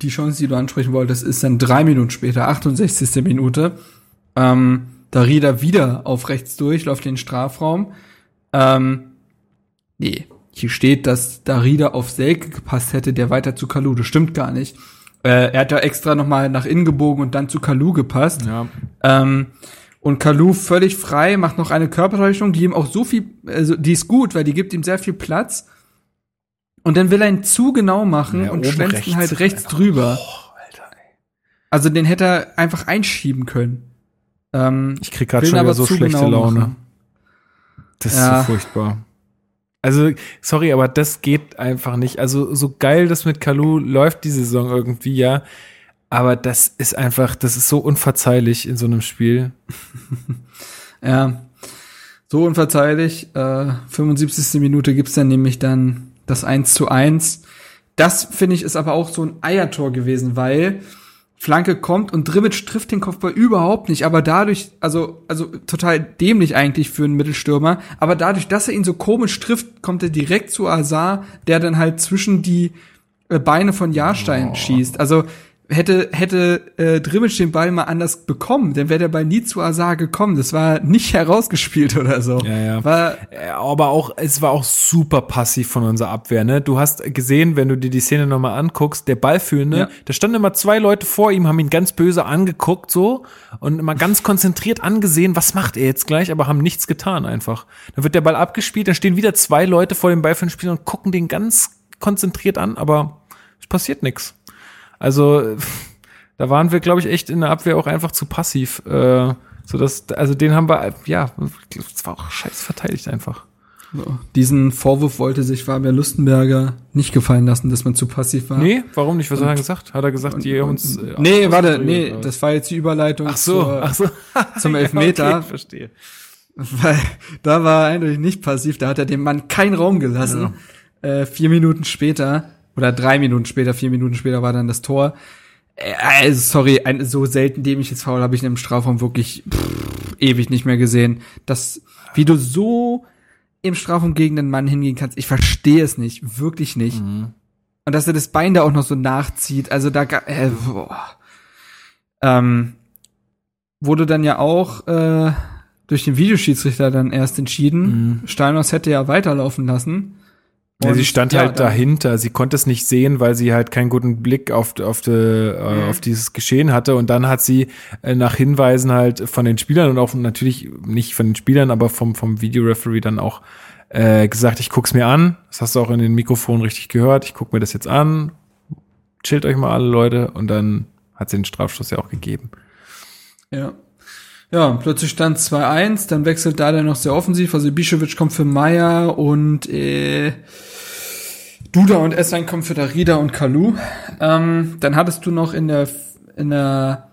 Speaker 2: Die Chance, die du ansprechen wolltest, ist dann drei Minuten später, 68. Minute. Ähm, Darida wieder auf rechts durch, läuft in den Strafraum. Ähm, nee, hier steht, dass Darida auf Selke gepasst hätte, der weiter zu Kalu. Das stimmt gar nicht. Äh, er hat da extra nochmal nach innen gebogen und dann zu Kalu gepasst.
Speaker 1: ja.
Speaker 2: Ähm, und Kalu völlig frei, macht noch eine Körpertäuschung, die ihm auch so viel, also die ist gut, weil die gibt ihm sehr viel Platz. Und dann will er ihn zu genau machen
Speaker 1: Ja,
Speaker 2: und
Speaker 1: oben
Speaker 2: schlänzt ihn halt rechts drüber.
Speaker 1: Alter, ey.
Speaker 2: Also den hätte er einfach einschieben können. Ähm,
Speaker 1: Ich krieg gerade schon wieder so schlechte
Speaker 2: genau
Speaker 1: Laune.
Speaker 2: machen.
Speaker 1: Das
Speaker 2: Ja.
Speaker 1: ist so furchtbar. Also, sorry, aber das geht einfach nicht. Also, so geil das mit Kalu läuft die Saison irgendwie, ja. Aber das ist einfach, das ist so unverzeihlich in so einem Spiel.
Speaker 2: Ja, so unverzeihlich. Äh, 75. Minute gibt's dann nämlich dann das 1 zu 1. Das, finde ich, ist aber auch so ein Eiertor gewesen, weil Flanke kommt und Dribbitsch trifft den Kopfball überhaupt nicht, aber dadurch, also, also total dämlich eigentlich für einen Mittelstürmer, aber dadurch, dass er ihn so komisch trifft, kommt er direkt zu Azar, der dann halt zwischen die äh, Beine von Jahrstein schießt. Also hätte hätte äh, Dribbitsch den Ball mal anders bekommen, dann wäre der Ball nie zu Azar gekommen. Das war nicht herausgespielt oder so.
Speaker 1: Ja, ja.
Speaker 2: War
Speaker 1: Äh, Aber auch, es war auch super passiv von unserer Abwehr, ne? Du hast gesehen, wenn du dir die Szene nochmal anguckst, der Ballführende,
Speaker 2: Ja.
Speaker 1: da standen immer zwei Leute vor ihm, haben ihn ganz böse angeguckt, so, und immer ganz konzentriert angesehen, was macht er jetzt gleich, aber haben nichts getan einfach. Dann wird der Ball abgespielt, dann stehen wieder zwei Leute vor dem Ballführenden Spieler und gucken den ganz konzentriert an, aber es passiert nichts. Also, da waren wir, glaube ich, echt in der Abwehr auch einfach zu passiv. Äh, so dass, also den haben wir, ja, es war auch scheiß verteidigt einfach.
Speaker 2: so. diesen Vorwurf wollte sich Fabian Lustenberger nicht gefallen lassen, dass man zu passiv war.
Speaker 1: Nee, warum nicht? Was hat er gesagt? Hat er gesagt, die uns. äh,
Speaker 2: Nee, warte, nee,
Speaker 1: oder?
Speaker 2: das war jetzt die Überleitung
Speaker 1: Ach so,
Speaker 2: zur,
Speaker 1: ach so.
Speaker 2: zum
Speaker 1: Ja,
Speaker 2: Elfmeter.
Speaker 1: okay, verstehe.
Speaker 2: weil da war er eindeutig nicht passiv, da hat er dem Mann keinen Raum gelassen. Äh, vier Minuten später, oder drei Minuten später, vier Minuten später war dann das Tor. Äh, also, sorry, ein, so selten dämliches Foul habe ich im Strafraum wirklich pff, ewig nicht mehr gesehen. Das, wie du so im Strafraum gegen den Mann hingehen kannst, ich verstehe es nicht, wirklich nicht. Und dass er das Bein da auch noch so nachzieht, also da, äh, boah. ähm, wurde dann ja auch äh, durch den Videoschiedsrichter dann erst entschieden. Steinhaus hätte ja weiterlaufen lassen.
Speaker 1: Ja, sie stand
Speaker 2: ja,
Speaker 1: halt dahinter. Sie konnte es nicht sehen, weil sie halt keinen guten Blick auf, auf, die, äh, auf dieses Geschehen hatte. Und dann hat sie äh, nach Hinweisen halt von den Spielern und auch natürlich nicht von den Spielern, aber vom, vom Videoreferee dann auch äh, gesagt, ich guck's mir an. Das hast du auch in den Mikrofonen richtig gehört. Ich guck mir das jetzt an. Chillt euch mal alle Leute. Und dann hat sie den Strafstoß ja auch gegeben.
Speaker 2: Ja. Ja, plötzlich stand 2-1, dann wechselt da dann noch sehr offensiv, also Bischewitsch kommt für Meier und äh, Duda und Esslein kommen für Darida und Kalu. Ähm, dann hattest du noch in der in der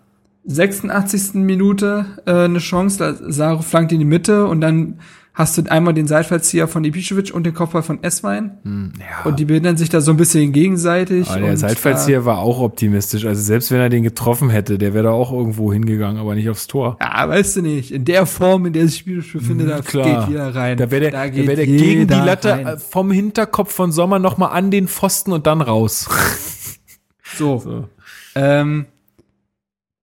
Speaker 2: 86. Minute äh, eine Chance, da Saro flankt in die Mitte und dann hast du einmal den Seitfallzieher von Ibišević und den Kopfball von Esswein
Speaker 1: Ja.
Speaker 2: und die behindern sich da so ein bisschen gegenseitig.
Speaker 1: Aber der Seitfallzieher war auch optimistisch. Also selbst wenn er den getroffen hätte, der wäre da auch irgendwo hingegangen, aber nicht aufs Tor.
Speaker 2: Ja, weißt du nicht. In der Form, in der sich Spiel befindet, da geht jeder rein.
Speaker 1: Da wäre der,
Speaker 2: Da
Speaker 1: da wär der gegen die Latte
Speaker 2: rein.
Speaker 1: äh, vom Hinterkopf von Sommer noch mal an den Pfosten und dann raus.
Speaker 2: So.
Speaker 1: So.
Speaker 2: Ähm,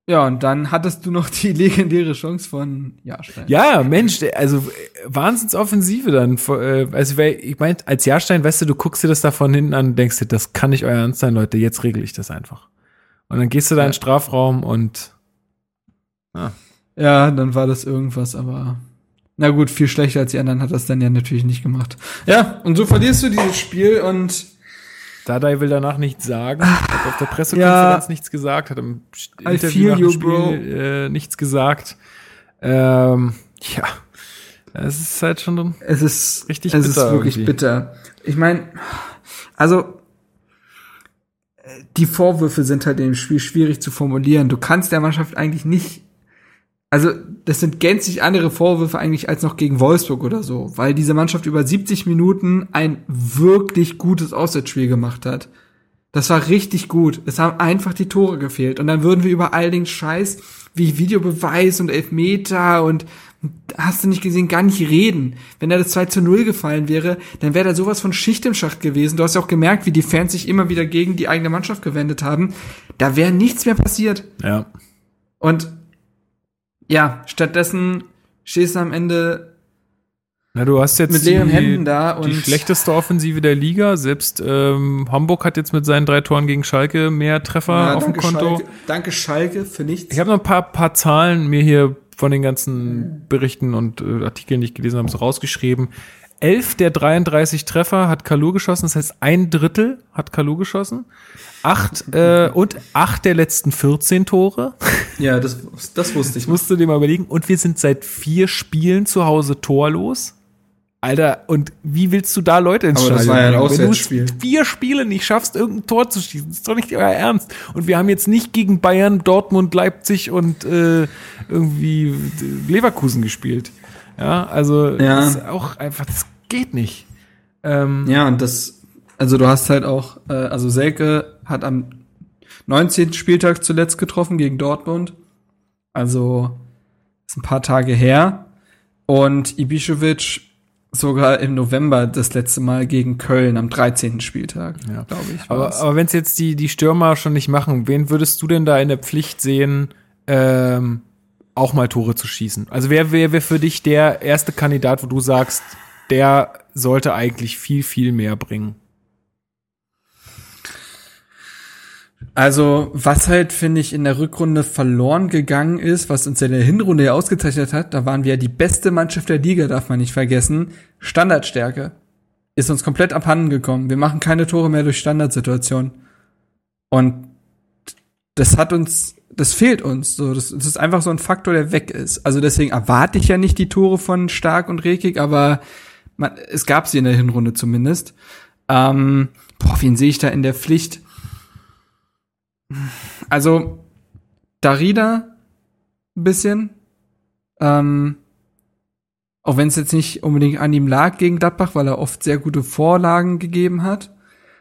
Speaker 2: ja, und dann hattest du noch die legendäre Chance von Jahrstein.
Speaker 1: Ja, Mensch, also Wahnsinnsoffensive dann. Äh, Also ich meine, als Jahrstein, weißt du, du guckst dir das da von hinten an und denkst dir, das kann nicht euer Ernst sein, Leute, jetzt regle ich das einfach. Und dann gehst du da in den Strafraum und
Speaker 2: Ja, dann war das irgendwas, aber na gut, viel schlechter als die anderen hat das dann ja natürlich nicht gemacht. Ja, und so verlierst du dieses Spiel und
Speaker 1: Dardai will danach nichts sagen, hat auf der Pressekonferenz
Speaker 2: Ja.
Speaker 1: nichts gesagt, hat im
Speaker 2: I
Speaker 1: Interview nach dem
Speaker 2: you,
Speaker 1: Spiel. Äh, nichts gesagt. Ähm, ja, es ist halt schon
Speaker 2: es ist
Speaker 1: Richtig
Speaker 2: es ist
Speaker 1: bitter
Speaker 2: wirklich
Speaker 1: irgendwie.
Speaker 2: bitter. Ich meine, also äh, die Vorwürfe sind halt im Spiel schwierig zu formulieren. Du kannst der Mannschaft eigentlich nicht also das sind gänzlich andere Vorwürfe eigentlich als noch gegen Wolfsburg oder so, weil diese Mannschaft über 70 Minuten ein wirklich gutes Auswärtsspiel gemacht hat. Das war richtig gut. Es haben einfach die Tore gefehlt. Und dann würden wir über all den Scheiß wie Videobeweis und Elfmeter und hast du nicht gesehen, gar nicht reden. Wenn da das 2 zu 0 gefallen wäre, dann wäre da sowas von Schicht im Schacht gewesen. Du hast ja auch gemerkt, wie die Fans sich immer wieder gegen die eigene Mannschaft gewendet haben. Da wäre nichts mehr passiert.
Speaker 1: Ja.
Speaker 2: Und ja, stattdessen stehst du am Ende
Speaker 1: Na, du hast jetzt
Speaker 2: mit leeren
Speaker 1: die,
Speaker 2: Händen da und
Speaker 1: die schlechteste Offensive der Liga. Selbst ähm, Hamburg hat jetzt mit seinen drei Toren gegen Schalke mehr Treffer
Speaker 2: Ja,
Speaker 1: auf dem Konto.
Speaker 2: Schalke, danke Schalke für nichts.
Speaker 1: Ich habe noch ein paar, paar Zahlen mir hier von den ganzen Berichten und äh, Artikeln, die ich gelesen habe, so rausgeschrieben. Elf der 33 Treffer hat Kalu geschossen, das heißt ein Drittel hat Kalu geschossen. Acht äh, und acht der letzten 14 Tore.
Speaker 2: ja, das, das wusste ich.
Speaker 1: Das musst du dir mal überlegen. Und wir sind seit vier Spielen zu Hause torlos. Alter, und wie willst du da Leute ins
Speaker 2: Aber das
Speaker 1: Stadion
Speaker 2: war ja ein?
Speaker 1: Wenn du vier Spiele nicht schaffst, irgendein Tor zu schießen, das ist doch nicht euer Ernst. Und wir haben jetzt nicht gegen Bayern, Dortmund, Leipzig und äh, irgendwie Leverkusen gespielt. Ja, also
Speaker 2: Ja.
Speaker 1: das ist auch einfach, das geht nicht. Ähm,
Speaker 2: Ja, und das, also du hast halt auch, äh, also Selke hat am 19. Spieltag zuletzt getroffen gegen Dortmund. Also ist ein paar Tage her. Und Ibišević sogar im November das letzte Mal gegen Köln am 13. Spieltag,
Speaker 1: Ja.
Speaker 2: glaube ich.
Speaker 1: Aber, aber wenn es jetzt die, die Stürmer schon nicht machen, wen würdest du denn da in der Pflicht sehen, ähm, auch mal Tore zu schießen? Also wer wäre wär für dich der erste Kandidat, wo du sagst, der sollte eigentlich viel, viel mehr bringen?
Speaker 2: Also, was halt, finde ich, in der Rückrunde verloren gegangen ist, was uns in der Hinrunde ja ausgezeichnet hat, da waren wir ja die beste Mannschaft der Liga, darf man nicht vergessen. Standardstärke ist uns komplett abhanden gekommen. Wir machen keine Tore mehr durch Standardsituationen. Und das hat uns, das fehlt uns. So, das, das ist einfach so ein Faktor, der weg ist. Also deswegen erwarte ich ja nicht die Tore von Stark und Rekik, aber man, es gab sie in der Hinrunde zumindest. Ähm, boah, wen sehe ich da in der Pflicht? Also, Darida ein bisschen. Ähm, auch wenn es jetzt nicht unbedingt an ihm lag gegen Gladbach, weil er oft sehr gute Vorlagen gegeben hat.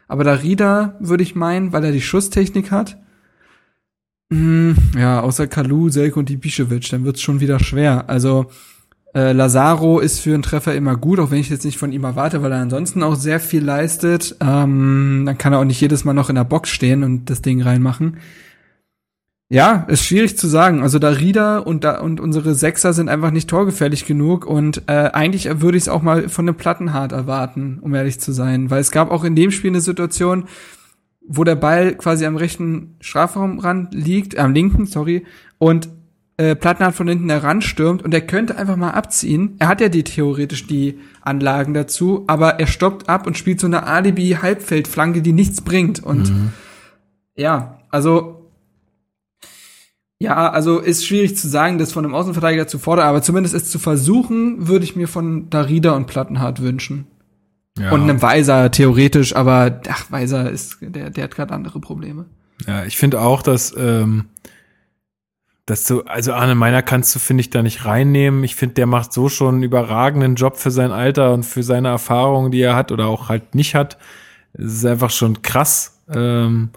Speaker 2: Aber Darida würde ich meinen, weil er die Schusstechnik hat. Hm, ja, außer Kalu, Selke und Ibišević, dann wird's schon wieder schwer. Also äh, Lazaro ist für einen Treffer immer gut, auch wenn ich jetzt nicht von ihm erwarte, weil er ansonsten auch sehr viel leistet. Ähm, dann kann er auch nicht jedes Mal noch in der Box stehen und das Ding reinmachen. Ja, ist schwierig zu sagen. Also da Rieder und da und unsere Sechser sind einfach nicht torgefährlich genug und äh, eigentlich würde ich es auch mal von dem Plattenhart erwarten, um ehrlich zu sein, weil es gab auch in dem Spiel eine Situation, wo der Ball quasi am rechten Strafraumrand liegt, äh, am linken, sorry, und äh, Plattenhardt von hinten heranstürmt und er könnte einfach mal abziehen. Er hat ja die theoretisch die Anlagen dazu, aber er stoppt ab und spielt so eine Alibi-Halbfeldflanke, die nichts bringt. Und ja, also ja, also ist schwierig zu sagen, das von einem Außenverteidiger zu fordern, aber zumindest es zu versuchen, würde ich mir von Darida und Plattenhardt wünschen.
Speaker 1: Ja,
Speaker 2: Und einem Weiser theoretisch, aber ach, Weiser ist, der, der hat gerade andere Probleme.
Speaker 1: ja ich finde auch, dass, ähm, dass du, also Arne Meiner kannst du, finde ich, da nicht reinnehmen. Ich finde, der macht so schon einen überragenden Job für sein Alter und für seine Erfahrungen, die er hat oder auch halt nicht hat. Es ist einfach schon krass. Ähm,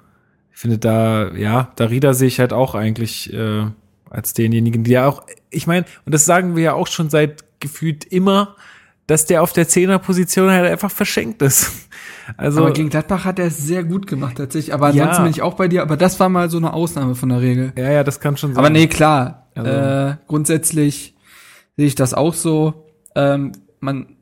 Speaker 1: ich finde da, ja, Darida sehe ich halt auch eigentlich äh, als denjenigen, die ja auch, ich meine, und das sagen wir ja auch schon seit gefühlt immer, dass der auf der Zehnerposition halt einfach verschenkt ist. Also,
Speaker 2: aber gegen Gladbach hat er es sehr gut gemacht tatsächlich. Aber
Speaker 1: Ja.
Speaker 2: ansonsten bin ich auch bei dir. Aber das war mal so eine Ausnahme von der Regel.
Speaker 1: ja, ja, das kann schon sein.
Speaker 2: Aber nee, klar.
Speaker 1: Also-
Speaker 2: Äh, grundsätzlich sehe ich das auch so. Ähm, man,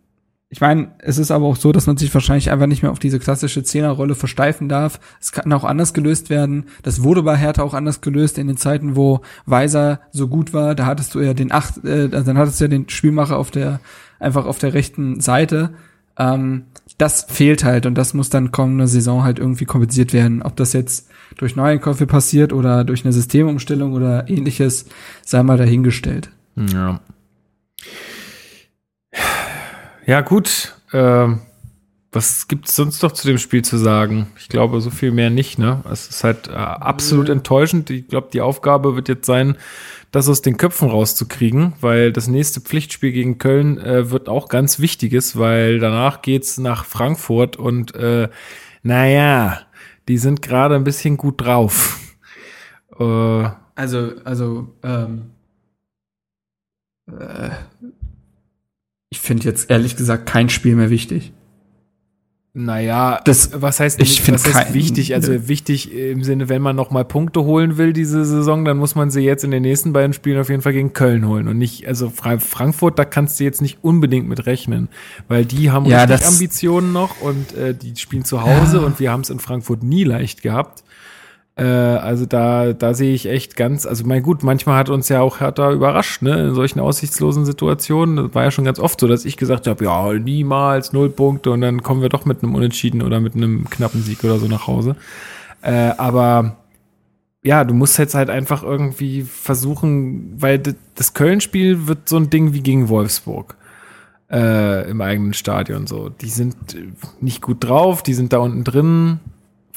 Speaker 2: ich meine, es ist aber auch so, dass man sich wahrscheinlich einfach nicht mehr auf diese klassische Zehnerrolle versteifen darf. Es kann auch anders gelöst werden. Das wurde bei Hertha auch anders gelöst in den Zeiten, wo Weiser so gut war. Da hattest du ja den acht, äh, also dann hattest du ja den Spielmacher auf der einfach auf der rechten Seite. Ähm, das fehlt halt und das muss dann kommende Saison halt irgendwie kompensiert werden. Ob das jetzt durch Neueinkäufe passiert oder durch eine Systemumstellung oder ähnliches, sei mal dahingestellt.
Speaker 1: Ja. Ja, gut. Ähm, was gibt's sonst noch zu dem Spiel zu sagen? Ich glaube, so viel mehr nicht, ne? Es ist halt äh, absolut enttäuschend. Ich glaube, die Aufgabe wird jetzt sein, das aus den Köpfen rauszukriegen, weil das nächste Pflichtspiel gegen Köln äh, wird auch ganz wichtiges, weil danach geht's nach Frankfurt und äh, naja, die sind gerade ein bisschen gut drauf.
Speaker 2: Äh, also, also, ähm, äh, ich finde jetzt ehrlich gesagt kein Spiel mehr wichtig.
Speaker 1: Naja, das, was heißt,
Speaker 2: ich finde
Speaker 1: heißt wichtig? Also wichtig im Sinne, wenn man noch mal Punkte holen will diese Saison, dann muss man sie jetzt in den nächsten beiden Spielen auf jeden Fall gegen Köln holen und nicht, also Frankfurt, da kannst du jetzt nicht unbedingt mit rechnen, weil die haben
Speaker 2: ja,
Speaker 1: richtig Ambitionen noch und äh, die spielen zu Hause ja. und wir haben es in Frankfurt nie leicht gehabt. Äh, also da, da sehe ich echt ganz, also mein gut, manchmal hat uns ja auch Hertha überrascht, ne, in solchen aussichtslosen Situationen. Das war ja schon ganz oft so, dass ich gesagt habe, ja, niemals null Punkte und dann kommen wir doch mit einem Unentschieden oder mit einem knappen Sieg oder so nach Hause. Äh, aber ja, du musst jetzt halt einfach irgendwie versuchen, weil das Köln-Spiel wird so ein Ding wie gegen Wolfsburg äh, im eigenen Stadion so. Die sind nicht gut drauf, die sind da unten drin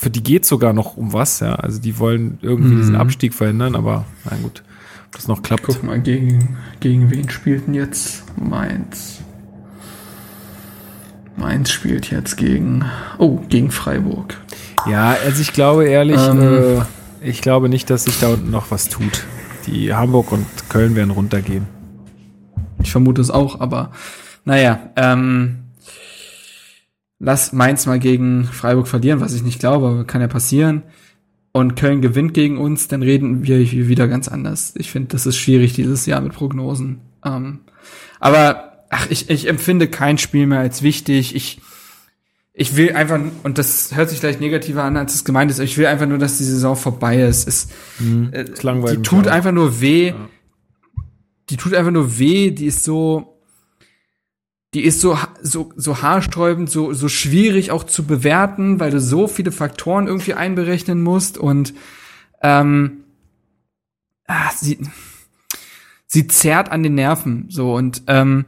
Speaker 1: für die geht sogar noch um was, ja. Also die wollen irgendwie mhm. diesen Abstieg verhindern, aber na gut, ob das noch klappt.
Speaker 2: Guck mal, gegen, gegen wen spielt denn jetzt Mainz? Mainz spielt jetzt gegen, oh, gegen Freiburg.
Speaker 1: Ja, also ich glaube ehrlich, ähm, äh, ich glaube nicht, dass sich da unten noch was tut. Die Hamburg und Köln werden runtergehen.
Speaker 2: Ich vermute es auch, aber naja, ähm, lass Mainz mal gegen Freiburg verlieren, was ich nicht glaube, aber kann ja passieren. Und Köln gewinnt gegen uns, dann reden wir wieder ganz anders. Ich finde, das ist schwierig dieses Jahr mit Prognosen. Ähm, aber ach, ich, ich empfinde kein Spiel mehr als wichtig. Ich, ich will einfach, und das hört sich vielleicht negativer an, als es gemeint ist, ich will einfach nur, dass die Saison vorbei ist. Es, mhm, äh, die tut einfach nur weh. Ja. Die tut einfach nur weh, die ist so, die ist so, so, so haarsträubend, so, so schwierig auch zu bewerten, weil du so viele Faktoren irgendwie einberechnen musst und ähm, ah, sie, sie zerrt an den Nerven so und ähm,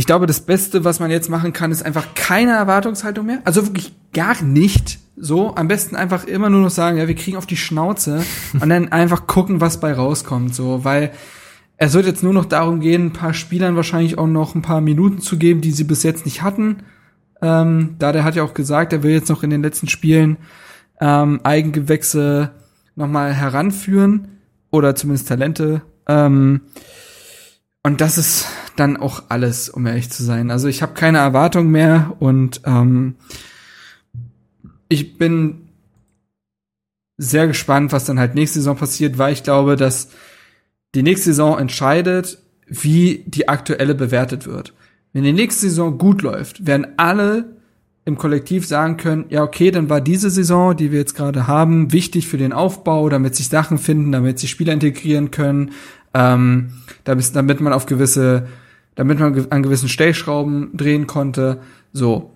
Speaker 2: ich glaube, das Beste, was man jetzt machen kann, ist einfach keine Erwartungshaltung mehr. Also wirklich gar nicht. So, am besten einfach immer nur noch sagen, ja, wir kriegen auf die Schnauze und dann einfach gucken, was bei rauskommt. So, weil es wird jetzt nur noch darum gehen, ein paar Spielern wahrscheinlich auch noch ein paar Minuten zu geben, die sie bis jetzt nicht hatten. Ähm, da der hat ja auch gesagt, er will jetzt noch in den letzten Spielen ähm, Eigengewächse nochmal heranführen oder zumindest Talente. Ähm, und das ist dann auch alles, um ehrlich zu sein. Also ich habe keine Erwartung mehr und ähm, ich bin sehr gespannt, was dann halt nächste Saison passiert, weil ich glaube, dass die nächste Saison entscheidet, wie die aktuelle bewertet wird. Wenn die nächste Saison gut läuft, werden alle im Kollektiv sagen können, ja, okay, dann war diese Saison, die wir jetzt gerade haben, wichtig für den Aufbau, damit sich Sachen finden, damit sich Spieler integrieren können, ähm, damit, damit man auf gewisse, damit man an gewissen Stellschrauben drehen konnte. So.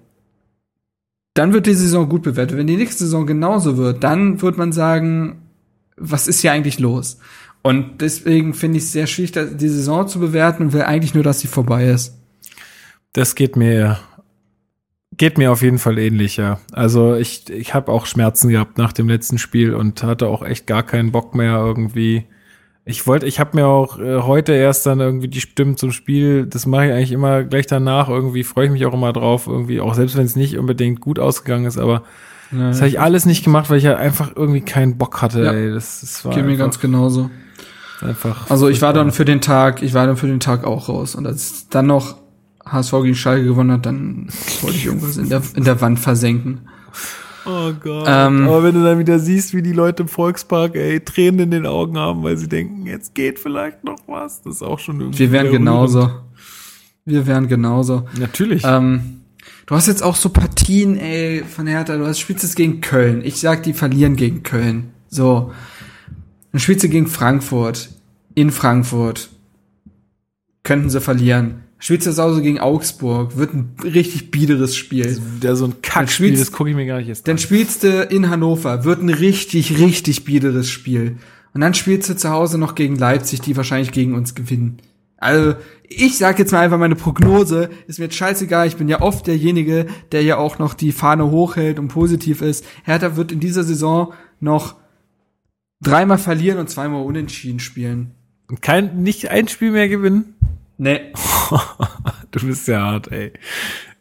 Speaker 2: Dann wird die Saison gut bewertet. Wenn die nächste Saison genauso wird, dann wird man sagen, was ist hier eigentlich los? Und deswegen finde ich es sehr schwierig, die Saison zu bewerten und will eigentlich nur, dass sie vorbei ist.
Speaker 1: Das geht mir geht mir auf jeden Fall ähnlich, ja. Also ich, ich habe auch Schmerzen gehabt nach dem letzten Spiel und hatte auch echt gar keinen Bock mehr irgendwie. Ich wollte, ich habe mir auch äh, heute erst dann irgendwie die Stimmen zum Spiel, das mache ich eigentlich immer gleich danach, irgendwie freue ich mich auch immer drauf, irgendwie, auch selbst wenn es nicht unbedingt gut ausgegangen ist, aber ja, das habe ich alles nicht gemacht, weil ich ja einfach irgendwie keinen Bock hatte,
Speaker 2: ja.
Speaker 1: ey. Das, das
Speaker 2: war Geht mir ganz genauso. Einfach. Also ich war dann für den Tag, ich war dann für den Tag auch raus. Und als dann noch HSV gegen Schalke gewonnen hat, dann wollte ich irgendwas in der, in der Wand versenken.
Speaker 1: Oh Gott. Ähm, Aber wenn du dann wieder siehst, wie die Leute im Volkspark, ey, Tränen in den Augen haben, weil sie denken, jetzt geht vielleicht noch was, das ist auch schon irgendwie.
Speaker 2: Wir wären genauso. Wir wären genauso.
Speaker 1: Natürlich.
Speaker 2: Ähm, du hast jetzt auch so Partien, ey, von Hertha. Du hast spielst jetzt gegen Köln. Ich sag, die verlieren gegen Köln. So. Dann spielst du gegen Frankfurt. In Frankfurt. Könnten sie verlieren. Zu Hause gegen Augsburg. Wird ein richtig biederes Spiel.
Speaker 1: Der so ein Kackspiel, das gucke ich mir gar nicht jetzt
Speaker 2: Dann spielst du in Hannover, wird ein richtig, richtig biederes Spiel. Und dann spielst du zu Hause noch gegen Leipzig, die wahrscheinlich gegen uns gewinnen. Also, ich sag jetzt mal einfach meine Prognose, ist mir jetzt scheißegal, ich bin ja oft derjenige, der ja auch noch die Fahne hochhält und positiv ist. Hertha wird in dieser Saison noch dreimal verlieren und zweimal unentschieden spielen.
Speaker 1: An. Kein, nicht ein Spiel mehr gewinnen.
Speaker 2: Nee.
Speaker 1: du bist ja hart, ey.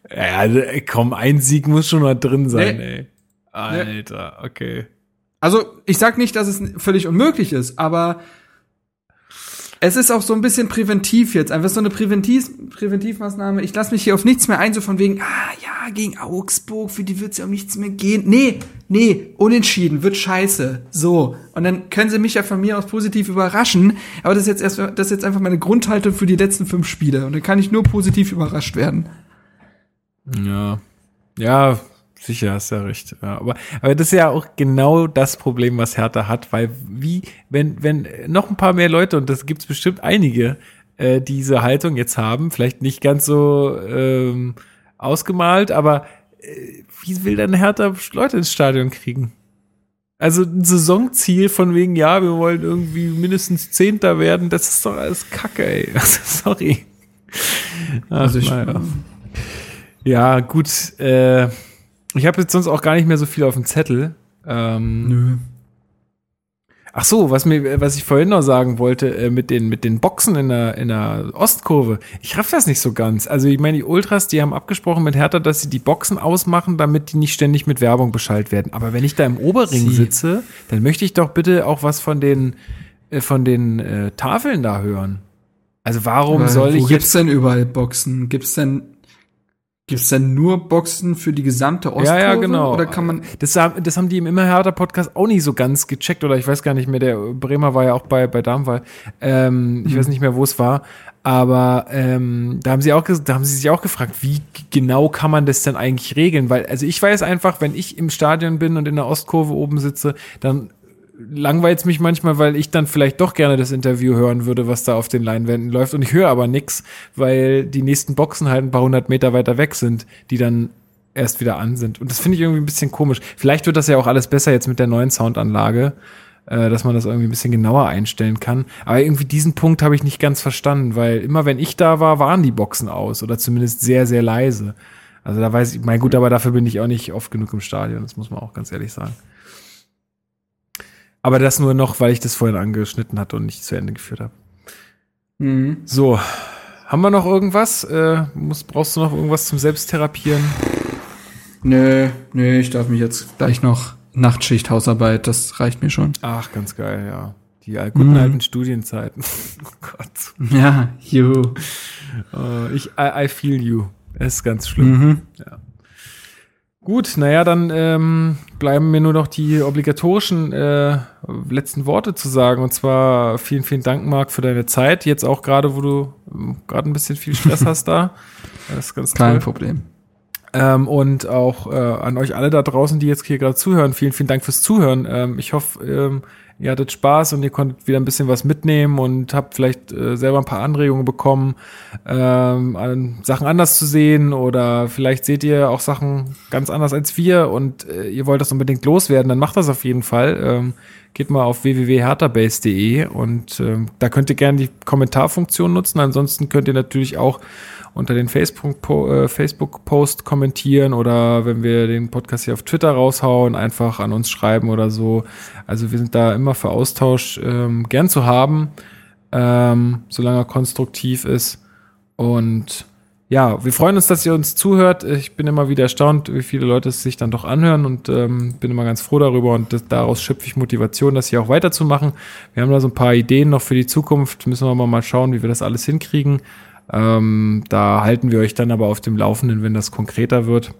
Speaker 1: Ja, ey, komm, ein Sieg muss schon mal drin sein,
Speaker 2: Nee.
Speaker 1: ey. Alter, okay.
Speaker 2: Also, ich sag nicht, dass es völlig unmöglich ist, aber es ist auch so ein bisschen präventiv jetzt, einfach so eine Präventiv Präventivmaßnahme. Ich lasse mich hier auf nichts mehr ein, so von wegen, ah ja, gegen Augsburg, für die wird's ja um nichts mehr gehen. Nee, nee, unentschieden, wird scheiße. So. Und dann können sie mich ja von mir aus positiv überraschen, aber das ist jetzt erst, das ist jetzt einfach meine Grundhaltung für die letzten fünf Spiele. Und dann kann ich nur positiv überrascht werden.
Speaker 1: Ja. Ja, sicher, hast ja recht. Ja, aber, aber das ist ja auch genau das Problem, was Hertha hat, weil wie, wenn, wenn noch ein paar mehr Leute, und das gibt's bestimmt einige, äh, diese Haltung jetzt haben, vielleicht nicht ganz so ähm, ausgemalt, aber äh, wie will denn Hertha Leute ins Stadion kriegen? Also ein Saisonziel von wegen, ja, wir wollen irgendwie mindestens Zehnter werden, das ist doch alles Kacke, ey. Also, sorry. Ach,
Speaker 2: Also ich,
Speaker 1: naja. Ja, gut. Äh, ich habe jetzt sonst auch gar nicht mehr so viel auf dem Zettel. Ähm,
Speaker 2: nö.
Speaker 1: ach so, was mir, was ich vorhin noch sagen wollte äh, mit den mit den Boxen in der in der Ostkurve. Ich raff das nicht so ganz. Also ich meine, die Ultras, die haben abgesprochen mit Hertha, dass sie die Boxen ausmachen, damit die nicht ständig mit Werbung beschallt werden. Aber wenn ich da im Oberring
Speaker 2: Sie-
Speaker 1: sitze, dann möchte ich doch bitte auch was von den äh, von den äh, Tafeln da hören. Also warum
Speaker 2: Aber
Speaker 1: soll
Speaker 2: wo
Speaker 1: ich
Speaker 2: gibt's
Speaker 1: jetzt
Speaker 2: denn überall Boxen? Gibt's denn gibt's denn nur Boxen für die gesamte Ostkurve?
Speaker 1: Ja, ja, genau.
Speaker 2: Oder kann man
Speaker 1: Das, haben- das haben die im immer härter Podcast auch nicht so ganz gecheckt oder ich weiß gar nicht mehr, der Bremer war ja auch bei, bei Darmwall. Ähm, Ich weiß nicht mehr, wo es war. Aber ähm, da haben sie auch da haben sie sich auch gefragt, wie genau kann man das denn eigentlich regeln? Weil, also ich weiß einfach, wenn ich im Stadion bin und in der Ostkurve oben sitze, dann langweilt mich manchmal, weil ich dann vielleicht doch gerne das Interview hören würde, was da auf den Leinwänden läuft. Und ich höre aber nix, weil die nächsten Boxen halt ein paar hundert Meter weiter weg sind, die dann erst wieder an sind. Und das finde ich irgendwie ein bisschen komisch. Vielleicht wird das ja auch alles besser jetzt mit der neuen Soundanlage, äh, dass man das irgendwie ein bisschen genauer einstellen kann. Aber irgendwie diesen Punkt habe ich nicht ganz verstanden, weil immer wenn ich da war, waren die Boxen aus oder zumindest sehr, sehr leise. Also da weiß ich, mein gut, aber dafür bin ich auch nicht oft genug im Stadion, das muss man auch ganz ehrlich sagen. Aber das nur noch, weil ich das vorhin angeschnitten hatte und nicht zu Ende geführt habe.
Speaker 2: Mhm.
Speaker 1: So, haben wir noch irgendwas? Äh, muss, brauchst du noch irgendwas zum Selbsttherapieren?
Speaker 2: Nö, nö, ich darf mich jetzt gleich noch Nachtschicht, Hausarbeit, das reicht mir schon.
Speaker 1: Ach, ganz geil, ja. Die guten
Speaker 2: Mhm.
Speaker 1: alten Studienzeiten. oh Gott.
Speaker 2: Ja, juhu.
Speaker 1: Äh, ich, I, I feel you. Es ist ganz schlimm.
Speaker 2: Mhm.
Speaker 1: Gut, naja, dann ähm, bleiben mir nur noch die obligatorischen äh, letzten Worte zu sagen. Und zwar vielen, vielen Dank, Marc, für deine Zeit. Jetzt auch gerade, wo du ähm, gerade ein bisschen viel Stress hast da. Das ist ganz
Speaker 2: Kein
Speaker 1: toll.
Speaker 2: Problem.
Speaker 1: Ähm, und auch äh, an euch alle da draußen, die jetzt hier gerade zuhören. Vielen, vielen Dank fürs Zuhören. Ähm, ich hoffe, ähm, ihr hattet Spaß und ihr konntet wieder ein bisschen was mitnehmen und habt vielleicht äh, selber ein paar Anregungen bekommen, ähm, Sachen anders zu sehen oder vielleicht seht ihr auch Sachen ganz anders als wir und äh, ihr wollt das unbedingt loswerden, dann macht das auf jeden Fall. Ähm, geht mal auf www.herterbase.de und ähm, da könnt ihr gerne die Kommentarfunktion nutzen. Ansonsten könnt ihr natürlich auch unter den Facebook-Po- äh, Facebook-Post kommentieren oder wenn wir den Podcast hier auf Twitter raushauen, einfach an uns schreiben oder so. Also wir sind da immer für Austausch ähm, gern zu haben, ähm, solange er konstruktiv ist. Und ja, wir freuen uns, dass ihr uns zuhört. Ich bin immer wieder erstaunt, wie viele Leute es sich dann doch anhören und ähm, bin immer ganz froh darüber und das, daraus schöpfe ich Motivation, das hier auch weiterzumachen. Wir haben da so ein paar Ideen noch für die Zukunft, müssen wir mal schauen, wie wir das alles hinkriegen. Ähm, da halten wir euch dann aber auf dem Laufenden, wenn das konkreter wird.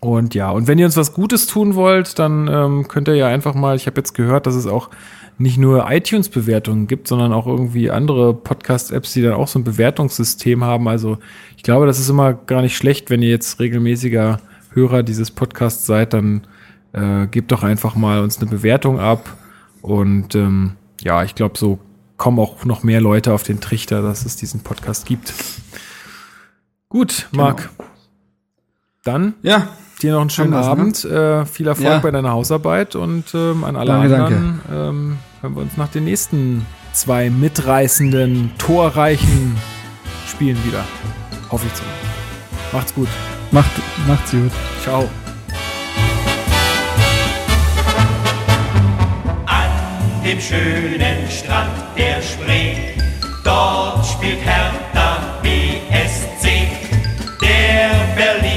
Speaker 1: Und ja, und wenn ihr uns was Gutes tun wollt, dann ähm, könnt ihr ja einfach mal, ich habe jetzt gehört, dass es auch nicht nur iTunes-Bewertungen gibt, sondern auch irgendwie andere Podcast-Apps, die dann auch so ein Bewertungssystem haben. Also ich glaube, das ist immer gar nicht schlecht, wenn ihr jetzt regelmäßiger Hörer dieses Podcasts seid, dann äh, gebt doch einfach mal uns eine Bewertung ab. Und ähm, ja, ich glaube, so kommen auch noch mehr Leute auf den Trichter, dass es diesen Podcast gibt. Gut, Marc. Dann
Speaker 2: Ja,
Speaker 1: dir noch einen schönen
Speaker 2: Haben
Speaker 1: Abend, äh, viel Erfolg
Speaker 2: Ja.
Speaker 1: bei deiner Hausarbeit und ähm, an alle
Speaker 2: Danke,
Speaker 1: anderen Ähm, hören wir uns nach den nächsten zwei mitreißenden, torreichen Spielen wieder. Hoffe ich zumindest. Macht's gut.
Speaker 2: macht, macht's gut.
Speaker 1: Ciao.
Speaker 4: Dem schönen Strand der Spree, dort spielt Hertha BSC. Der Berliner